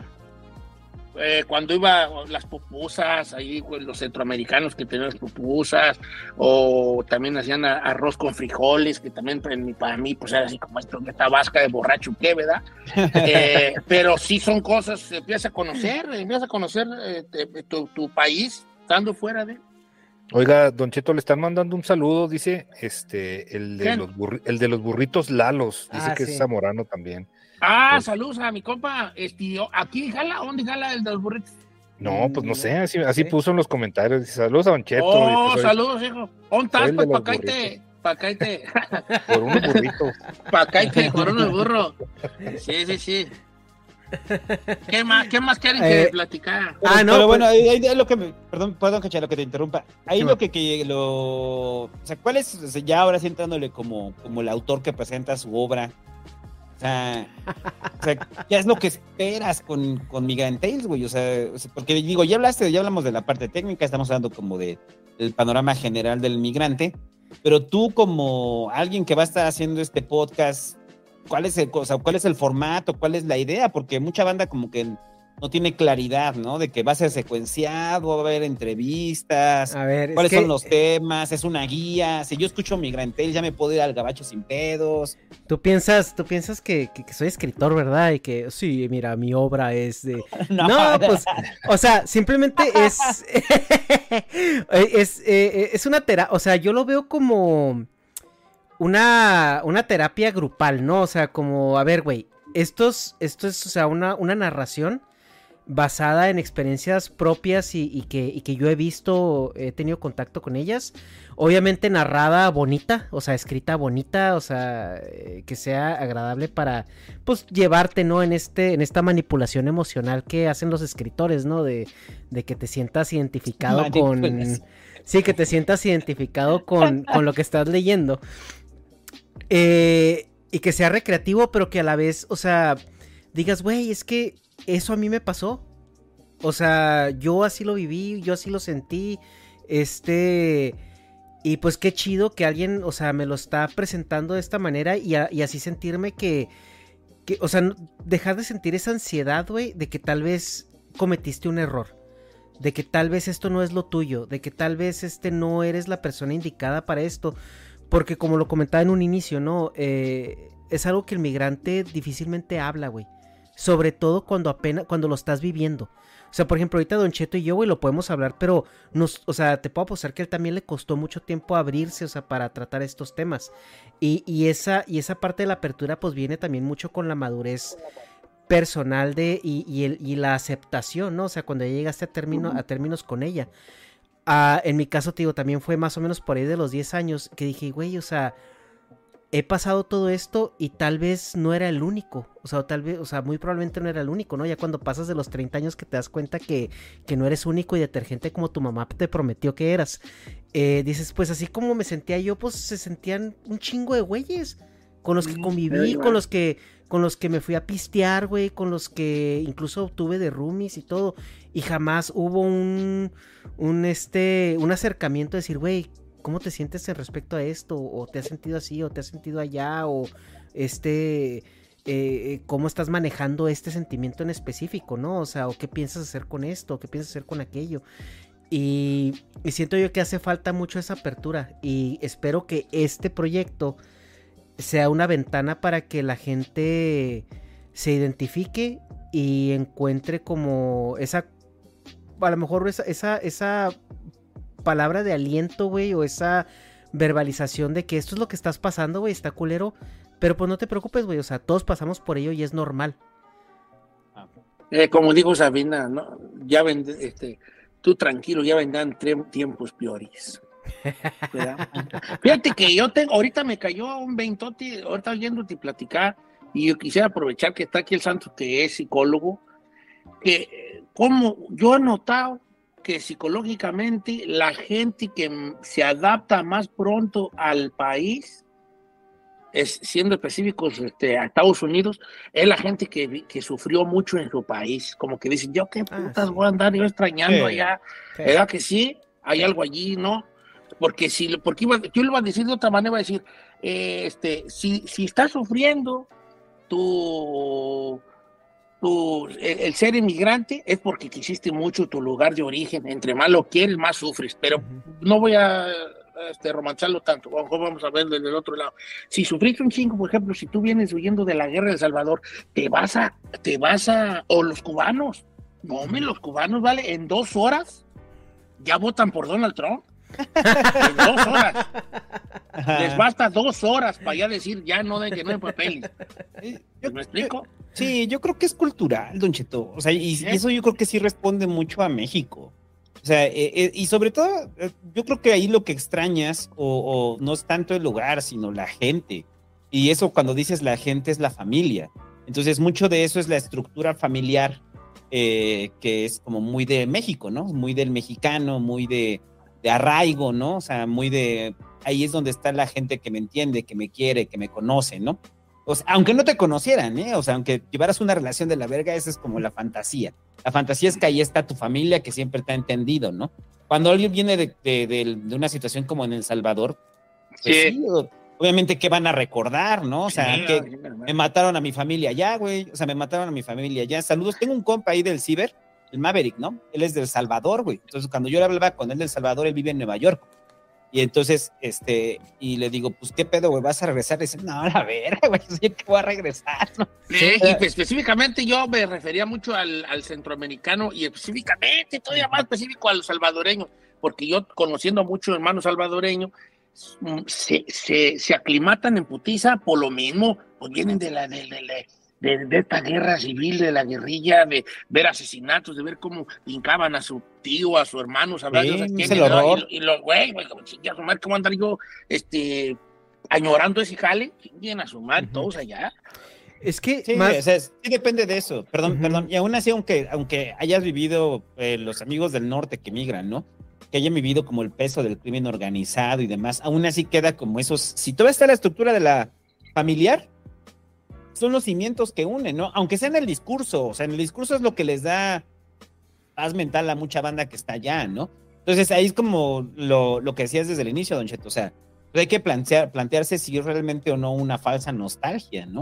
eh, cuando iba las pupusas, ahí pues, los centroamericanos que tenían las pupusas, o también hacían arroz con frijoles, que también para mí, pues era así como esto, esta vasca de borracho, ¿qué, verdad? Eh, pero sí son cosas, empieza a conocer, empieza a conocer tu, tu país estando fuera de Oiga, Don Cheto, le están mandando un saludo, dice, este, el de, los, el de los burritos Lalos, dice ah, que es zamorano también. Ah, pues saludos a mi compa, este, ¿aquí jala? ¿Dónde jala el de los burritos? No, pues no sé, así, así puso en los comentarios, dice, saludos a Don Cheto. Oh, pues, saludos, hijo. ¿Dónde estás? Pues para acá te, acá te. Por unos burritos. acá te, por unos burros. Sí, sí, sí. ¿Qué más, qué más quieren que eh, platicar? ah, no, pero bueno, pues- ahí, lo que perdón, perdón, Cacha, lo que te interrumpa. Ahí lo que, que, lo, o sea, ¿cuál es, ya ahora sí entrándole como, como el autor que presenta su obra? O sea, o ¿qué es lo que esperas con, con Migrant güey? O sea, porque digo, ya hablaste, ya hablamos de la parte técnica, estamos hablando como de el panorama general del migrante, pero tú como alguien que va a estar haciendo este podcast, cuál es el, cuál es el formato, cuál es la idea, porque mucha banda como que no tiene claridad, ¿no? De que va a ser secuenciado, va a haber entrevistas, a ver, cuáles son los temas, es una guía. Si yo escucho Migrantel, ya me puedo ir al gabacho sin pedos. Tú piensas, tú piensas que, soy escritor, ¿verdad? Y que sí, mira, mi obra es de. no. pues, o sea, simplemente es. es, eh, es una terapia. O sea, yo lo veo como una, una terapia grupal, ¿no? O sea, como, a ver, güey, esto es, esto es, o sea, una, una narración basada en experiencias propias y, que, que, yo he visto, he tenido contacto con ellas. Obviamente narrada bonita, o sea, escrita bonita, o sea, eh, que sea agradable para, pues, llevarte, ¿no? En, este, en esta manipulación emocional que hacen los escritores, ¿no? De, de que te sientas identificado con... Sí, que te sientas identificado con, con lo que estás leyendo. Eh, y que sea recreativo, pero que a la vez, o sea, digas, güey, es que eso a mí me pasó. O sea, yo así lo viví, yo así lo sentí. Este. Y pues qué chido que alguien, o sea, me lo está presentando de esta manera y, así sentirme que, o sea, dejar de sentir esa ansiedad, güey, de que tal vez cometiste un error. De que tal vez esto no es lo tuyo. De que tal vez este no eres la persona indicada para esto. Porque como lo comentaba en un inicio, ¿no? Eh, es algo que el migrante difícilmente habla, güey. Sobre todo cuando apenas, cuando lo estás viviendo. O sea, por ejemplo, ahorita Don Cheto y yo, güey, lo podemos hablar, pero nos, o sea, te puedo apostar que él también le costó mucho tiempo abrirse, o sea, para tratar estos temas. Y, y, esa, y esa parte de la apertura, pues viene también mucho con la madurez personal de, y, y, el, y la aceptación, ¿no? O sea, cuando ya llegaste a, término, a términos con ella. Ah, en mi caso, te digo, también fue más o menos por ahí de los 10 años que dije, güey, o sea, he pasado todo esto y tal vez no era el único. O sea, tal vez, o sea, muy probablemente no era el único, ¿no? Ya cuando pasas de los 30 años que te das cuenta que, que no eres único y detergente como tu mamá te prometió que eras. Eh, dices, pues así como me sentía yo, pues se sentían un chingo de güeyes con los que conviví, con los que con los que me fui a pistear, güey, con los que incluso tuve de roomies y todo, y jamás hubo un un este un acercamiento de decir, güey, ¿cómo te sientes en respecto a esto? ¿O te has sentido así? ¿O te has sentido allá? ¿O este... Eh, cómo estás manejando este sentimiento en específico, ¿no? O sea, o qué piensas hacer con esto, o qué piensas hacer con aquello. Y, y, siento yo que hace falta mucho esa apertura. Y espero que este proyecto sea una ventana para que la gente se identifique y encuentre como esa, a lo mejor esa, esa palabra de aliento, güey, o esa verbalización de que esto es lo que estás pasando, güey, está culero. Pero pues no te preocupes, güey, o sea, todos pasamos por ello y es normal. Eh, como dijo Sabina, ¿no? Ya ven, este, tú tranquilo, ya vendrán tiempos peores. Fíjate que yo tengo, ahorita me cayó un veintote, ahorita oyéndote platicar, y yo quisiera aprovechar que está aquí el santo que es psicólogo, que como yo he notado que psicológicamente la gente que se adapta más pronto al país, es, siendo específicos este, a Estados Unidos, es la gente que, que, sufrió mucho en su país. Como que dicen, yo qué putas voy a andar yo extrañando allá. ¿Verdad que sí? Hay algo allí, ¿no? Porque si, porque iba, yo lo iba a decir de otra manera, iba a decir, eh, este, si, si estás sufriendo tu el, ser inmigrante es porque quisiste mucho tu lugar de origen. Entre más lo quieres, más sufres. Pero no voy a este, romanzarlo tanto. Vamos a ver desde el otro lado. Si sufriste un chingo, por ejemplo, si tú vienes huyendo de la guerra de El Salvador, te vas a, te vas a, o los cubanos, no, los cubanos, vale, en dos horas ya votan por Donald Trump. Dos horas. Les basta dos horas para ya decir ya no de que no hay papel. ¿Me explico? Sí, yo creo que es cultural, Don Cheto. O sea, y, eso yo creo que sí responde mucho a México. O sea, eh, eh, y sobre todo, eh, yo creo que ahí lo que extrañas, o, no es tanto el lugar, sino la gente. Y eso cuando dices la gente es la familia. Entonces, mucho de eso es la estructura familiar, que es como muy de México, ¿no? Muy del mexicano, muy de, de arraigo, ¿no? O sea, muy de... Ahí es donde está la gente que me entiende, que me quiere, que me conoce, ¿no? O sea, aunque no te conocieran, ¿eh? O sea, aunque llevaras una relación de la verga, esa es como la fantasía. La fantasía es que ahí está tu familia que siempre te ha entendido, ¿no? Cuando alguien viene de, de, de, una situación como en El Salvador, pues sí. obviamente que van a recordar, ¿no? O sea, que me mataron a mi familia allá, güey. O sea, me mataron a mi familia allá. Saludos. Tengo un compa ahí del Ciber, el Maverick, ¿no? Él es del Salvador, güey. Entonces, cuando yo le hablaba con él del Salvador, él vive en Nueva York. Y entonces, este, y le digo, pues, ¿qué pedo, güey? ¿Vas a regresar? Y dice, no, a ver, güey, yo que voy a regresar, ¿no? Sí, y pues, específicamente yo me refería mucho al, al, centroamericano y específicamente, todavía más específico al salvadoreño, porque yo, conociendo a muchos hermanos salvadoreños, mm, se, se, se aclimatan en putiza por lo mismo, pues vienen de la, de, de, de de, esta guerra civil, de la guerrilla, de ver asesinatos, de ver cómo hincaban a su tío, a su hermano, sabrás sí, el horror. Y, los güey, güey, a su madre, ¿cómo andar yo este, añorando ese jale? Bien a su madre, todos allá. Es que sí, más... o sea, sí depende de eso, perdón, perdón. Y aún así, aunque, aunque hayas vivido eh, los amigos del norte que migran, ¿no? Que hayan vivido como el peso del crimen organizado y demás, aún así queda como esos. Si todavía está la estructura de la familiar, son los cimientos que unen, ¿no? Aunque sea en el discurso, o sea, en el discurso es lo que les da paz mental a mucha banda que está allá, ¿no? Entonces ahí es como lo, lo que decías desde el inicio, Don Cheto, o sea, hay que plantear, plantearse si es realmente o no una falsa nostalgia, ¿no?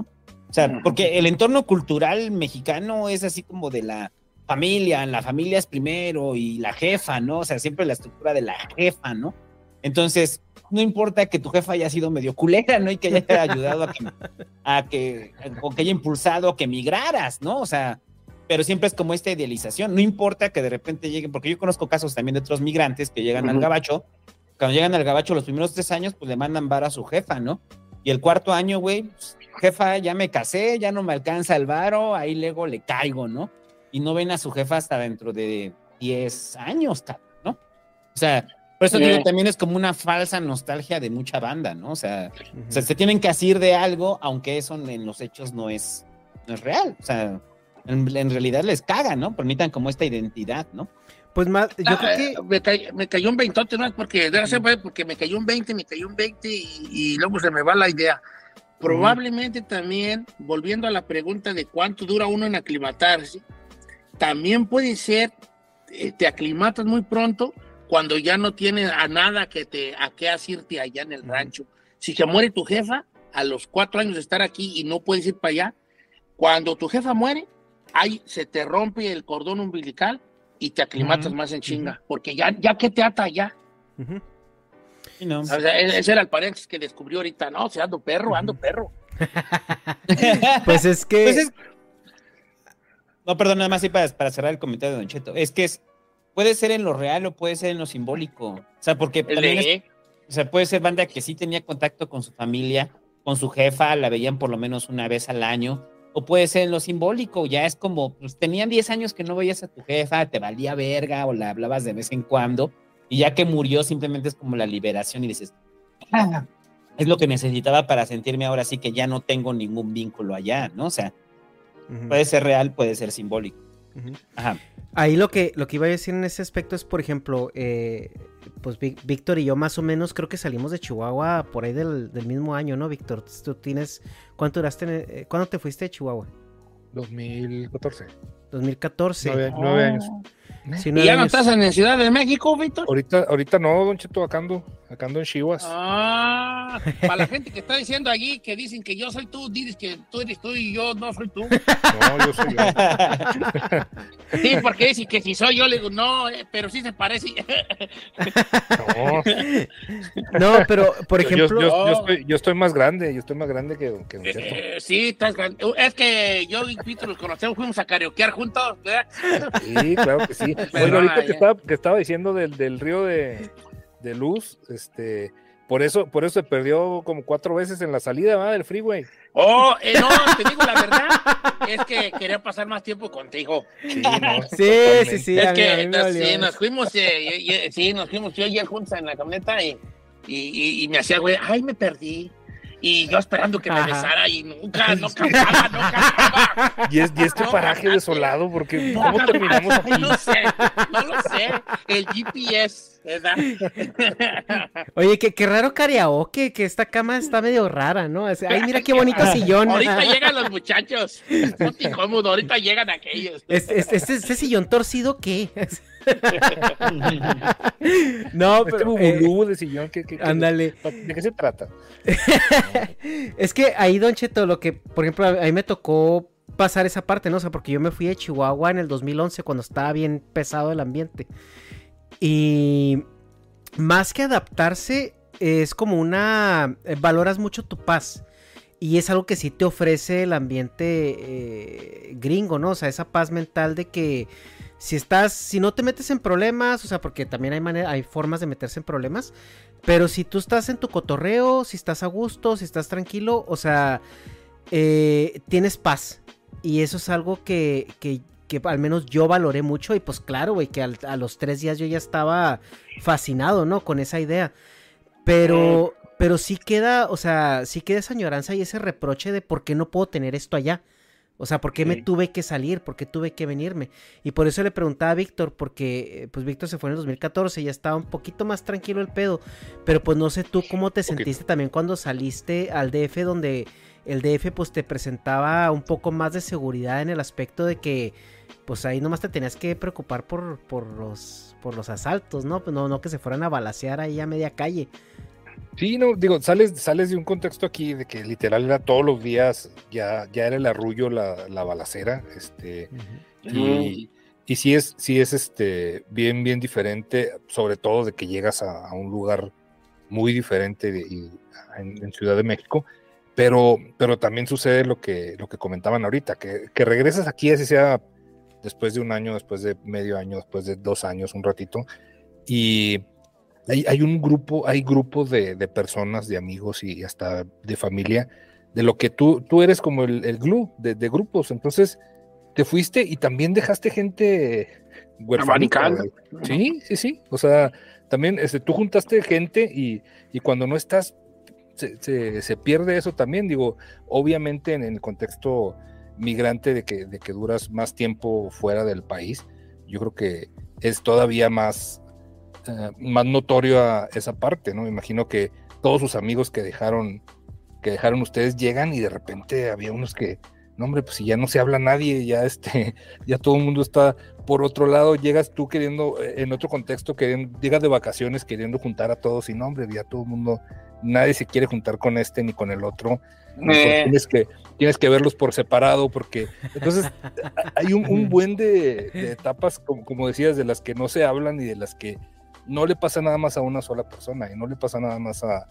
O sea, porque el entorno cultural mexicano es así como de la familia, la familia es primero y la jefa, ¿no? O sea, siempre la estructura de la jefa, ¿no? Entonces, no importa que tu jefa haya sido medio culera, ¿no? Y que haya ayudado a que, a que, o que haya impulsado a que migraras, ¿no? O sea, pero siempre es como esta idealización. No importa que de repente lleguen, porque yo conozco casos también de otros migrantes que llegan al gabacho. Cuando llegan al gabacho los primeros tres años, pues le mandan vara a su jefa, ¿no? Y el cuarto año, güey, pues, jefa, ya me casé, ya no me alcanza el varo, ahí luego le caigo, ¿no? Y no ven a su jefa hasta dentro de 10 años, ¿no? O sea, por eso digo, también es como una falsa nostalgia de mucha banda, ¿no? O sea, o sea se tienen que asir de algo, aunque eso en los hechos no es, no es real. O sea, en, realidad les caga, ¿no? Permitan como esta identidad, ¿no? Pues más, yo Ah, creo que... me, cayó un 20, ¿no? Porque, pues, porque me cayó un 20, me cayó un 20 y, y luego se me va la idea. Probablemente también, volviendo a la pregunta de cuánto dura uno en aclimatarse, también puede ser, eh, te aclimatas muy pronto cuando ya no tienes a nada que te, a qué asirte allá en el rancho. Si se muere tu jefa, a los cuatro años de estar aquí y no puedes ir para allá, cuando tu jefa muere, ahí se te rompe el cordón umbilical y te aclimatas más en chinga, porque ya, ya que te ata allá. Sí, ¿no? O sea, e- ese era el paréntesis que descubrió ahorita, no, o sea, ando perro, ando perro. Pues es que... Pues es- No, perdón, nada más así para, para cerrar el comentario de Don Cheto. Es que es, puede ser en lo real o puede ser en lo simbólico. O sea, porque también es- o sea, puede ser banda que sí tenía contacto con su familia, con su jefa, la veían por lo menos una vez al año, o puede ser en lo simbólico, ya es como, pues tenían 10 años que no veías a tu jefa, te valía verga o la hablabas de vez en cuando, y ya que murió simplemente es como la liberación y dices, "Ah, es lo que necesitaba para sentirme ahora sí que ya no tengo ningún vínculo allá, ¿no? O sea, puede ser real, puede ser simbólico. Ajá. Ahí lo que, lo que iba a decir en ese aspecto es, por ejemplo, eh, pues Víctor y yo más o menos creo que salimos de Chihuahua por ahí del, del mismo año, ¿no, Víctor? Tú tienes, ¿cuánto duraste? en el- eh, ¿Cuándo te fuiste de Chihuahua? 2014. 2014. Nueve, nueve años. ¿Y ya no estás en la Ciudad de México, Víctor? Ahorita, ahorita no, Don Cheto, acá ando, acá ando en Chihuahua. Ah, para la gente que está diciendo allí que dicen que yo soy tú, dices que tú eres tú y yo no soy tú. No, yo soy yo. Sí, porque dicen que si soy yo, le digo, no, eh, pero sí se parece. No, No, pero, por yo- yo- ejemplo... yo, yo estoy, yo estoy más grande, yo estoy más grande que, que Don Cheto. Eh, sí, estás gran- Es que yo y Víctor nos conocemos, fuimos a karaokear juntos, ¿verdad? Sí, claro que sí. Oiga, ahorita no, que estaba, que estaba diciendo del, del río de, de luz, este, por eso, por eso se perdió como cuatro veces en la salida ¿va? del freeway. Oh, eh, no, te digo la verdad, es que quería pasar más tiempo contigo. Sí, no, Sí, sí, sí. es a que mí nos, sí, fuimos, eh, y- y- sí, nos fuimos yo y él juntos en la camioneta y, y, y- y me hacía, güey, ay, me perdí. Y yo esperando que me Ajá. besara y nunca, no cantaba, no cantaba. Y, es, y este No, paraje desolado, porque ¿cómo terminamos aquí? No sé, no lo sé. El GPS. Oye, qué, qué raro karaoke, que esta cama está medio rara, ¿no? O sea, Ay, mira qué bonito sillón. Ahorita llegan los muchachos. No te incómodo, ahorita llegan aquellos. Este, este, este- este sillón torcido, ¿qué? no, Este pero... eh, bubulú de sillón, ¿qué, qué- qué- ándale. ¿de qué se trata? Es que ahí, Don Cheto, lo que, por ejemplo, a a mí me tocó pasar esa parte, ¿no? O sea, porque yo me fui de Chihuahua en el 2011 cuando estaba bien pesado el ambiente. Y más que adaptarse, es como una... eh, valoras mucho tu paz. Y es algo que sí te ofrece el ambiente eh, gringo, ¿no? O sea, esa paz mental de que si estás, si no te metes en problemas, o sea, porque también hay, manera, hay formas de meterse en problemas, pero si tú estás en tu cotorreo, si estás a gusto, si estás tranquilo, o sea, eh, tienes paz. Y eso es algo que, que, que al menos yo valoré mucho. Y pues claro, güey, que al- a los tres días yo ya estaba fascinado, ¿no? Con esa idea. Pero, pero sí queda, o sea, sí queda esa añoranza y ese reproche de por qué no puedo tener esto allá. O sea, ¿por qué me tuve que salir? ¿Por qué tuve que venirme? Y por eso le preguntaba a Víctor, porque eh, pues Víctor se fue en el 2014, ya estaba un poquito más tranquilo el pedo. Pero pues no sé tú cómo te sentiste también cuando saliste al DF, donde el DF pues te presentaba un poco más de seguridad en el aspecto de que pues ahí nomás te tenías que preocupar por, por los por los asaltos, ¿no? Pues no, no que se fueran a balasear ahí a media calle. Sí, no, digo, sales, sales de un contexto aquí de que literal era todos los días, ya, ya era el arrullo, la, la balacera, este, y, y sí es, sí es este, bien, bien diferente, sobre todo de que llegas a, a un lugar muy diferente de, y, en, en, Ciudad de México, pero, pero también sucede lo que, lo que comentaban ahorita, que, que regresas aquí, así sea después de un año, después de medio año, después de dos años, un ratito, y hay, hay un grupo, hay grupos de, de, personas, de amigos y hasta de familia, de lo que tú, tú eres como el, el glue de, de, grupos. Entonces, te fuiste y también dejaste gente huérfana. Sí, sí, sí. O sea, también este, tú juntaste gente y, y cuando no estás, se, se, se, pierde eso también. Digo, obviamente en el contexto migrante de que, de que duras más tiempo fuera del país, yo creo que es todavía más uh, más notorio a esa parte, ¿no? Me imagino que todos sus amigos que dejaron, que dejaron ustedes llegan y de repente había unos que, no hombre, pues si ya no se habla nadie, ya este, ya todo el mundo está por otro lado, llegas tú queriendo, eh, en otro contexto, queriendo, llegas de vacaciones queriendo juntar a todos y no, hombre, ya todo el mundo, nadie se quiere juntar con este ni con el otro. Eh. Tienes, que, tienes que verlos por separado, porque entonces hay un, un buen de, de etapas, como, como, decías, de las que no se hablan y de las que no le pasa nada más a una sola persona y no le pasa nada más a,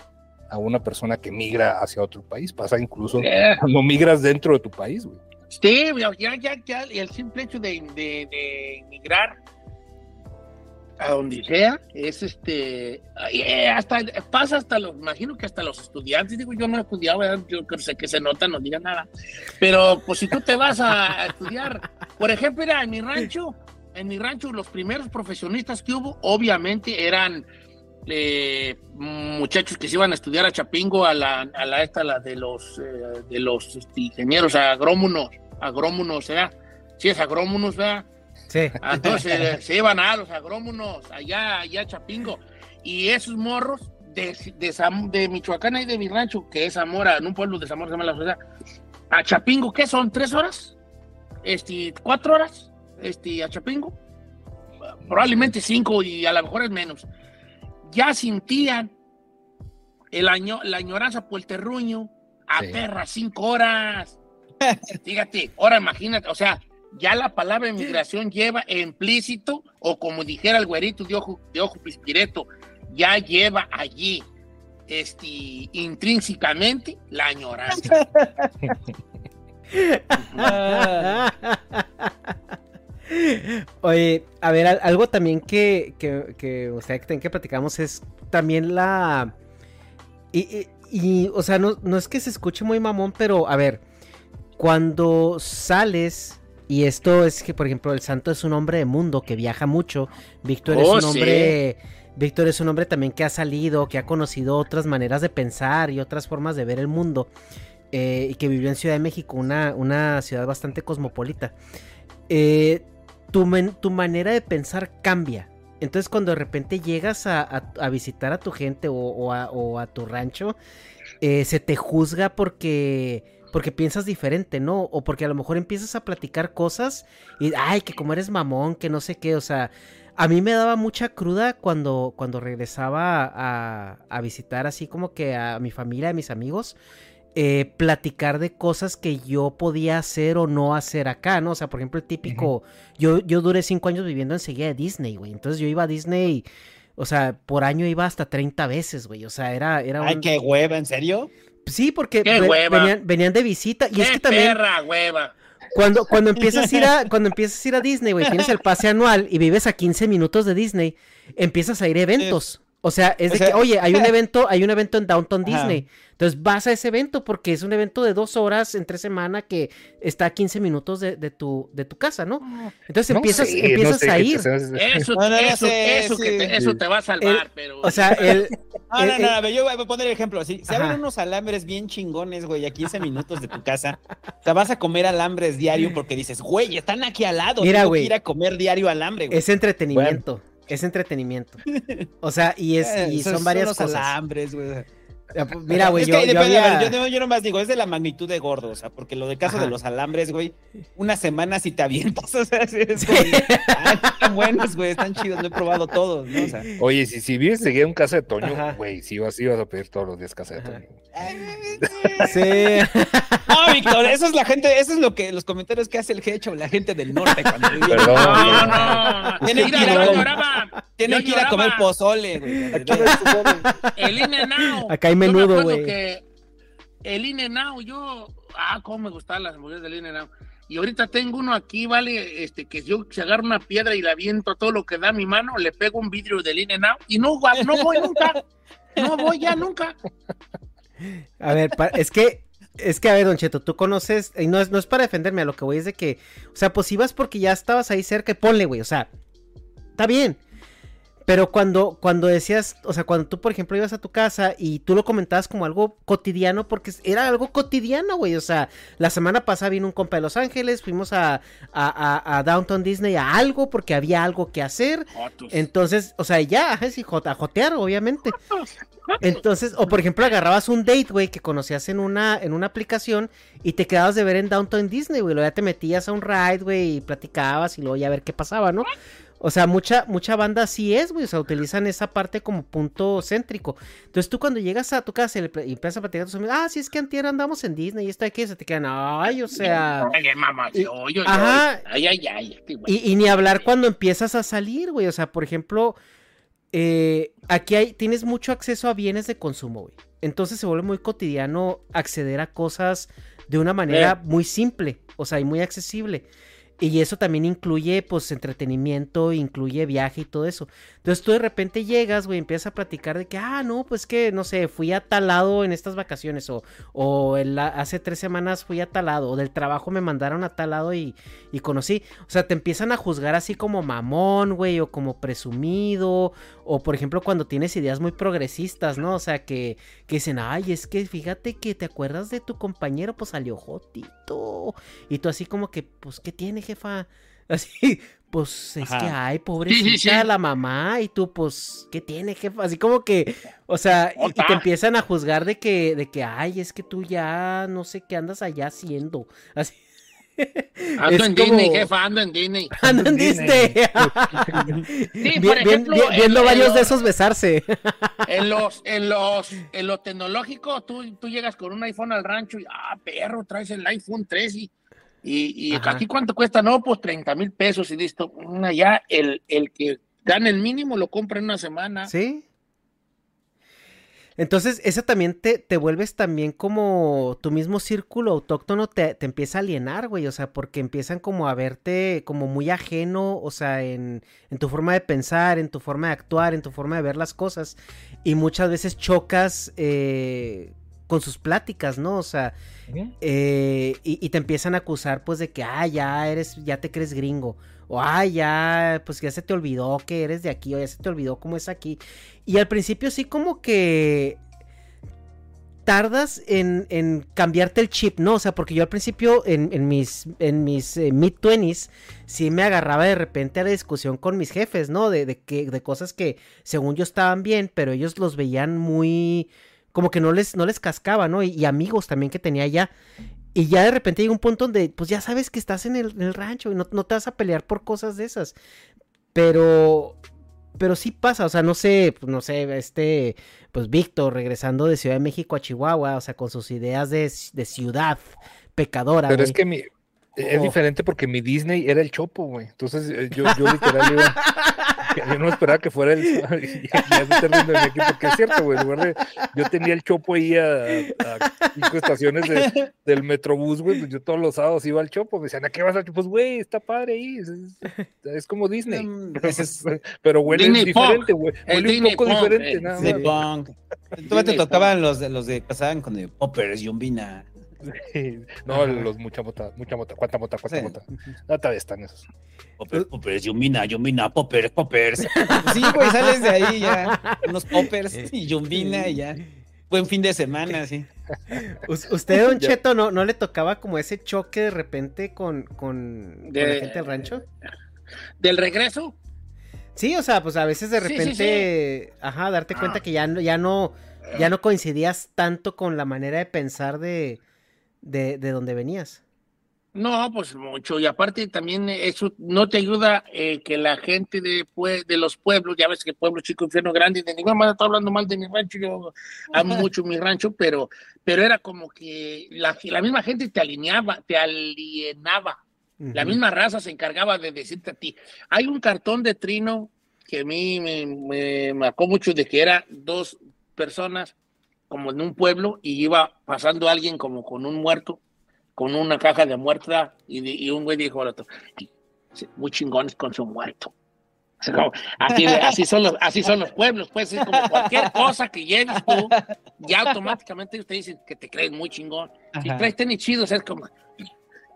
a una persona que migra hacia otro país, pasa incluso yeah. cuando migras dentro de tu país, güey. Sí, ya, ya, ya, el simple hecho de, de, de migrar a donde sea, es este, hasta pasa hasta los, imagino que hasta los estudiantes, digo, yo no he estudiado, yo que sé que se nota, no diga nada, pero pues si tú te vas a, a estudiar, por ejemplo, era en mi rancho, en mi rancho los primeros profesionistas que hubo, obviamente eran eh, muchachos que se iban a estudiar a Chapingo, a la, a la esta, la de los, eh, de los este, ingenieros agrómonos, agrómonos, ¿verdad? Sí, es agrómonos, ¿verdad? Sí. Entonces eh, se iban a los agrómonos allá, allá a Chapingo. Y esos morros de, de, de Michoacán y de mi rancho, que es Zamora, en un pueblo de Zamora se llama la ciudad, a Chapingo, ¿qué son? ¿Tres horas? Este, ¿Cuatro horas? Este, a Chapingo. Probablemente cinco y a lo mejor es menos. Ya sentían el año, la añoranza por el terruño a sí. perra cinco horas. Fíjate, ahora imagínate, o sea, ya la palabra inmigración lleva implícito, o como dijera el güerito de ojo, de ojo pispireto, ya lleva allí este, intrínsecamente la añoranza. Oye, a ver, algo también que, que, que o sea, que, que platicamos es también la... Y, y, y, o sea, no, no es que se escuche muy mamón, pero a ver, cuando sales y esto es que, por ejemplo, el santo es un hombre de mundo que viaja mucho. Víctor oh, es un hombre. Sí. Víctor es un hombre también que ha salido, que ha conocido otras maneras de pensar y otras formas de ver el mundo. Eh, y que vivió en Ciudad de México, una, una ciudad bastante cosmopolita. Eh, tu, tu, manera de pensar cambia. Entonces, cuando de repente llegas a, a, a visitar a tu gente o, o, a, o a, tu rancho, eh, se te juzga porque porque piensas diferente, ¿no? O porque a lo mejor empiezas a platicar cosas y, ay, que como eres mamón, que no sé qué, o sea, a mí me daba mucha cruda cuando, cuando regresaba a, a visitar así como que a mi familia, a mis amigos, eh, platicar de cosas que yo podía hacer o no hacer acá, ¿no? O sea, por ejemplo, el típico, uh -huh. yo, yo duré cinco años viviendo enseguida de Disney, güey, entonces yo iba a Disney... O sea, por año iba hasta 30 veces, güey. O sea, era, era Ay, un... qué hueva, ¿en serio? Sí, porque venían, venían, de visita. Y ¿Qué es que también. Perra, hueva. Cuando, cuando empiezas a ir a, cuando empiezas a ir a Disney, güey, tienes el pase anual y vives a 15 minutos de Disney, empiezas a ir a eventos. O sea, es de o sea, que, oye, hay un evento, hay un evento en Downtown Disney. Ajá. Entonces vas a ese evento porque es un evento de dos horas entre semana que está a 15 minutos de, de tu, de tu casa, ¿no? Entonces no empiezas, sé, empiezas no sé a ir. Eso, no, eso, sé, eso, sí. te, eso, te, va a salvar, el, pero. O sea, el. No, no, no, yo voy a poner el ejemplo. Si se abren unos alambres bien chingones, güey, a 15 minutos de tu casa, te vas a comer alambres diario porque dices, güey, están aquí al lado. Mira, tengo güey. que ir a comer diario alambre, güey. Es entretenimiento. Bueno. Es entretenimiento. O sea, y es y son varias son cosas. alambres, güey. Pues, mira, güey, Es yo, que yo había- yo, no- yo nomás digo, es de la magnitud de gordo, o sea, porque lo de caso Ajá. de los alambres, güey, una semana si te avientas, o sea, sí, es como, "Ay, están buenos, güey, están chidos, lo he probado todos, ¿no? O sea, Oye, si, si vives seguido en casa de. Toño, güey, si vas, vas a pedir todos los días casa de. Toño. Sí. no, Víctor, eso es la gente, eso es lo que, los comentarios que hace el hecho, la gente del norte cuando vivía. Perdón. No, no. Tienen que ir a comer-. Tienen que ir a comer pozole, güey. El INE Now. Acá hay menudo, acuerdo güey. que El INE Now, yo. Ah, cómo me gustaban las hamburguesas del INE Now. Y ahorita tengo uno aquí, vale, este, que yo se agarro una piedra y la aviento a todo lo que da mi mano, le pego un vidrio del INE Now y no, no voy nunca. No voy ya nunca. A ver, es que, es que, a ver, Don Cheto, tú conoces, y no es, no es para defenderme, a lo que voy es de que, o sea, pues ibas porque ya estabas ahí cerca y ponle, güey, o sea, está bien. Pero cuando, cuando decías, o sea, cuando tú, por ejemplo, ibas a tu casa y tú lo comentabas como algo cotidiano, porque era algo cotidiano, güey. O sea, la semana pasada vino un compa de Los Ángeles, fuimos a, a, a- a Downtown Disney a algo, porque había algo que hacer. Jotos. Entonces, o sea, ya, sí, a jotear, obviamente. Entonces, o por ejemplo, agarrabas un date, güey, que conocías en una, en una aplicación y te quedabas de ver en Downtown Disney, güey. Luego ya te metías a un ride, güey, y platicabas y luego ya a ver qué pasaba, ¿no? O sea, mucha, mucha banda así es, güey. O sea, utilizan esa parte como punto céntrico. Entonces tú cuando llegas a tu casa y, le pl- y empiezas a platicar a tus amigos, ah, sí, es que antier andamos en Disney y esto aquí, se te quedan, ay, o sea... Ay, mamá, y- yo, yo, yo. ajá. Ay, ay, ay. Y, y ni hablar cuando empiezas a salir, güey. O sea, por ejemplo, eh, aquí hay, tienes mucho acceso a bienes de consumo, güey. Entonces se vuelve muy cotidiano acceder a cosas de una manera Eh. muy simple, o sea, y muy accesible. Y eso también incluye, pues, entretenimiento, incluye viaje y todo eso. Entonces tú de repente llegas, güey, empiezas a platicar de que, ah, no, pues que, no sé, fui a tal lado en estas vacaciones, o, o el- hace tres semanas fui a tal lado, o del trabajo me mandaron a tal lado y, y conocí. O sea, te empiezan a juzgar así como mamón, güey, o como presumido, o por ejemplo cuando tienes ideas muy progresistas, ¿no? O sea, que, que dicen, ay, es que fíjate que te acuerdas de tu compañero, pues salió jotito. Y tú así como que, pues, ¿qué tiene, jefa? Así, pues es Ajá. que, ay, pobrecita Sí, sí, sí. la mamá, y tú, pues, ¿qué tiene, jefa? Así como que, o sea, y, y te empiezan a juzgar de que, de que, ay, es que tú ya no sé qué andas allá haciendo. Así. Ando es en Disney, jefa, ando en Disney. Ando en Disney. Sí, Bien- por bien- ejemplo, bien- viendo en- en varios de los- esos besarse. En los, en los, en lo tecnológico, tú, tú llegas con un iPhone al rancho y, ah, perro, traes el iPhone 3 y, y, aquí cuánto cuesta, no, pues 30 mil pesos y listo. Allá el, el que gana el mínimo lo compra en una semana. ¿Sí? Entonces, eso también te, te vuelves también como tu mismo círculo autóctono te, te empieza a alienar, güey. O sea, porque empiezan como a verte como muy ajeno, o sea, en, en tu forma de pensar, en tu forma de actuar, en tu forma de ver las cosas. Y muchas veces chocas eh, con sus pláticas, ¿no? O sea, eh, y, y te empiezan a acusar, pues, de que, ah, ya eres, ya te crees gringo. O, ah, ya, pues ya se te olvidó que eres de aquí, o ya se te olvidó cómo es aquí. Y al principio sí como que tardas en, en cambiarte el chip, ¿no? O sea, porque yo al principio en, en mis, en mis eh, mid-20s sí me agarraba de repente a la discusión con mis jefes, ¿no? De, de, que, de cosas que según yo estaban bien, pero ellos los veían muy... como que no les, no les cascaba, ¿no? Y, y amigos también que tenía allá. Y ya de repente llega un punto donde, pues ya sabes que estás en el, en el rancho y no, no te vas a pelear por cosas de esas. Pero, pero sí pasa, o sea, no sé, pues, no sé, este, pues Víctor regresando de Ciudad de México a Chihuahua, o sea, con sus ideas de, de ciudad pecadora. Pero güey. es que mi, es Oh. diferente porque mi Disney era el Chopo, güey. Entonces eh, yo, yo literal iba. Yo no esperaba que fuera el. ya aquí porque es cierto, güey. En lugar de. Yo tenía el Chopo ahí a, a cinco estaciones de- del Metrobús, güey. Pues yo todos los sábados iba al Chopo. Me decían, ¿a qué vas al Chopo? Pues, güey, está padre ahí. Es, es- es como Disney. Mm, Pero, es- huele Disney Punk. diferente, güey. El Huele un poco diferente, nada más. Todavía te tocaban los de los de pasaban con de poppers, yumbina. No, los mucha mota, mucha mota, cuánta mota, cuánta Sí. mota. No, todavía están esos. Poppers, poppers, yumbina, yumbina, poppers, poppers. Sí, güey, sales de ahí ya. Unos poppers y yumbina y ya. Buen fin de semana, sí. Us- ¿Usted, Don. Cheto, no, no le tocaba como ese choque de repente con, con, con De- la gente del rancho? Del regreso, Sí, o sea, pues a veces de Sí, sí, repente, ajá, darte cuenta Ah. que ya no, ya no, ya no coincidías tanto con la manera de pensar de, de, de donde venías. No, pues mucho. Y aparte también eso no te ayuda eh, que la gente de, de los pueblos, ya ves que pueblo chico, infierno grande, de ninguna manera estoy hablando mal de mi rancho, yo amo mucho mi rancho, pero, pero era como que la, la misma gente te alineaba, te alienaba. La misma raza se encargaba de decirte a ti. Hay un cartón de Trino que a mí me, me marcó mucho de que era dos personas como en un pueblo y iba pasando alguien como con un muerto con una caja de muerta y, un güey dijo al otro, muy chingones con su muerto. Así, así, son los, así son los pueblos, pues es como cualquier cosa que llegues tú, ya automáticamente te dicen que te crees muy chingón. Si traes tenis chidos, es como,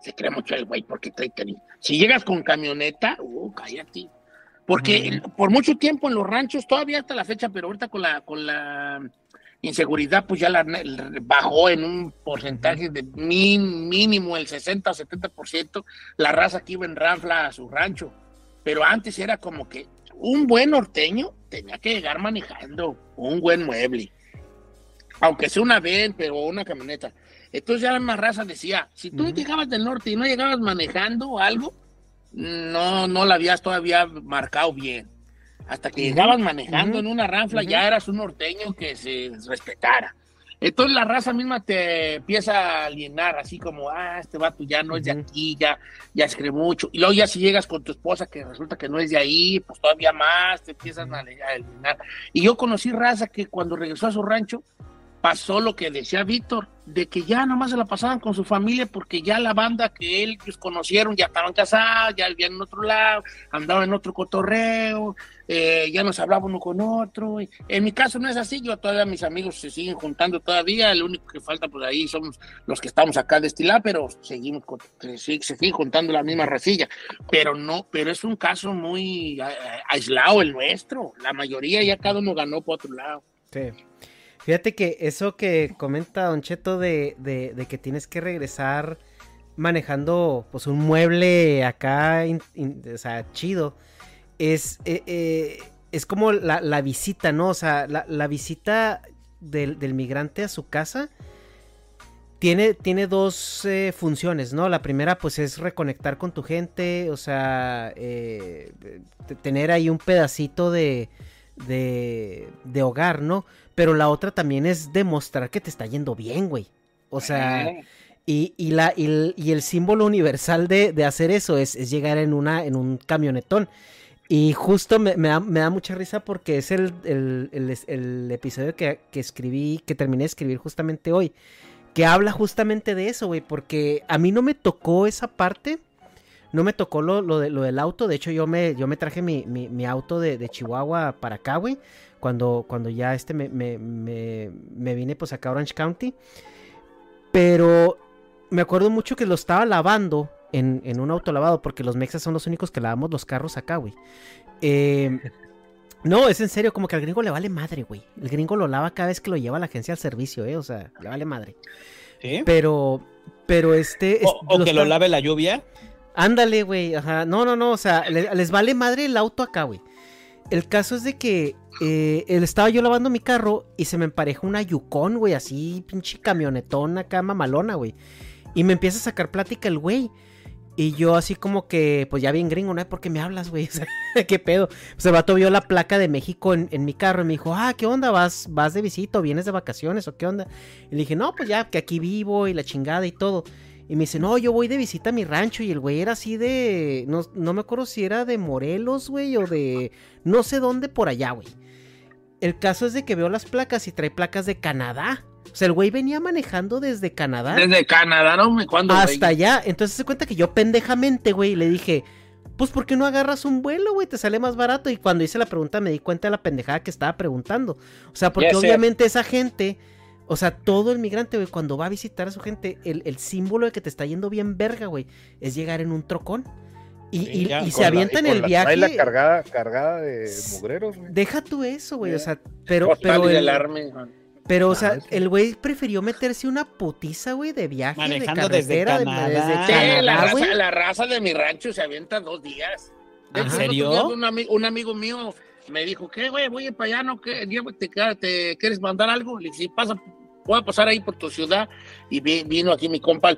se cree mucho el güey porque trae tenis. Si llegas con camioneta, uh, cállate. Porque por mucho tiempo en los ranchos, todavía hasta la fecha, pero ahorita con la, con la inseguridad pues ya la, bajó en un porcentaje de mínimo el 60 o 70% la raza que iba en ranfla a su rancho. Pero antes era como que un buen norteño tenía que llegar manejando un buen mueble. Aunque sea una vez, pero una camioneta. Entonces ya la más raza decía, si tú llegabas del norte y no llegabas manejando algo, no, no la habías todavía marcado bien. Hasta que llegabas manejando en una ranfla, ya eras un norteño que se respetara. Entonces la raza misma te empieza a alienar, así como, ah, este vato ya no es de aquí, ya, ya escribe mucho. Y luego ya si llegas con tu esposa que resulta que no es de ahí, pues todavía más te empiezan a alienar. Y yo conocí raza que cuando regresó a su rancho, pasó lo que decía Víctor, de que ya nomás se la pasaban con su familia porque ya la banda que ellos conocieron ya estaban casados, ya vivían en otro lado, andaban en otro cotorreo, eh, ya nos hablaban uno con otro. En mi caso no es así, yo todavía mis amigos se siguen juntando todavía, el único que falta por ahí somos los que estamos acá de estilar, pero seguimos, se, siguen juntando la misma racilla, pero no, pero es un caso muy aislado el nuestro, la mayoría ya cada uno ganó por otro lado. Sí. Fíjate que eso que comenta Don Cheto de, que tienes que regresar manejando pues un mueble acá, o sea, chido, es, eh, eh, es como la, visita, ¿no? O sea, la, visita del, migrante a su casa tiene, tiene dos eh, funciones, ¿no? La primera pues es reconectar con tu gente, o sea, tener ahí un pedacito de, de, de hogar, ¿no? Pero la otra también es demostrar que te está yendo bien, güey. O sea, y, la, y, el, símbolo universal de, hacer eso es, llegar en, una, en un camionetón. Y justo me, da, mucha risa porque es el, el, episodio que, que, escribí, que terminé de escribir justamente hoy. Que habla justamente de eso, güey. Porque a mí no me tocó esa parte. No me tocó lo, lo, de, lo del auto. De hecho, yo me, yo me traje mi, mi, auto de, de, Chihuahua para acá, güey cuando, cuando ya este me, me, me, vine pues acá a Orange County. Pero me acuerdo mucho que lo estaba lavando en, en un auto lavado, porque los mexas son los únicos que lavamos los carros acá, güey. Em, no, es en serio, como que al gringo le vale madre, güey. El gringo lo lava cada vez que lo lleva a la agencia al servicio, ¿eh? O sea, le vale madre. ¿Sí? Pero, pero este... O, que lo lave la lluvia. Ándale, güey, ajá. No, no, no, o sea, les vale madre el auto acá, güey. El caso es de que eh, estaba yo lavando mi carro y se me empareja una Yukon, güey, así pinche camionetón acá mamalona, güey. Y me empieza a sacar plática el güey. Y yo así como que, pues ya bien gringo, ¿no? ¿Por qué me hablas, güey? ¿Qué pedo? Pues el vato vio la placa de México en, mi carro y me dijo, ah, ¿qué onda? ¿Vas, ¿Vas de visita o vienes de vacaciones o qué onda? Y le dije, no, pues ya, que aquí vivo y la chingada y todo. Y me dice, no, yo voy de visita a mi rancho. Y el güey era así de. No, no me acuerdo si era de Morelos, güey, o de. No sé dónde por allá, güey. El caso es de que veo las placas y trae placas de Canadá. O sea, el güey venía manejando desde Canadá. Desde Canadá, ¿no? ¿Cuándo, Hasta allá. Entonces se cuenta que yo pendejamente, güey, le dije, pues ¿por qué no agarras un vuelo, güey? Te sale más barato. Y cuando hice la pregunta me di cuenta de la pendejada que estaba preguntando. O sea, porque obviamente esa gente o sea, todo el migrante, güey, cuando va a visitar a su gente, el, símbolo de que te está yendo bien verga, güey, es llegar en un trocón. Y, se avienta en el viaje. la cargada, cargada de mugreros, güey. Deja tú eso, güey. O sea, pero. pero el, pero, o sea, ah, el güey prefirió meterse una putiza, güey, de viaje. Manejando de desde Canadá. Desde la, raza, la, raza, de mi rancho se avienta dos días. ¿En serio? Un, un, amigo mío me dijo, ¿qué, güey? Voy a ir para allá, ¿no? ¿Qué, te, te, quieres mandar algo? Le dije, sí, pasa, voy a pasar ahí por tu ciudad. Y vino aquí mi compa al.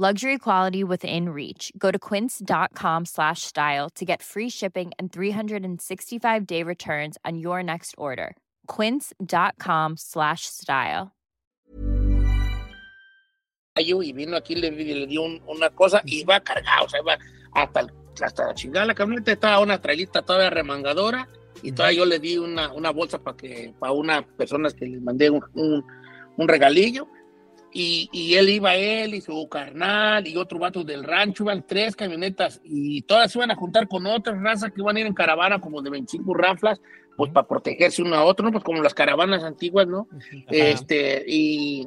Luxury quality within reach. Go to quince.com slash style to get free shipping and 365 day returns on your next order. Quince.com slash style. Y vino aquí, le, le dio un, una cosa y iba cargado, o sea, iba hasta, hasta la chingada la camioneta, estaba una trailita todavía remangadora y todavía yo le di una, una bolsa para que para una persona que le mandé un, un, un regalillo y, y, él iba él y su carnal y otro vato del rancho, iban tres camionetas y todas se iban a juntar con otras razas que iban a ir en caravana como de 25 raflas, pues para protegerse uno a otro, ¿no? Pues como las caravanas antiguas, ¿no? Este, y,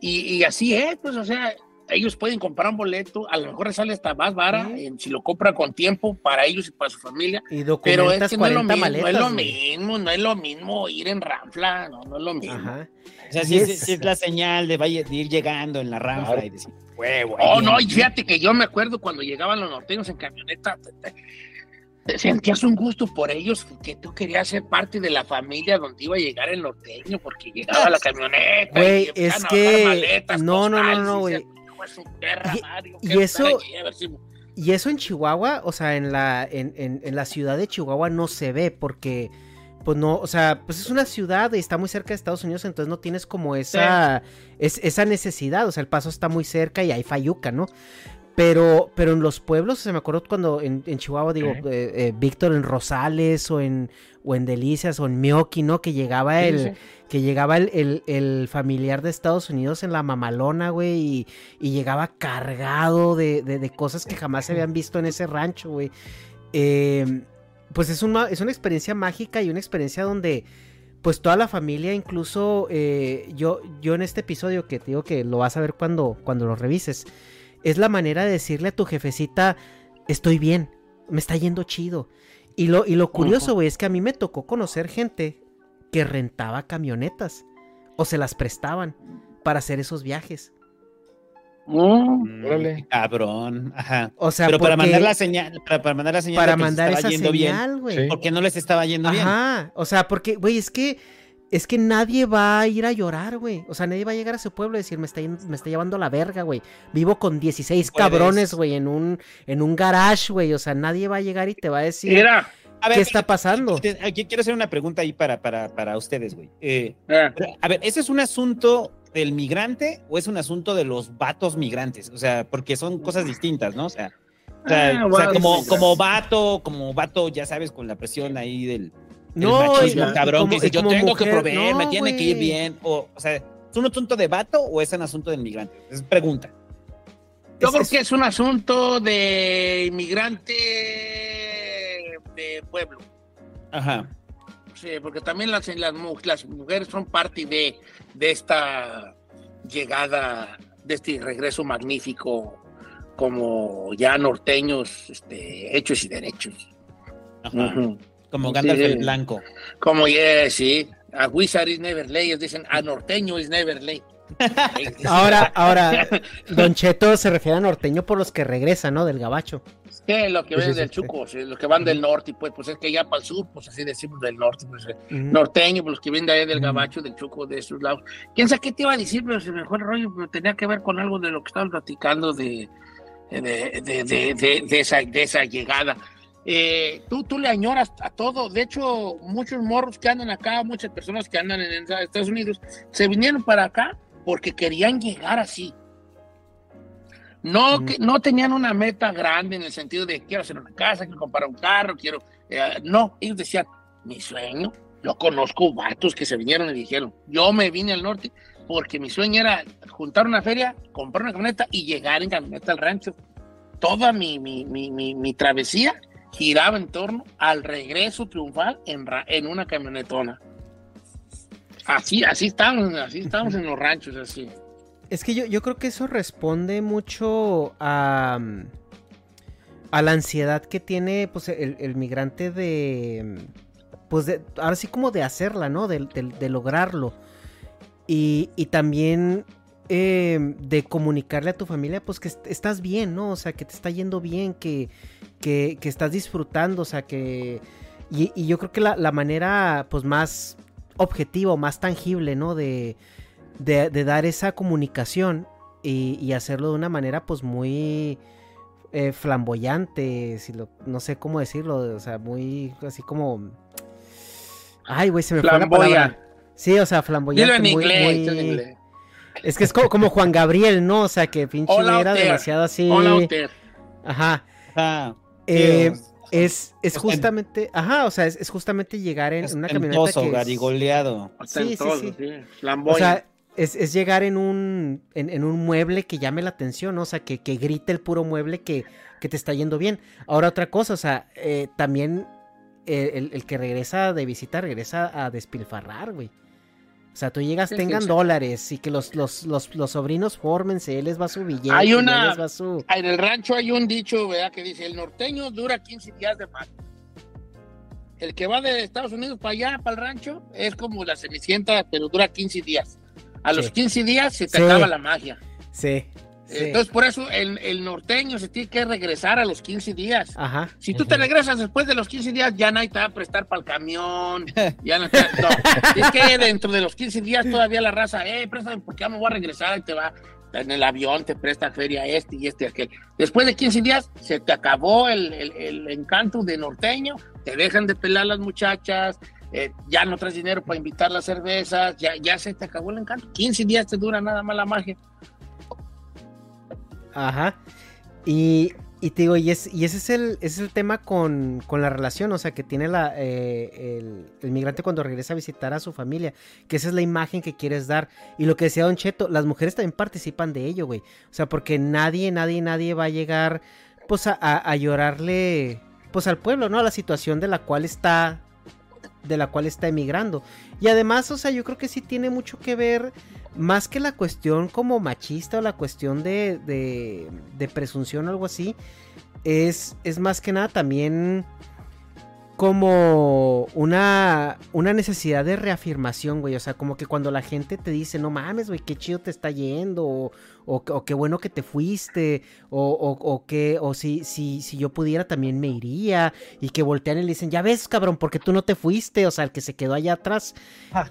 y, y, así es, pues, o sea, ellos pueden comprar un boleto, a lo mejor sale hasta más vara si lo compra con tiempo para ellos y para su familia. Y pero es que no es lo mismo, maletas, no es lo mismo, no es lo mismo ir en ranfla, no, no es lo mismo. Ajá. O sea, sí, es, sí es, la señal de, vaya, de, ir llegando en la ranfla claro. y decir, huevo. Oh, no, y fíjate que yo me acuerdo cuando llegaban los norteños en camioneta, sentías un gusto por ellos, que tú querías ser parte de la familia donde iba a llegar el norteño, porque llegaba la camioneta. Güey, es que. Maletas, no, no, no, no, güey. Y, y eso. Y eso en Chihuahua, o sea, en la, en, en, en la ciudad de Chihuahua no se ve porque pues no, o sea, pues es una ciudad y está muy cerca de Estados Unidos, entonces no tienes como esa, sí. es, esa necesidad, o sea, el paso está muy cerca y hay fayuca, ¿no? Pero, pero en los pueblos, se me acuerdo cuando en, en Chihuahua, digo, eh, eh, Víctor en Rosales o en, o en Delicias o en Mioki, ¿no? Que llegaba el, sí. Que llegaba el, el, el, familiar de Estados Unidos en la mamalona, güey, y, y, llegaba cargado de, de, de, cosas que jamás se habían visto en ese rancho, güey. Eh, pues es una, es una experiencia mágica y una experiencia donde pues toda la familia, incluso eh, yo, yo en este episodio que te digo que lo vas a ver cuando, cuando lo revises, es la manera de decirle a tu jefecita, estoy bien, me está yendo chido. Y lo, y lo curioso, güey, es que a mí me tocó conocer gente que rentaba camionetas o se las prestaban para hacer esos viajes. Mm, cabrón. Ajá. O sea, pero para mandar la señal, para, para mandar la señal para mandar esa señal, güey. Sí. Porque no les estaba yendo Ajá. bien. Ajá. O sea, porque, güey, es que es que nadie va a ir a llorar, güey. O sea, nadie va a llegar a su pueblo y decir, me está, me está llevando a la verga, güey. Vivo con 16 ¿Puedes? cabrones, güey, en un, en un garage, güey. O sea, nadie va a llegar y te va a decir. Mira. A ver, ¿Qué está pasando? Aquí quiero hacer una pregunta ahí para, para, para ustedes, güey. Eh, eh. A ver, ¿ese es un asunto del migrante o es un asunto de los vatos migrantes? O sea, porque son cosas distintas, ¿no? O sea, o sea, ah, o sea como, como vato, como vato, ya sabes, con la presión ahí del, No, machismo, cabrón, que dice, yo tengo que proveer, me tiene que ir bien. O, o sea, ¿es un asunto de vato o es un asunto de inmigrante? Es pregunta. Yo creo que es un asunto de inmigrante de pueblo. Ajá. Sí, porque también las, las, las mujeres son parte de, de esta llegada, de este regreso magnífico como ya norteños este, hechos y derechos. Ajá. Como Gandalf el Blanco. Como, yeah, sí. A wizard is never. Ellos dicen, a norteño is never late. ahora, ahora, Don Cheto se refiere a norteño por los que regresan, ¿no? Del gabacho. Sí, lo que ven del Chuco, sí, los que van del norte, pues, pues es que ya para el sur, pues así decimos del norte, pues uh -huh. norteño, pues los que vienen de ahí del gabacho, del Chuco, de esos lados. ¿Quién sabe qué te iba a decir? Pero se me fue el rollo, pero tenía que ver con algo de lo que estaban platicando de, de, de, de, de esa, de esa llegada. Eh, tú, tú le añoras a todo. De hecho, muchos morros que andan acá, muchas personas que andan en Estados Unidos, se vinieron para acá porque querían llegar así. No, mm. que, no tenían una meta grande en el sentido de quiero hacer una casa, quiero comprar un carro, quiero. Eh, no, ellos decían, mi sueño. Yo conozco vatos que se vinieron y dijeron, yo me vine al norte porque mi sueño era juntar una feria, comprar una camioneta y llegar en camioneta al rancho. Toda mi, mi, mi, mi, mi travesía giraba en torno al regreso triunfal en, en una camionetona. Así, así estamos, así estamos en los ranchos, así. Es que yo, yo creo que eso responde mucho a, a la ansiedad que tiene pues, el, migrante de, pues de, ahora sí como de hacerla, ¿no? De, de, lograrlo. Y, y también eh, de comunicarle a tu familia, pues que estás bien, ¿no? O sea, que te está yendo bien, que, que, que estás disfrutando, o sea, que... Y, y yo creo que la, la, manera, pues, más objetiva, más tangible, ¿no? De, de, de dar esa comunicación y, y, hacerlo de una manera, pues, muy eh, flamboyante, si lo, no sé cómo decirlo, o sea, muy, así como... Ay, güey, se me fue la palabra. Sí, o sea, flamboyante. en muy, inglés, muy... en inglés. Es que es como, como, Juan Gabriel, ¿no? O sea, que pinche Hola, era demasiado así. Hola, Ajá. Ah, eh, es, es justamente, ajá, o sea, es, es justamente llegar en una camioneta que es, garigoleado. Sí, sí, sí. sí. O sea, es, es, llegar en un, en, en, un mueble que llame la atención, ¿no? O sea, que, que grite el puro mueble que, que te está yendo bien. Ahora otra cosa, o sea, eh, también el, el, el, que regresa de visita regresa a despilfarrar, güey. O sea, tú llegas, sí, tengan sí, sí. dólares y que los, los, los, los, sobrinos fórmense, él les va su billete. Hay una, les va su... en el rancho hay un dicho, ¿verdad? Que dice, el norteño dura 15 días de mar. El que va de Estados Unidos para allá, para el rancho, es como la cenicienta, pero dura 15 días. A los 15 días se te acaba la magia. Sí, Sí. Entonces, por eso el, el, norteño se tiene que regresar a los 15 días. Ajá. Si tú te regresas después de los 15 días, ya nadie te va a prestar para el camión. ya no, te, no. Es que dentro de los 15 días todavía la raza, eh, préstame porque ya me voy a regresar y te va en el avión, te presta feria este y este y aquel. Después de 15 días, se te acabó el, el, el encanto de norteño, te dejan de pelar las muchachas, eh, ya no traes dinero para invitar las cervezas, ya, ya se te acabó el encanto. 15 días te dura nada más la magia. Ajá. Y, y te digo, y, es, y ese, es el, ese es el tema con, con, la relación, o sea, que tiene la, eh, el, migrante cuando regresa a visitar a su familia, que esa es la imagen que quieres dar. Y lo que decía Don Cheto, las mujeres también participan de ello, güey. O sea, porque nadie, nadie, nadie va a llegar, pues, a, a, a llorarle, pues, al pueblo, ¿no? A la situación de la cual está, de la cual está emigrando. Y además, o sea, yo creo que sí tiene mucho que ver más que la cuestión como machista o la cuestión de, de, de presunción o algo así, es, es, más que nada también como una, una necesidad de reafirmación, güey. O sea, como que cuando la gente te dice, no mames, güey, qué chido te está yendo, o, o, o qué bueno que te fuiste, o, o que, o si, si, si yo pudiera también me iría, y que voltean y le dicen, ya ves, cabrón, porque tú no te fuiste, o sea, el que se quedó allá atrás.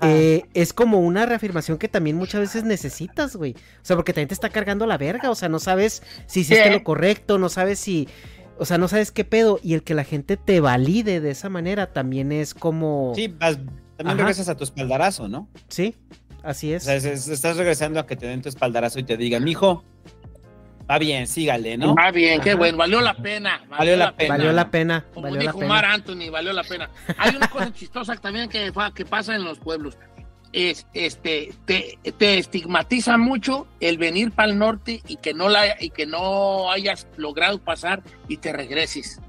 Eh, es como una reafirmación que también muchas veces necesitas, güey. O sea, porque también te está cargando la verga, o sea, no sabes si hiciste ¿Qué? lo correcto, no sabes si o sea, no sabes qué pedo. Y el que la gente te valide de esa manera también es como. Sí, vas, también Ajá. regresas a tu espaldarazo, ¿no? Sí, así es. O sea, es, es, estás regresando a que te den tu espaldarazo y te digan, mijo, Va bien, sígale, ¿no? Va bien, qué bueno, valió la pena. Valió la pena. Valió la pena. Como valió la dijo pena. Mar Anthony, valió la pena. Hay una cosa chistosa también que, que pasa en los pueblos. Es, este, te, te estigmatiza mucho el venir para el norte y que, no la, y que no hayas logrado pasar y te regreses.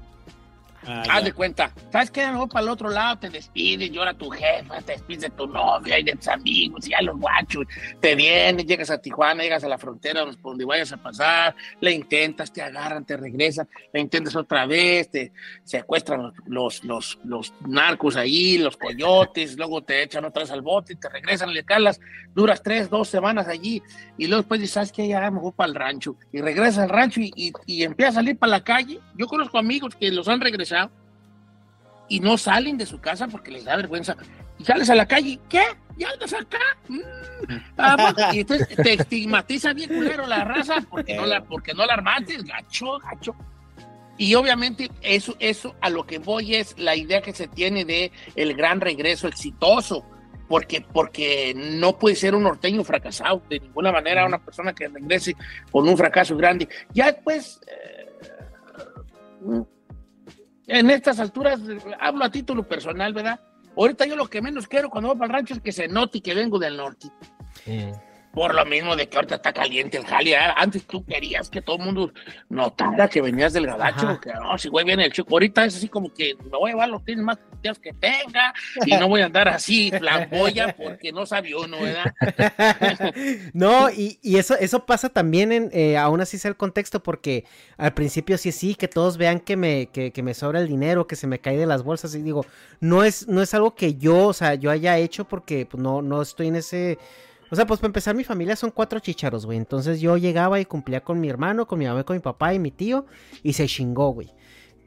Ah, Haz ya. de cuenta, ¿sabes qué? Voy para el otro lado, te despides, llora tu jefa, te despides de tu novia y de tus amigos y a los guachos. Te vienes, llegas a Tijuana, llegas a la frontera donde- por donde vayas a pasar, le intentas, te agarran, te regresan, le intentas otra vez, te secuestran los, los, los, los narcos ahí, los coyotes, luego te echan otra vez al bote, te regresan, le calas, duras tres, dos semanas allí y luego después dices, ¿sabes qué? Ya me voy para el rancho y regresas al rancho y, y, y empiezas a salir para la calle. Yo conozco amigos que los han regresado y no salen de su casa porque les da vergüenza. Y sales a la calle, ¿qué? ¿Ya andas acá? Mm. Y entonces te estigmatiza bien culero la raza porque no la, porque no la armaste, gacho, gacho. Y obviamente eso, eso a lo que voy es la idea que se tiene de el gran regreso exitoso, porque, porque no puede ser un norteño fracasado, de ninguna manera una persona que regrese con un fracaso grande. Ya después, eh, en estas alturas, hablo a título personal, ¿verdad? Ahorita yo lo que menos quiero cuando voy para el rancho es que se note que vengo del norte. Por lo mismo de que ahorita está caliente el jale. ¿eh? Antes tú querías que todo el mundo notara que venías del gabacho. Que no, si güey viene el chico. Ahorita es así como que me voy a llevar los tienes más puteados que tenga y no voy a andar así flamboya porque no sabe uno, ¿verdad? no, y, y eso, eso pasa también en, eh, aún así sea el contexto, porque al principio sí, sí, que todos vean que me, que, que me sobra el dinero, que se me cae de las bolsas, y digo, no es, no es algo que yo, o sea, yo haya hecho porque pues, no, no estoy en ese... O sea, pues para empezar, mi familia son cuatro chicharos, güey. Entonces yo llegaba y cumplía con mi hermano, con mi mamá, con mi papá y mi tío, y se chingó, güey.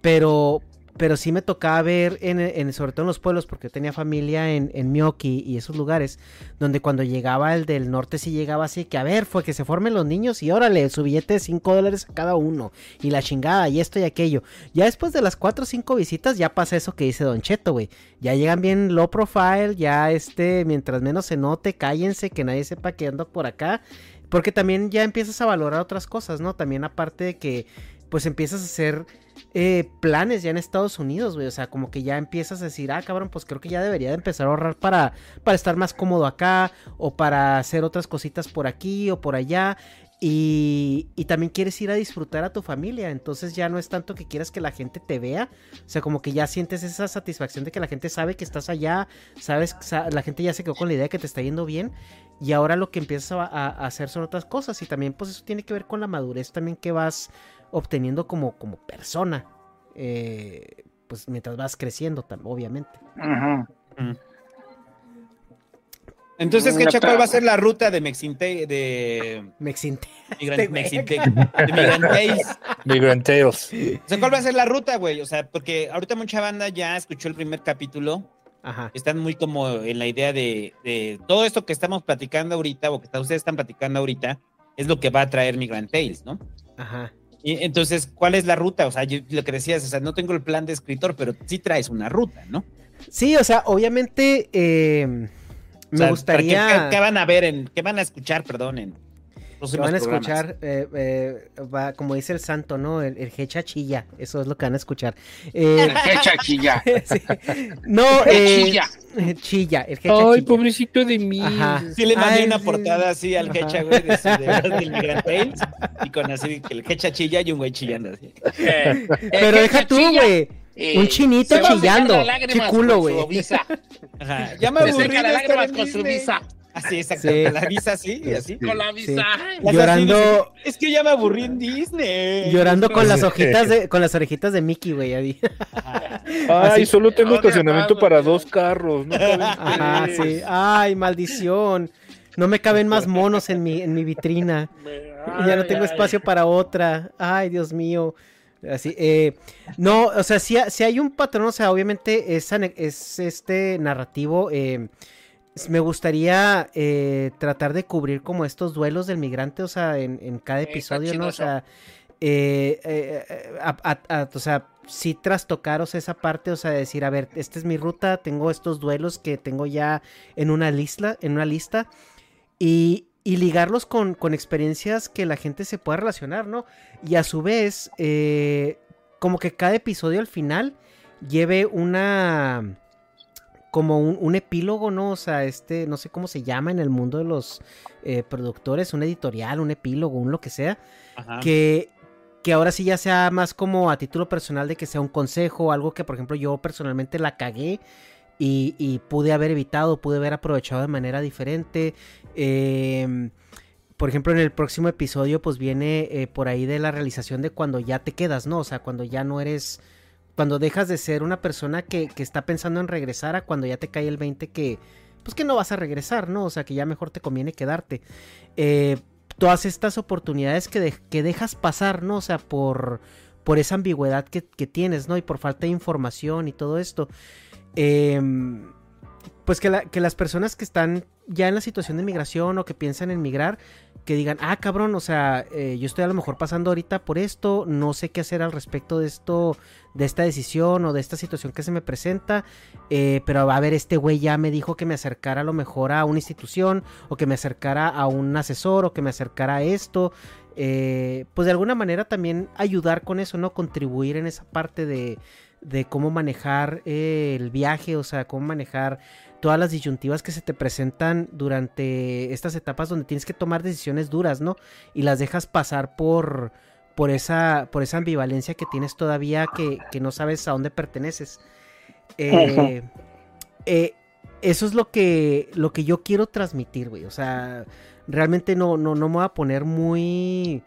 Pero, pero sí me tocaba ver, en, en- sobre todo en los pueblos, porque yo tenía familia en, en Mioki y esos lugares, donde cuando llegaba el del norte sí llegaba así, que a ver, fue que se formen los niños y órale, su billete de 5 dólares a cada uno, y la chingada, y esto y aquello. Ya después de las 4 o 5 visitas, ya pasa eso que dice Don Cheto, güey. Ya llegan bien low profile, ya este, mientras menos se note, cállense, que nadie sepa que ando por acá. Porque también ya empiezas a valorar otras cosas, ¿no? También aparte de que, pues empiezas a hacer eh, planes ya en Estados Unidos, güey. O sea, como que ya empiezas a decir, ah, cabrón, pues creo que ya debería de empezar a ahorrar para, para estar más cómodo acá, o para hacer otras cositas por aquí o por allá. Y, y también quieres ir a disfrutar a tu familia. Entonces ya no es tanto que quieras que la gente te vea. O sea, como que ya sientes esa satisfacción de que la gente sabe que estás allá. Sabes, sa- la gente ya se quedó con la idea de que te está yendo bien. Y ahora lo que empiezas a- a hacer son otras cosas. Y también, pues eso tiene que ver con la madurez también que vas obteniendo como, como persona. eh, pues mientras vas creciendo, obviamente. Entonces, Mm, ¿qué ¿cuál está. va a ser la ruta de Mexinte de Mexinte? Migran- Mexinte- de Migranteis? Migranteos. O sea, ¿cuál va a ser la ruta, güey? O sea, porque ahorita mucha banda ya escuchó el primer capítulo. Ajá. Están muy como en la idea de, de todo esto que estamos platicando ahorita, o que ustedes están platicando ahorita, es lo que va a traer Migrant Tales, ¿no? Ajá. Y entonces, ¿cuál es la ruta? O sea, yo, lo que decías, o sea, no tengo el plan de escritor, pero sí traes una ruta, ¿no? Sí, o sea, obviamente eh, me O sea, gustaría... ¿qué, qué- qué van a ver en, qué van a escuchar, perdón, en van a programas? escuchar, eh, eh, va, como dice el santo, ¿no? El, el jecha chilla, eso es lo que van a escuchar. Eh, El jecha chilla. sí. No, El eh, chilla. eh, chilla, el jecha Ay, chilla. pobrecito de mí. Ajá. Sí le mandé Ay, una sí. portada así al. Hecha, güey, de, su- de, del Migrant Tales, y con así que el Hecha chilla y un güey chillando así. Eh, Pero deja tú, güey. eh, Un chinito se chillando. lágrimas Chiculo, güey. Ya me Se aburrí estar lágrimas con su visa. Así, exacto, Sí. con la visa así, y así. Con la Sí. visa. Llorando- es que ya me aburrí en Disney. Llorando con las hojitas de, con las orejitas de Mickey, güey. ahí. Ay, Así- solo tengo estacionamiento para dos carros. No Ajá, sí. Ay, maldición. No me caben más monos en mi, en mi vitrina. Ya no Ay, tengo ay. espacio para otra. Ay, Dios mío. Así, eh, no, o sea, si, hay un patrón, o sea, obviamente es, es este narrativo. eh, me gustaría eh, tratar de cubrir como estos duelos del migrante, o sea, en, en cada episodio, ¿no? O sea, eh, eh, eh, a- a- a- o sea, sí trastocaros esa parte, o sea, decir, a ver, esta es mi ruta, tengo estos duelos que tengo ya en una lista, en una lista. Y, y ligarlos con, con, experiencias que la gente se pueda relacionar, ¿no? Y a su vez, como que cada episodio al final lleve una como un, epílogo, ¿no? O sea, este, no sé cómo se llama en el mundo de los eh, productores, un editorial, un epílogo, un lo que sea, que, que ahora sí ya sea más como a título personal de que sea un consejo, algo que por ejemplo yo personalmente la cagué y, pude haber evitado, pude haber aprovechado de manera diferente. Em, por ejemplo, en el próximo episodio pues viene eh, por ahí de la realización de cuando ya te quedas, ¿no? O sea, cuando ya no eres cuando dejas de ser una persona que, está pensando en regresar a cuando ya te cae el 20 que, pues que no vas a regresar, ¿no? O sea, que ya mejor te conviene quedarte. Eh, todas estas oportunidades que, que, dejas pasar, ¿no? O sea, por, por esa ambigüedad que, tienes, ¿no? Y por falta de información y todo esto. Em, pues que, que las personas que están ya en la situación de migración o que piensan en migrar, que digan, ah, cabrón, o sea, eh, yo estoy a lo mejor pasando ahorita por esto, no sé qué hacer al respecto de esto, de esta decisión o de esta situación que se me presenta, eh, pero a ver, este güey ya me dijo que me acercara a lo mejor a una institución o que me acercara a un asesor o que me acercara a esto, eh, pues de alguna manera también ayudar con eso, ¿no? Contribuir en esa parte de, de cómo manejar el viaje, o sea, cómo manejar todas las disyuntivas que se te presentan durante estas etapas donde tienes que tomar decisiones duras, ¿no? Y las dejas pasar por, por, esa, por esa ambivalencia que tienes todavía que, no sabes a dónde perteneces. Eh, eh, eso es lo que, lo que yo quiero transmitir, güey. O sea, realmente no, no, no me voy a poner muy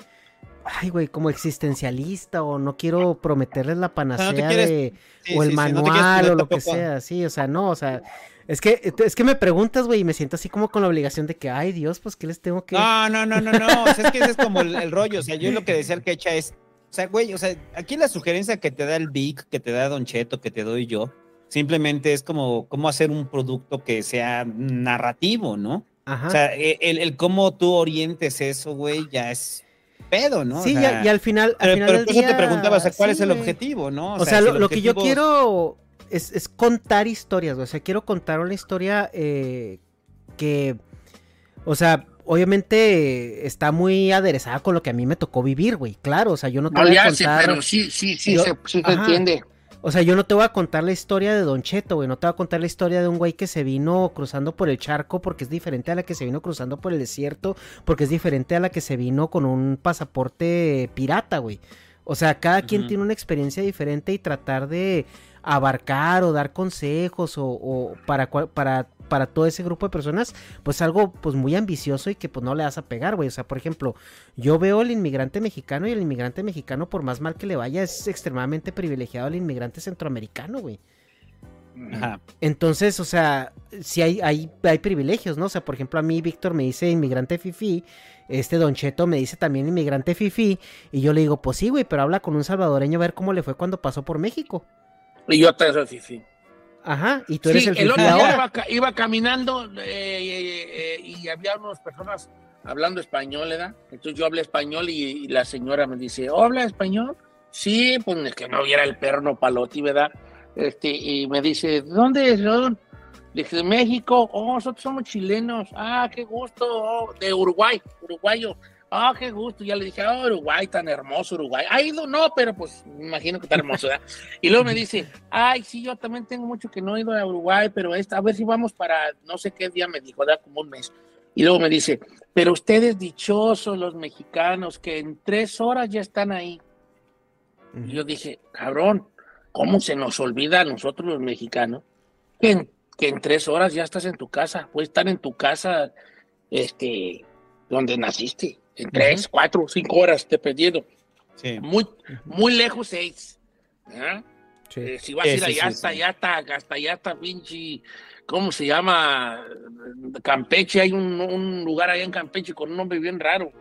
ay, güey, como existencialista o no quiero prometerles la panacea de, o el manual o lo que sea, sí, o sea, no, o sea, es que, es que me preguntas, güey, y me siento así como con la obligación de que, ay, Dios, pues, ¿qué les tengo que...? No, no, no, no, no, o sea, es que ese es como el, rollo, o sea, yo lo que decía el quecha es, o sea, güey, o sea, aquí la sugerencia que te da el Vic, que te da Don Cheto, que te doy yo, simplemente es como cómo hacer un producto que sea narrativo, ¿no? Ajá. O sea, e, el, el cómo tú orientes eso, güey, ya es pedo, ¿no? Sí, y, al final. Al final pero, por eso te preguntaba, o sea, ¿cuál es el objetivo, no? O, sea, lo, que yo quiero es, contar historias, O sea, quiero contar una historia eh, que, o sea, obviamente está muy aderezada con lo que a mí me tocó vivir, güey. Claro, o sea, yo no te voy a contar. pero sí, sí, sí, se, sí se entiende. O sea, yo no te voy a contar la historia de Don Cheto, güey. No te voy a contar la historia de un güey que se vino cruzando por el charco porque es diferente a la que se vino cruzando por el desierto, porque es diferente a la que se vino con un pasaporte pirata, güey. O sea, cada quien tiene una experiencia diferente y tratar de abarcar o dar consejos o, para, para, para todo ese grupo de personas, pues algo pues muy ambicioso y que pues no le vas a pegar, güey. O sea, por ejemplo, yo veo al inmigrante mexicano y el inmigrante mexicano, por más mal que le vaya, es extremadamente privilegiado al inmigrante centroamericano, güey. Ajá. Entonces, o sea, si hay, hay, hay privilegios, ¿no? O sea, por ejemplo, a mí Víctor me dice inmigrante fifi, este Don Cheto me dice también inmigrante fifi, y yo le digo, pues sí, güey, pero habla con un salvadoreño a ver cómo le fue cuando pasó por México. Y yo te soy fifi. Ajá, y tú eres el, el otro día iba, caminando eh, eh, eh, y había unas personas hablando español, ¿verdad? Entonces yo hablé español y, la señora me dice, ¿habla español? Sí, pues es que no viera el perro palotti, ¿verdad? Este, y me dice, ¿dónde son? Le dije, México, oh, nosotros somos chilenos, ah, qué gusto, oh, de Uruguay, uruguayo. Ah, qué gusto. Ya le dije, oh, Uruguay, tan hermoso Uruguay. Ha ido, no, pero pues me imagino que tan hermoso, ¿verdad? Y luego me dice, ay, sí, yo también tengo mucho que no he ido a Uruguay, pero esta, a ver si vamos para no sé qué día me dijo, ¿verdad? Como un mes. Y luego me dice, pero ustedes dichosos, los mexicanos, que en tres horas ya están ahí. Y yo dije, cabrón, ¿cómo se nos olvida a nosotros los mexicanos que en, que en tres horas ya estás en tu casa? Puedes estar en tu casa, este, donde naciste en tres, cuatro, cinco horas, dependiendo. Sí. Muy, muy lejos seis. Eh, si vas a ir allá, hasta allá, hasta, hasta allá, hasta pinche, ¿cómo se llama? Campeche, hay un, un, lugar allá en Campeche con un nombre bien raro.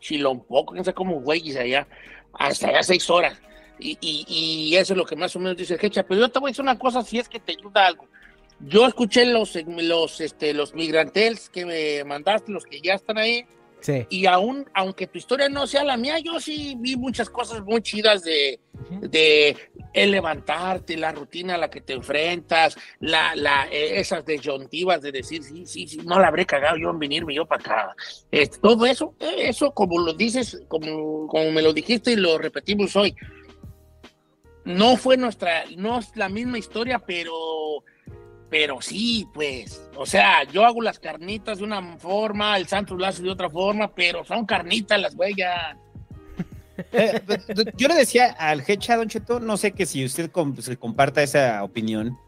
Chilompoco, no sé cómo güeyes allá. Hasta allá seis horas. Y, y, y, eso es lo que más o menos dice Hecha. Pero yo te voy a decir una cosa, si es que te ayuda algo. Yo escuché los, los, este, los migrantels que me mandaste, los que ya están ahí, Y aún, aunque tu historia no sea la mía, yo sí vi muchas cosas muy chidas de, de el levantarte, la rutina a la que te enfrentas, la, la, eh, esas desyuntivas de decir, sí, sí, sí, no la habré cagado yo en venirme yo para acá. Este, todo eso, eh, eso como lo dices, como, como me lo dijiste y lo repetimos hoy, no fue nuestra, no es la misma historia, pero pero sí, pues, o sea, yo hago las carnitas de una forma, el Santos lo hace de otra forma, pero son carnitas las huellas. Eh, yo le decía al Hecha, Don Cheto, no sé que si usted se comparta esa opinión,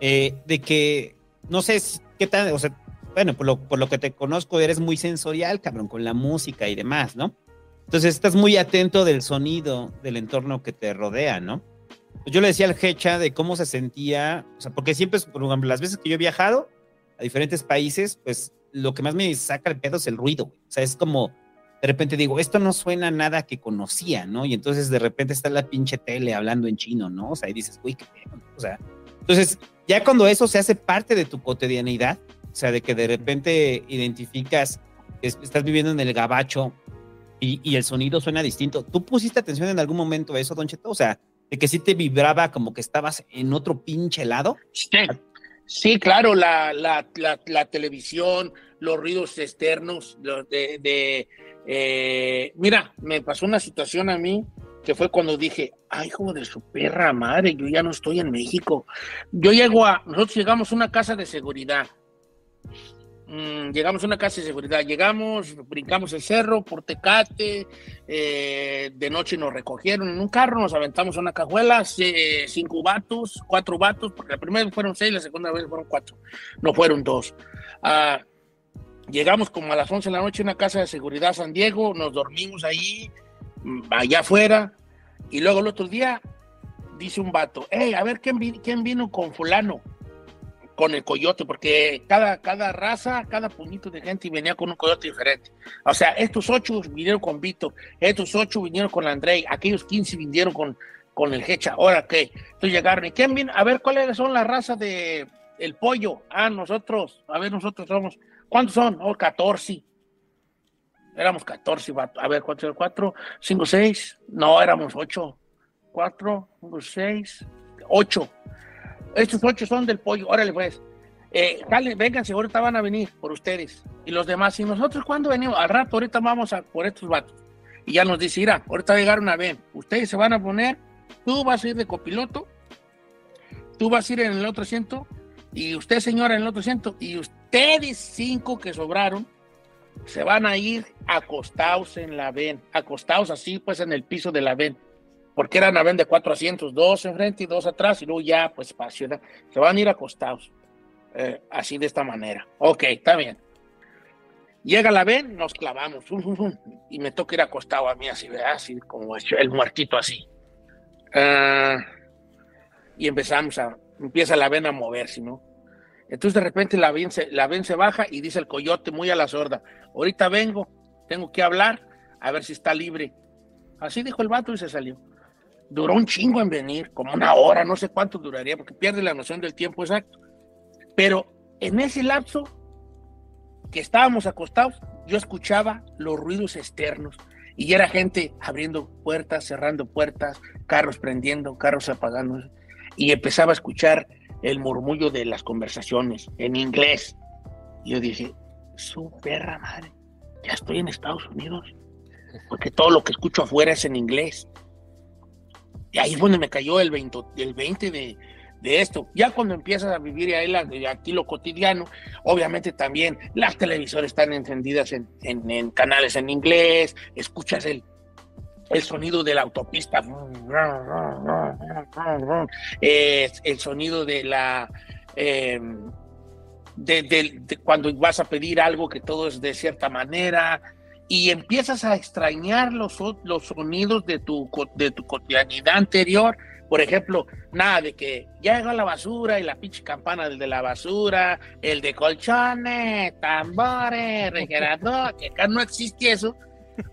eh, de que, no sé qué tan, o sea, bueno, por lo, por lo que te conozco, eres muy sensorial, cabrón, con la música y demás, ¿no? Entonces estás muy atento del sonido del entorno que te rodea, ¿no? Yo le decía al Hecha de cómo se sentía, o sea, porque siempre, por ejemplo, las veces que yo he viajado a diferentes países, pues lo que más me saca el pedo es el ruido, o sea, es como, de repente digo, esto no suena nada que conocía, ¿no? Y entonces de repente está la pinche tele hablando en chino, ¿no? O sea, y dices, uy, qué pedo, o sea, entonces, ya cuando eso se hace parte de tu cotidianidad, o sea, de que de repente identificas que estás viviendo en el gabacho y, y el sonido suena distinto, ¿tú pusiste atención en algún momento a eso, Don Cheto? O sea, de que sí te vibraba como que estabas en otro pinche lado. Sí, claro, la, la, la, televisión, los ruidos externos, de, de eh, mira, me pasó una situación a mí que fue cuando dije, ay, hijo de su perra madre, yo ya no estoy en México. Yo llego a, nosotros llegamos a una casa de seguridad Mm, llegamos a una casa de seguridad, llegamos, brincamos el cerro por Tecate, eh, de noche nos recogieron en un carro, nos aventamos a una cajuela, cinco vatos, cuatro vatos, porque la primera vez fueron seis, la segunda vez fueron cuatro, no fueron dos. Ah, llegamos como a las once de la noche a una casa de seguridad San Diego, nos dormimos ahí, mm, allá afuera, y luego el otro día dice un vato, hey, a ver, ¿quién, quién vino con fulano? Con el coyote, porque cada, cada raza, cada puñito de gente venía con un coyote diferente. O sea, estos ocho vinieron con Vito, estos ocho vinieron con Andrei, aquellos quince vinieron con, con el Hecha. Ahora qué, entonces llegaron y quién viene, a ver cuáles son las razas de el pollo. Ah, nosotros, a ver, nosotros somos, ¿cuántos son? Oh, 14. Éramos 14, a ver, ¿cuántos? ¿Cuatro? ¿Cinco, seis? No, éramos ocho. Cuatro, cinco, seis, ocho. Estos ocho son del pollo, órale pues. Eh, vengan, vénganse, ahorita van a venir por ustedes. Y los demás, ¿y nosotros cuándo venimos? Al rato, ahorita vamos a por estos vatos. Y ya nos dice, mira, ahorita va a vez. Ustedes se van a poner, tú vas a ir de copiloto, tú vas a ir en el otro asiento, y usted, señora, en el otro asiento, y ustedes cinco que sobraron, se van a ir acostados en la ven, acostados así, pues en el piso de la ven porque eran a de cuatro asientos, dos enfrente y dos atrás, y luego ya, pues espacio, se van a ir acostados, eh, así de esta manera. Ok, está bien. Llega la ven, nos clavamos, y me toca ir acostado a mí así, así como el muertito así. Ah, y empezamos a, empieza la ven a moverse, ¿no? Entonces de repente la ven, la ven se baja y dice el coyote muy a la sorda, ahorita vengo, tengo que hablar, a ver si está libre. Así dijo el vato y se salió duró un chingo en venir, como una hora, no sé cuánto duraría, porque pierde la noción del tiempo exacto. Pero en ese lapso que estábamos acostados, yo escuchaba los ruidos externos y era gente abriendo puertas, cerrando puertas, carros prendiendo, carros apagando, y empezaba a escuchar el murmullo de las conversaciones en inglés. Y yo dije, su perra madre, ya estoy en Estados Unidos, porque todo lo que escucho afuera es en inglés. Y ahí es donde me cayó el 20, el 20 de, esto. Ya cuando empiezas a vivir ahí aquí lo cotidiano, obviamente también las televisoras están encendidas en, canales en inglés, escuchas el, el sonido de la autopista, el sonido de la... Em, de, cuando vas a pedir algo que todo es de cierta manera, y empiezas a extrañar los, los sonidos de tu, de tu cotidianidad anterior. Por ejemplo, nada de que ya llegó la basura y la pinche campana del de la basura, el de colchones, tambores, refrigerador, que acá no existe eso.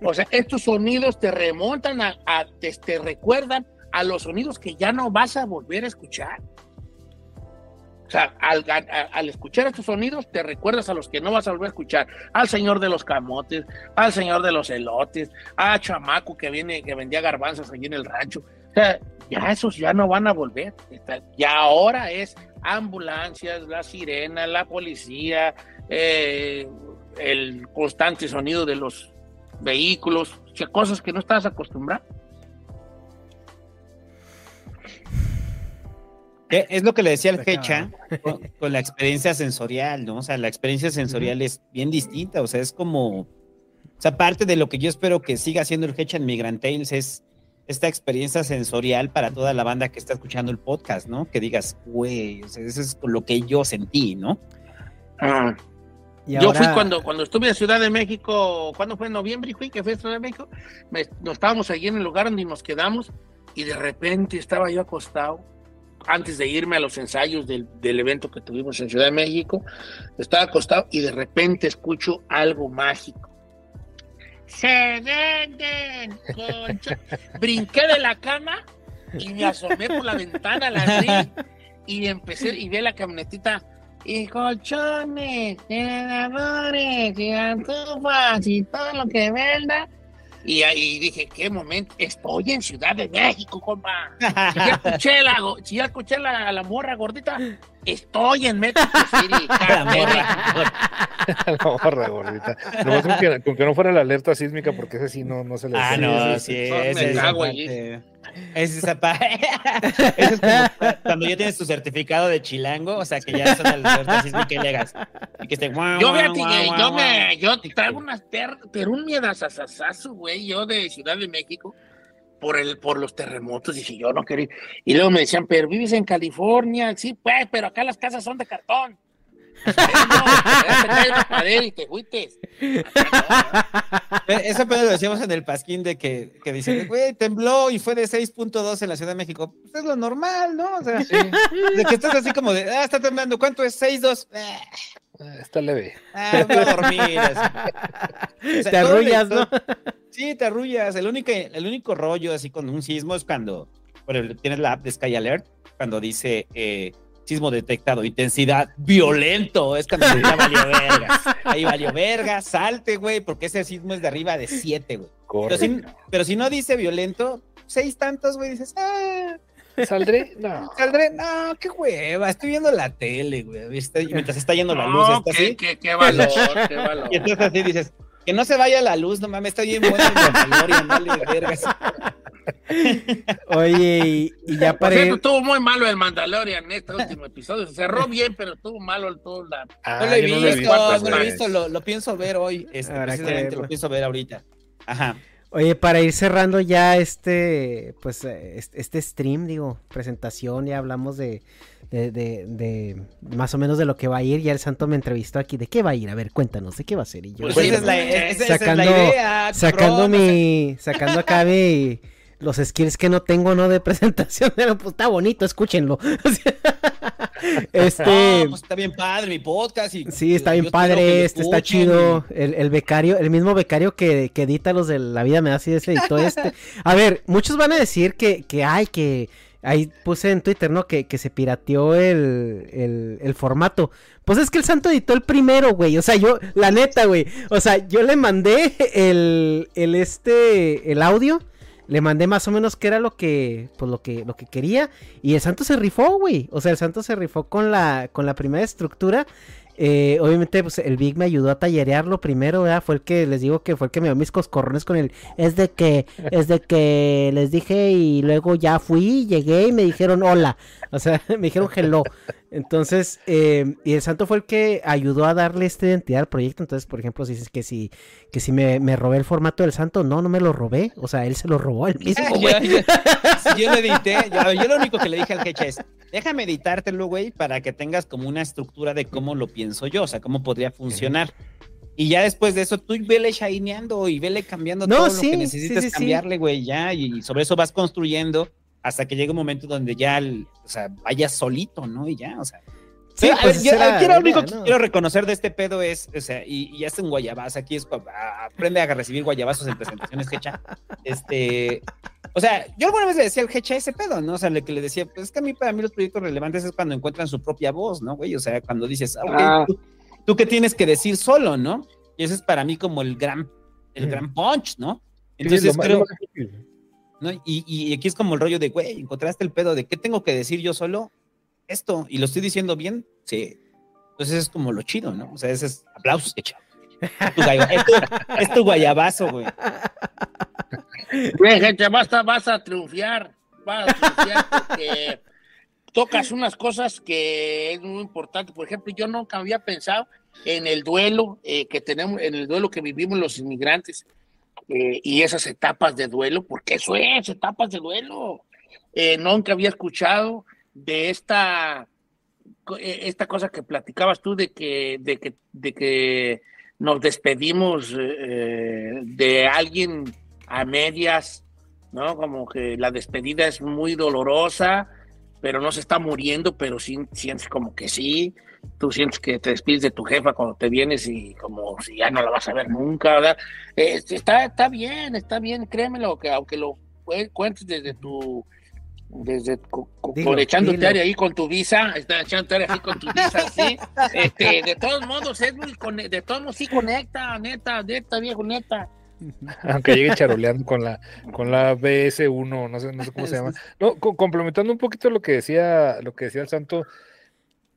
O sea, estos sonidos te remontan a, te, te recuerdan a los sonidos que ya no vas a volver a escuchar. O sea, al, escuchar estos sonidos, te recuerdas a los que no vas a volver a escuchar. Al señor de los camotes, al señor de los elotes, a Chamaco que viene, que vendía garbanzos allí en el rancho. O sea, ya esos ya no van a volver. Y ahora es ambulancias, la sirena, la policía, eh, el constante sonido de los vehículos, o sea, cosas que no estás acostumbrado. Es lo que le decía el Hecha con, la experiencia sensorial, ¿no? O sea, la experiencia sensorial es bien distinta, o sea, es como, o sea, parte de lo que yo espero que siga haciendo el Hecha en Migrant Tales es esta experiencia sensorial para toda la banda que está escuchando el podcast, ¿no? Que digas, güey, o sea, eso es lo que yo sentí, ¿no? Ah. Yo fui cuando, cuando estuve en Ciudad de México, ¿cuándo fue? En noviembre fui que fui a Ciudad de México. nos estábamos allí en el lugar donde nos quedamos y de repente estaba yo acostado antes de irme a los ensayos del, del, evento que tuvimos en Ciudad de México, estaba acostado y de repente escucho algo mágico. Se venden Brinqué de la cama y me asomé por la ventana, la abrí y empecé y vi la camionetita. Y colchones, generadores, y antufas y todo lo que venda y ahí dije, qué momento, estoy en Ciudad de México, compa. Si ya escuché la, si ya escuché la, la morra gordita, estoy en México City. la morra, gordita. No, con, que, con que no fuera la alerta sísmica, porque ese sí no, no se le Ah, no, sí, ese es es esa Eso es como cuando ya tienes tu certificado de chilango, o sea que ya son alertas sísmicas y legas. Y que esté Yo, me, yo, me, yo traigo unas pero un miedazazazazo, güey, yo de Ciudad de México, por, el, por los terremotos, y si yo no quería. Y luego me decían, pero vives en California, sí, pues, pero acá las casas son de cartón. Eso apenas lo decíamos en el pasquín de que, que dicen, güey, tembló y fue de 6.2 en la Ciudad de México. Pues es lo normal, ¿no? O sea, de que estás así como de, ah, está temblando, ¿cuánto es? 6.2. Ah, está leve. Ah, te arrullas, ¿no? Sí, te arrullas. El único, el único rollo así con un sismo es cuando, bueno, tienes la app de Sky Alert, cuando dice, eh, sismo detectado, intensidad violento, es cuando ya valió verga. Ahí valió verga, salte, güey, porque ese sismo es de arriba de siete, güey. Pero si, no dice violento, seis tantos, güey, dices, ah. ¿Saldré? No. ¿Saldré? No, qué hueva, estoy viendo la tele, güey, mientras está yendo la luz. está qué, Qué, qué, valor, qué valor. Y entonces así dices, que no se vaya la luz, no mames, está bien bueno vergas. Oye, y, ya para. estuvo muy malo el Mandalorian en este último episodio. Cerró bien, pero estuvo malo el todo. La... Ah, no lo he visto, no lo he visto, lo, pienso ver hoy. Este, precisamente lo pienso ver ahorita. Ajá. Oye, para ir cerrando ya este, pues, este stream, digo, presentación, ya hablamos de, de, de, más o menos de lo que va a ir. Ya el santo me entrevistó aquí. ¿De qué va a ir? A ver, cuéntanos, ¿de qué va a ser? Y yo, pues esa, es la, esa, sacando, es la idea. Sacando mi, sacando acá mi los skills que no tengo, ¿no? De presentación, pero pues está bonito, escúchenlo. este. pues está bien padre mi podcast. Y, sí, está bien padre, este está chido. El, becario, el mismo becario que, que, edita los de La Vida Me da así ese editó este. A ver, muchos van a decir que, que hay que. Ahí puse en Twitter, ¿no? Que, que se pirateó el, el, el, formato. Pues es que el santo editó el primero, güey. O sea, yo, la neta, güey. O sea, yo le mandé el, el este, el audio le mandé más o menos qué era lo que, pues lo que, lo que quería. Y el santo se rifó, güey. O sea, el santo se rifó con la, con la primera estructura. Eh, obviamente, pues el Big me ayudó a tallerearlo primero, ¿verdad? Fue el que les digo que fue el que me dio mis coscorrones con él. Es de que, es de que les dije y luego ya fui, llegué y me dijeron hola. O sea, me dijeron hello. Entonces, eh, y el santo fue el que ayudó a darle esta identidad al proyecto. Entonces, por ejemplo, si dices que si, que si me, me, robé el formato del santo, no, no me lo robé. O sea, él se lo robó él mismo. yo, yo, lo edité, yo, lo único que le dije al Hecha es, déjame editártelo, güey, para que tengas como una estructura de cómo lo pienso yo, o sea, cómo podría funcionar. Y ya después de eso, tú vele shineando y vele cambiando todo lo que necesitas cambiarle, güey, ya, y sobre eso vas construyendo hasta que llegue un momento donde ya, o sea, vaya solito, ¿no? Y ya, o sea. Sí, pues yo, lo único que quiero reconocer de este pedo es, o sea, y, y hacen guayabas, aquí es, aprende a recibir guayabazos en presentaciones hecha. Este, O sea, yo alguna vez le decía al Hecha ese pedo, ¿no? O sea, le, que le decía, pues es que a mí, para mí los proyectos relevantes es cuando encuentran su propia voz, ¿no, güey? O sea, cuando dices, ah, ok, Ah. Tú, tú qué tienes que decir solo, ¿no? Y ese es para mí como el gran, el gran punch, ¿no? Entonces creo, más. ¿No? Y, y aquí es como el rollo de, güey, encontraste el pedo de qué tengo que decir yo solo, esto, y lo estoy diciendo bien, sí. Entonces es como lo chido, ¿no? O sea, ese es aplausos, Hecha. Es tu, guayabazo, güey. Güey, gente, vas a, vas a triunfar, vas a triunfar porque tocas unas cosas que es muy importante. Por ejemplo, yo nunca había pensado en el duelo eh, que tenemos, en el duelo que vivimos los inmigrantes eh, y esas etapas de duelo, porque eso es, etapas de duelo. Eh, nunca había escuchado de esta, eh, esta cosa que platicabas tú de que, de que, de que nos despedimos eh, de alguien a medias, ¿no? Como que la despedida es muy dolorosa, pero no se está muriendo, pero sí sientes como que sí. Tú sientes que te despides de tu jefa cuando te vienes y como si ya no la vas a ver nunca, ¿verdad? Eh, está, está bien, está bien, créemelo, que aunque lo cu- cuentes desde tu desde co- co- Dilo, con echándote dilo. aire ahí con tu visa, está echándote aire así con tu visa, así. Este, de todos modos, es muy de todos modos sí conecta, neta, neta, viejo, neta. Aunque llegue charoleando con la, con la BS1, no sé, no sé cómo se llama. No, co- complementando un poquito lo que decía, lo que decía el santo,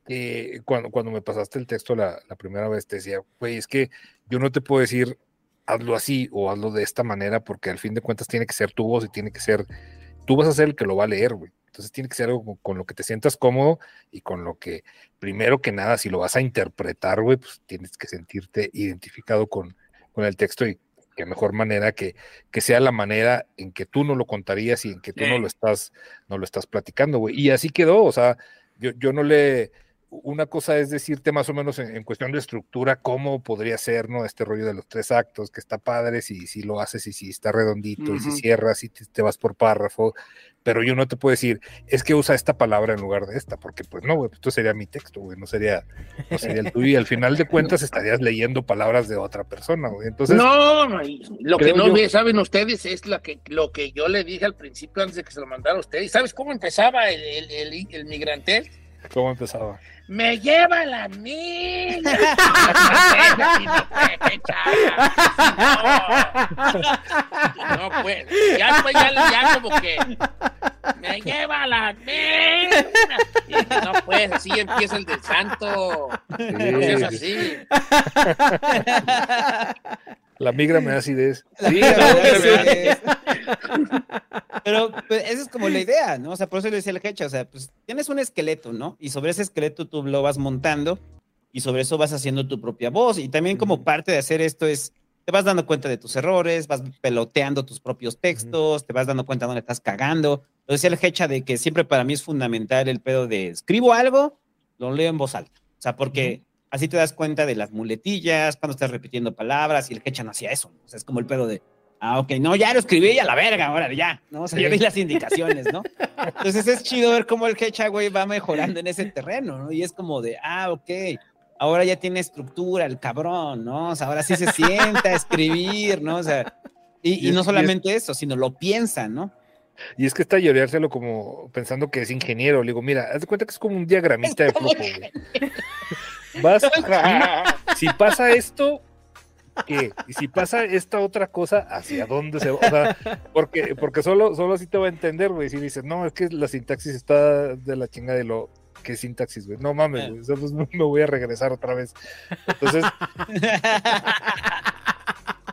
eh, cuando, cuando me pasaste el texto la, la primera vez, te decía, güey, es que yo no te puedo decir hazlo así o hazlo de esta manera, porque al fin de cuentas tiene que ser tu voz y tiene que ser, tú vas a ser el que lo va a leer, güey. Entonces tiene que ser algo con, con lo que te sientas cómodo y con lo que, primero que nada, si lo vas a interpretar, güey, pues tienes que sentirte identificado con, con el texto y qué mejor manera que, que sea la manera en que tú no lo contarías y en que tú no lo estás, no lo estás platicando, güey. Y así quedó, o sea, yo, yo no le, una cosa es decirte más o menos en, en cuestión de estructura cómo podría ser, ¿no? Este rollo de los tres actos, que está padre si, si lo haces y si está redondito y si cierras y te, te vas por párrafo, pero yo no te puedo decir, es que usa esta palabra en lugar de esta, porque pues no, güey, pues, esto sería mi texto, güey, no sería, no sería el tuyo y al final de cuentas estarías leyendo palabras de otra persona, güey. Entonces, no, lo que no yo- saben ustedes es la que, lo que yo le dije al principio antes de que se lo mandara a ustedes. ¿Sabes cómo empezaba el, el, el, el migrante? ¿cómo empezaba? Me lleva la niña. no, no, pues, ya después ya, ya como que me lleva la niña. Y no, pues, así empieza el del santo. No seas así. La migra me da acidez. Sí, la verdad es que- Pero pues, esa es como la idea, ¿no? O sea, por eso le decía el Hecha, o sea, pues tienes un esqueleto, ¿no? Y sobre ese esqueleto tú lo vas montando y sobre eso vas haciendo tu propia voz. Y también como parte de hacer esto es, te vas dando cuenta de tus errores, vas peloteando tus propios textos, te vas dando cuenta dónde estás cagando. Lo decía el Hecha de que siempre para mí es fundamental el pedo de escribo algo, lo leo en voz alta. O sea, porque así te das cuenta de las muletillas, cuando estás repitiendo palabras y el Hecha no hacía eso. O sea, es como el pedo de, ah, ok, no, ya lo escribí a la verga, ahora ya, ¿no? O sea, ya vi las indicaciones, ¿no? Entonces es chido ver cómo el Hecha, güey, va mejorando en ese terreno, ¿no? Y es como de, ah, ok, ahora ya tiene estructura el cabrón, ¿no? O sea, ahora sí se sienta a escribir, ¿no? O sea, y, no solamente eso, sino lo piensa, ¿no? Y es que está llorárselo como pensando que es ingeniero. Le digo, mira, haz de cuenta que es como un diagramita de flujo, güey. Vas, si pasa esto, ¿qué? Y si pasa esta otra cosa, ¿hacia dónde se va? O sea, porque, porque solo, solo así te va a entender, güey. Si dices, no, es que la sintaxis está de la chinga de lo que sintaxis, güey. No mames, güey. Me voy a regresar otra vez. Entonces,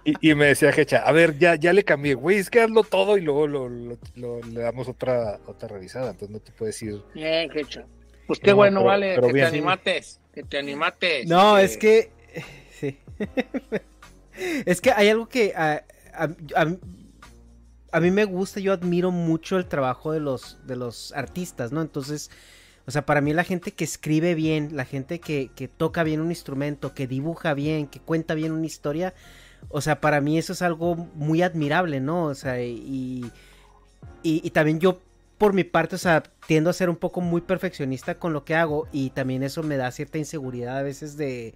y, y me decía Hecha, a ver, ya, ya le cambié, güey, es que hazlo todo y luego lo, lo- lo- le damos otra, otra revisada. Entonces no te puedes ir. Bien, qué chido. Pues qué No, bueno, pero- vale, pero que bien. te animates, que te animates. No, eh, es que. Sí. es que hay algo que. a, a- a- a mí me gusta, yo admiro mucho el trabajo de los, de los artistas, ¿no? Entonces. O sea, para mí la gente que escribe bien, la gente que, que toca bien un instrumento, que dibuja bien, que cuenta bien una historia, o sea, para mí eso es algo muy admirable, ¿no? O sea, y, y, y también yo, por mi parte, o sea, tiendo a ser un poco muy perfeccionista con lo que hago y también eso me da cierta inseguridad a veces de,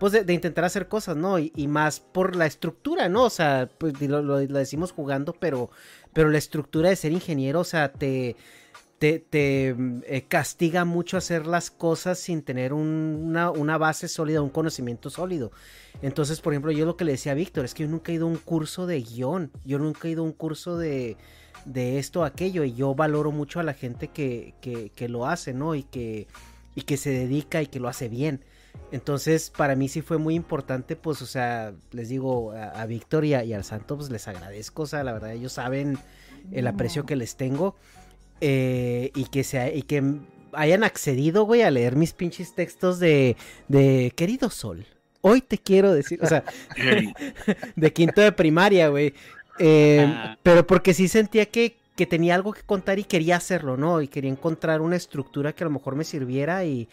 pues de, intentar hacer cosas, ¿no? Y, más por la estructura, ¿no? O sea, pues lo, decimos jugando, pero, pero la estructura de ser ingeniero, o sea, te, te, eh, castiga mucho hacer las cosas sin tener una, una, base sólida, un conocimiento sólido. Entonces, por ejemplo, yo lo que le decía a Víctor es que yo nunca he ido a un curso de guion, yo nunca he ido a un curso de, de esto o aquello, y yo valoro mucho a la gente que, que, que lo hace, ¿no? Y que, y que se dedica y que lo hace bien. Entonces, para mí sí fue muy importante, pues, o sea, les digo a, Víctor y, al Santo, pues les agradezco, o sea, la verdad, ellos saben el aprecio que les tengo eh, y, que se, y que hayan accedido, güey, a leer mis pinches textos de, de querido Sol. Hoy te quiero decir, o sea, de quinto de primaria, güey. Eh, pero porque sí sentía que, que tenía algo que contar y quería hacerlo, ¿no? Y quería encontrar una estructura que a lo mejor me sirviera y,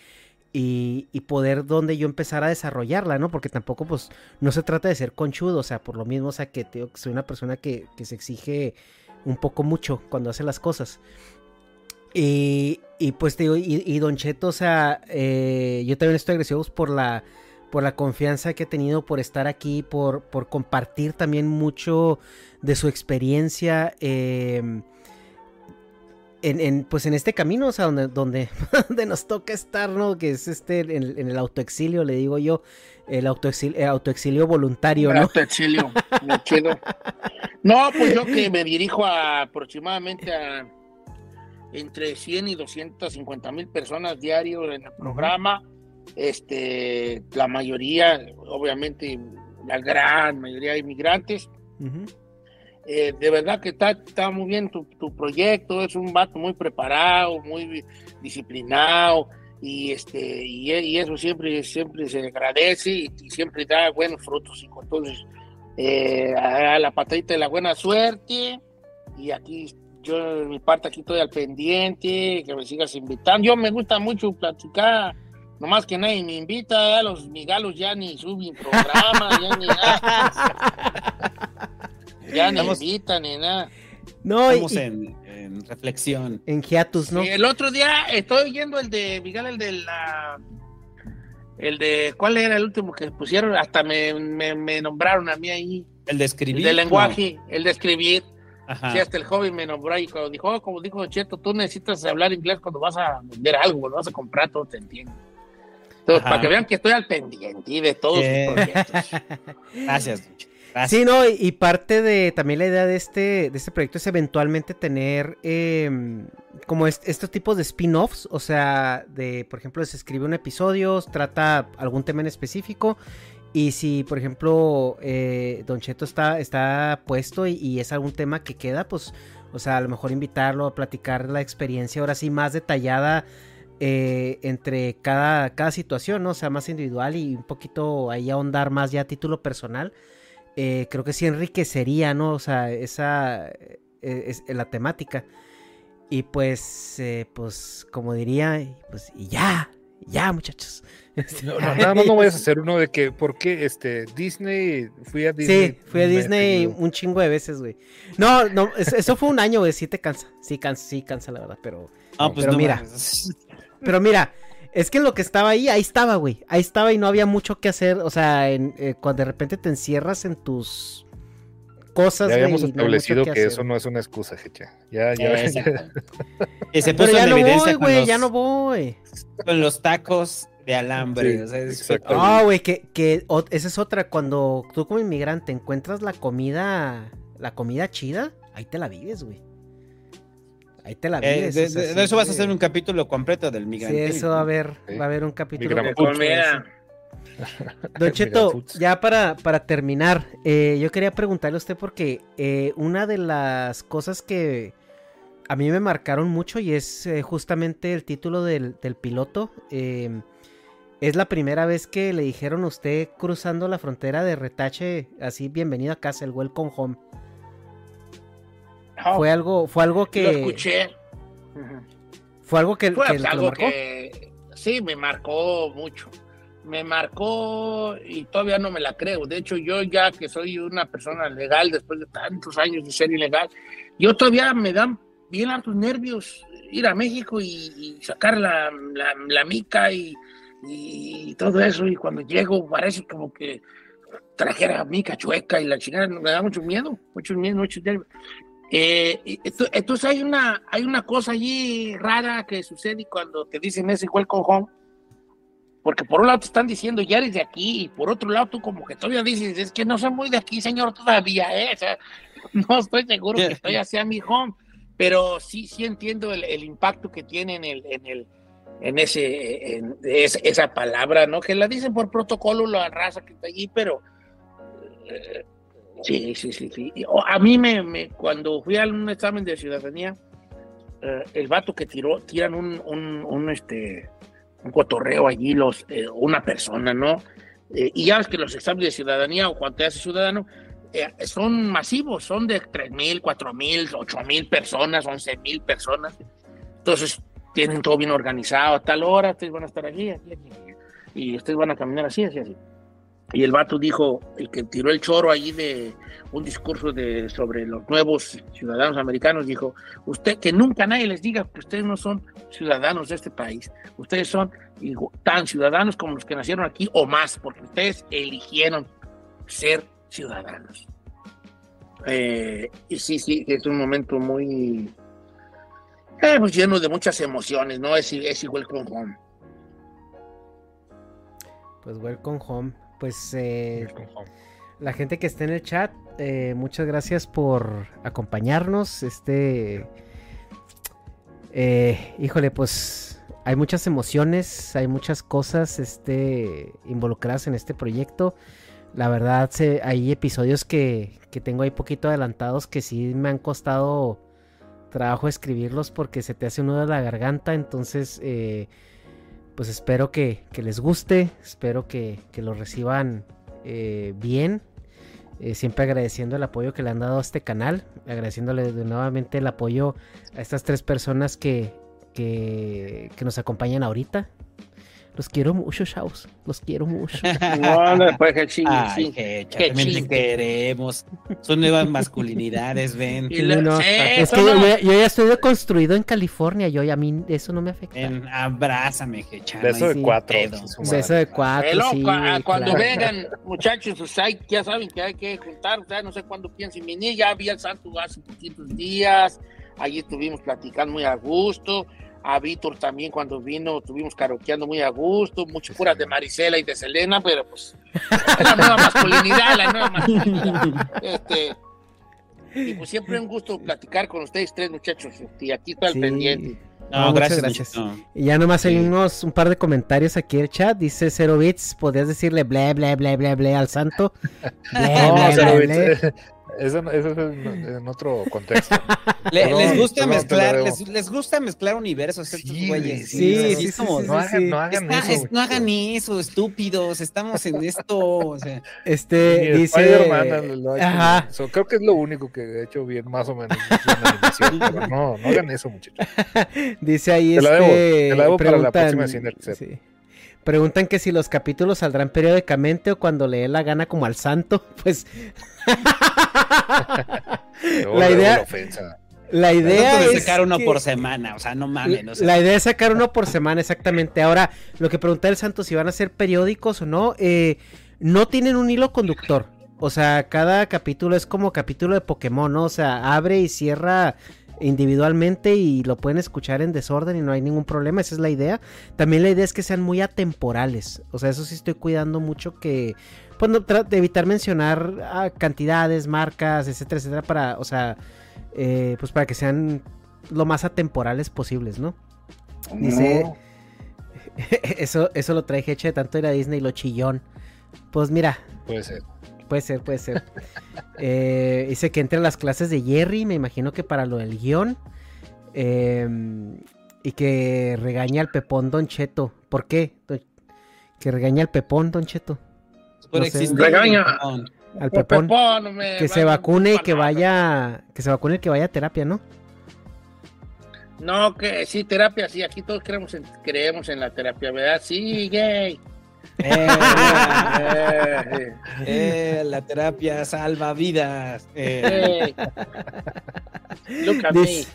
y, poder donde yo empezar a desarrollarla, ¿no? Porque tampoco, pues, no se trata de ser conchudo, o sea, por lo mismo, o sea, que soy una persona que, se exige un poco mucho cuando hace las cosas. Y, y pues te digo, y, Don Cheto, o sea, eh, yo también estoy agradecido por la, por la confianza que he tenido, por estar aquí, por, por compartir también mucho de su experiencia. Eh, en, pues en este camino, o sea, donde, donde, nos toca estar, ¿no? Que es este, en, el autoexilio, le digo yo, el autoexilio, autoexilio voluntario, ¿no? autoexilio, chido. No, pues yo que me dirijo a aproximadamente a entre 100 y 250 mil personas diarios en el programa, este, la mayoría, obviamente, la gran mayoría de inmigrantes. Eh, de verdad que está, está muy bien tu, proyecto, es un vato muy preparado, muy disciplinado y este y, eso siempre siempre se agradece y, siempre da buenos frutos y entonces eh, a la patadita de la buena suerte y aquí yo en mi parte aquí estoy al pendiente que me sigas invitando. Yo me gusta mucho platicar nomás que nadie me invita los migalos ya ni suben programas ya ni nada Ya ni invitan ni nada. No, Estamos en, reflexión. En hiatus, ¿no? el otro día estoy oyendo el de Miguel, el de la. El de. ¿Cuál era el último que pusieron? Hasta me, me, nombraron a mí ahí. El de escribir. El de lenguaje, el de escribir. Ajá. Sí, hasta el joven me nombró y cuando dijo, oh, como dijo Cheto, tú necesitas hablar inglés cuando vas a vender algo, cuando vas a comprar, todo te entiendo. Entonces, para que vean que estoy al pendiente de todos sus proyectos. Gracias, Sí, no, y, parte de también la idea de este, de este proyecto es eventualmente tener em, como estos tipos de spin-offs, o sea, de, por ejemplo, se escribe un episodio, trata algún tema en específico, y si, por ejemplo, eh, Don Cheto está, está puesto y, es algún tema que queda, pues, o sea, a lo mejor invitarlo a platicar la experiencia ahora sí más detallada eh, entre cada, cada situación, ¿no? O sea, más individual y un poquito ahí ahondar más ya a título personal. Eh, creo que sí enriquecería, ¿no? O sea, esa eh, es, la temática. Y pues, eh, pues, como diría, pues, y ya, ya, muchachos. No, nada más no vayas a hacer uno de que, ¿por qué este, Disney? Fui a Disney. Sí, fui a Disney un chingo de veces, güey. No, no, eso fue un año, güey, sí te cansa. Sí cansa, sí cansa, la verdad, pero. Ah, pues pero mira. Pero mira, es que en lo que estaba ahí, ahí estaba, güey. Ahí estaba y no había mucho que hacer. O sea, eh, cuando de repente te encierras en tus cosas. Ya habíamos establecido que, eso no es una excusa, Jecha. Ya, ya. y se puso en evidencia voy, güey, ya no voy. Con los tacos de alambre. No, güey, que, que esa es otra. Cuando tú como inmigrante encuentras la comida, la comida chida, ahí te la vives, güey. Ahí te la eh, de, eso vas a hacer un capítulo completo del migrante. Sí, eso va a haber, va a haber un capítulo. Don Cheto, ya para, para terminar, eh, yo quería preguntarle a usted porque eh, una de las cosas que a mí me marcaron mucho y es justamente el título del, del piloto. Em, es la primera vez que le dijeron a usted cruzando la frontera de Retache, así, bienvenido a casa, el welcome home fue algo, fue algo que. Lo escuché. Fue algo que, fue algo que sí me marcó mucho. Me marcó y todavía no me la creo. De hecho, yo ya que soy una persona legal después de tantos años de ser ilegal, yo todavía me dan bien hartos nervios ir a México y, sacar la, la, mica y, y todo eso, y cuando llego parece como que trajera a mi cachueca y la chingada, me da mucho miedo, mucho miedo, mucho miedo. Eh, entonces hay una, hay una cosa allí rara que sucede cuando te dicen ese welcome home, porque por un lado te están diciendo ya eres de aquí, y por otro lado tú como que todavía dices, es que no soy muy de aquí, señor, todavía, ¿eh? no estoy seguro que estoy hacia mi home, pero sí, sí entiendo el, el impacto que tiene en el, en el, en ese, en esa palabra, ¿no? Que la dicen por protocolo la raza que está allí, pero eh, sí, sí, sí, sí. A mí me, cuando fui a un examen de ciudadanía, eh, el vato que tiró, tiran un, un, este, un cotorreo allí los, eh, una persona, ¿no? y ya ves que los exámenes de ciudadanía o cuando te haces ciudadano son masivos, son de 3 mil, 4 mil, 8 mil personas, 11 mil personas. Entonces, tienen todo bien organizado, a tal hora, ustedes van a estar aquí, aquí, aquí, y ustedes van a caminar así, así, así. Y el vato dijo, el que tiró el choro allí de un discurso de, sobre los nuevos ciudadanos americanos, dijo, usted, que nunca nadie les diga que ustedes no son ciudadanos de este país, ustedes son tan ciudadanos como los que nacieron aquí o más, porque ustedes eligieron ser ciudadanos. Eh, y sí, sí, es un momento muy, eh, pues lleno de muchas emociones, ¿no? Es, es Welcome Home. Pues Welcome Home. Pues eh, la gente que está en el chat, eh, muchas gracias por acompañarnos. Este, eh, híjole, pues hay muchas emociones, hay muchas cosas este, involucradas en este proyecto. La verdad, se, hay episodios que, que tengo ahí poquito adelantados que sí me han costado trabajo escribirlos porque se te hace uno de la garganta. Entonces, eh, pues espero que, les guste, espero que, lo reciban eh, bien. Eh, siempre agradeciendo el apoyo que le han dado a este canal, agradeciéndole nuevamente el apoyo a estas tres personas que, que, que nos acompañan ahorita. Los quiero mucho, chavos. Los quiero mucho. No, después que chingue, Ay, que te queremos. Son nuevas masculinidades, ven. es que yo, ya estoy construido en California. Yo, y a mí eso no me afecta. En, abrázame, Hechan. Beso de cuatro. Beso de cuatro. sí, cuando vengan, muchachos, ya saben que hay que juntar. O sea, no sé cuándo piensen venir. Ya había el santo hace poquitos días. Allí estuvimos platicando muy a gusto a Víctor también cuando vino, estuvimos karaokeando muy a gusto, mucho puras de Marisela y de Selena, pero pues la nueva masculinidad, la nueva masculinidad. Este, y pues siempre un gusto platicar con ustedes tres muchachos, y aquí está el pendiente. No, gracias, gracias. Y ya nomás hay unos, un par de comentarios aquí en el chat. Dice Zero Bits, podrías decirle ble, ble, ble, ble, ble al santo. Ble, ble, eso, es en, otro contexto. les gusta mezclar, les, gusta mezclar universos estos güeyes. Sí, sí, sí, no, hagan, no hagan eso. no hagan eso, estúpidos. Estamos en esto. O sea. Este dice. Ajá. creo que es lo único que he hecho bien, más o menos. pero no, no hagan eso, muchachos. Dice ahí. Te la debo, este, te la debo para la próxima sí. Preguntan que si los capítulos saldrán periódicamente o cuando le dé la gana como al santo. Pues la idea, la idea es sacar uno por semana, o sea, no mames. La idea es sacar uno por semana, exactamente. Ahora, lo que pregunta el Santo, si van a ser periódicos o no, eh, no tienen un hilo conductor. O sea, cada capítulo es como capítulo de Pokémon, ¿no? O sea, abre y cierra individualmente y lo pueden escuchar en desorden y no hay ningún problema, esa es la idea. También la idea es que sean muy atemporales, o sea, eso sí estoy cuidando mucho que pues de evitar mencionar ah, cantidades, marcas, etcétera, etcétera, para, o sea, eh, pues para que sean lo más atemporales posibles, ¿no? Dice, eso, eso lo trae Heche de tanto ir a Disney lo chillón. Pues mira. Puede ser. Puede ser, puede ser. Eh, dice que entre las clases de Jerry, me imagino que para lo del guion. Em, y que regaña al Pepón Don Cheto. ¿Por qué? Que regaña al Pepón Don Cheto. Regaña al Pepón. que se vacune y que vaya. Que se vacune y que vaya a terapia, ¿no? No, que sí, terapia, sí, aquí todos creemos en, creemos en la terapia, ¿verdad? Sí, gay. Eh, eh, la terapia salva vidas. Eh. Look at Dice-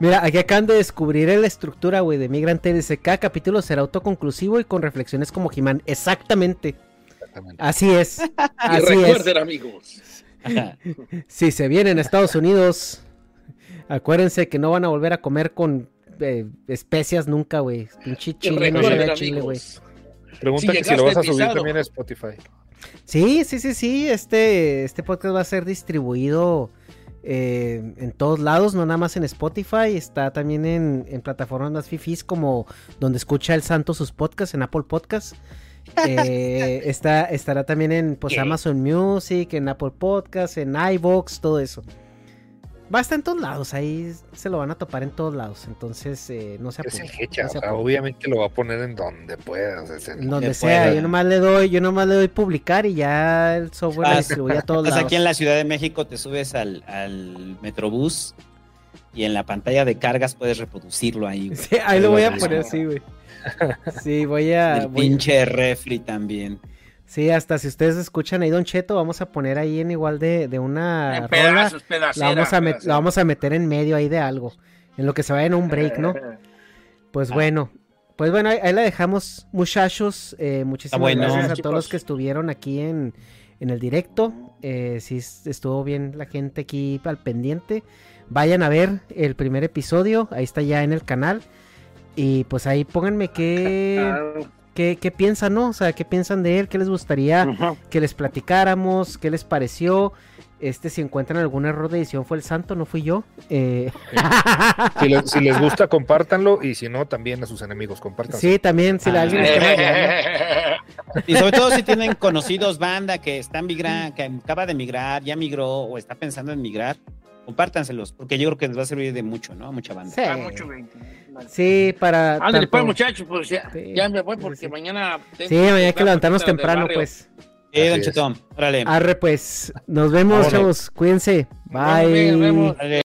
Mira, aquí acaban de descubrir la estructura, güey, de Migrante. Dice, cada capítulo será autoconclusivo y con reflexiones como Jimán. Exactamente. Así es. Y Así recuerden, es. amigos. Si se vienen a Estados Unidos, acuérdense que no van a volver a comer con eh, especias nunca, güey. Pinche chile no chile, güey. Pregunta Si que si lo vas a subir pisado. también a Spotify. Sí, sí, sí, sí. Este, este podcast va a ser distribuido eh, en todos lados, no nada más en Spotify. Está también en, en plataformas más fifís como donde escucha el santo sus podcasts, en Apple Podcasts. Eh, está, estará también en pues, ¿Qué? Amazon Music, en Apple Podcasts, en iVoox, todo eso. Va a estar en todos lados, ahí se lo van a topar en todos lados. Entonces, eh, no se Es apuren, el hecha, no o se sea, obviamente lo va a poner en donde pueda. o sea, es en- Donde sea, pueda. yo nomás le doy, yo nomás le doy publicar y ya el software lo Vas- distribuye a todos lados. aquí en la Ciudad de México, te subes al, al Metrobús y en la pantalla de cargas puedes reproducirlo ahí. güey. Sí, ahí lo voy a poner, sí, güey. Sí, voy a. El voy- pinche refri también. Sí, hasta si ustedes escuchan ahí Don Cheto, vamos a poner ahí en igual de, de una En rola, pedazos, la pedacera, vamos, a met- la vamos a meter en medio ahí de algo, en lo que se vaya en un break, ¿no? Pues Ah. bueno, pues bueno, ahí, ahí la dejamos, muchachos. eh, muchísimas bueno. gracias a todos los que estuvieron aquí en, en el directo. Eh, sí, es- estuvo bien la gente aquí al pendiente. Vayan a ver el primer episodio, ahí está ya en el canal. Y pues ahí pónganme qué, Claro. Qué, qué piensan, ¿no? O sea, qué piensan de él, qué les gustaría que les platicáramos, qué les pareció. Este, si encuentran algún error de edición, fue el santo, no fui yo. Eh, Si, les, si les gusta, compártanlo. Y si no, también a sus enemigos, compártanlo. sí, también, si Ah. alguien está. Y sobre todo si tienen conocidos banda que están migrando, que acaba de migrar, ya migró o está pensando en migrar, compártanselos, porque yo creo que les va a servir de mucho, ¿no? A mucha banda. Sí. Mucho. Sí, para. Ándale, tanto- pues, muchachos, pues ya, Sí, ya me voy porque sí. mañana. Sí, mañana hay que levantarnos temprano, pues. Eh, don. Chetón, órale. Arre, pues. Nos vemos, chavos. Cuídense. Nos vemos, bien, nos Bye. vemos.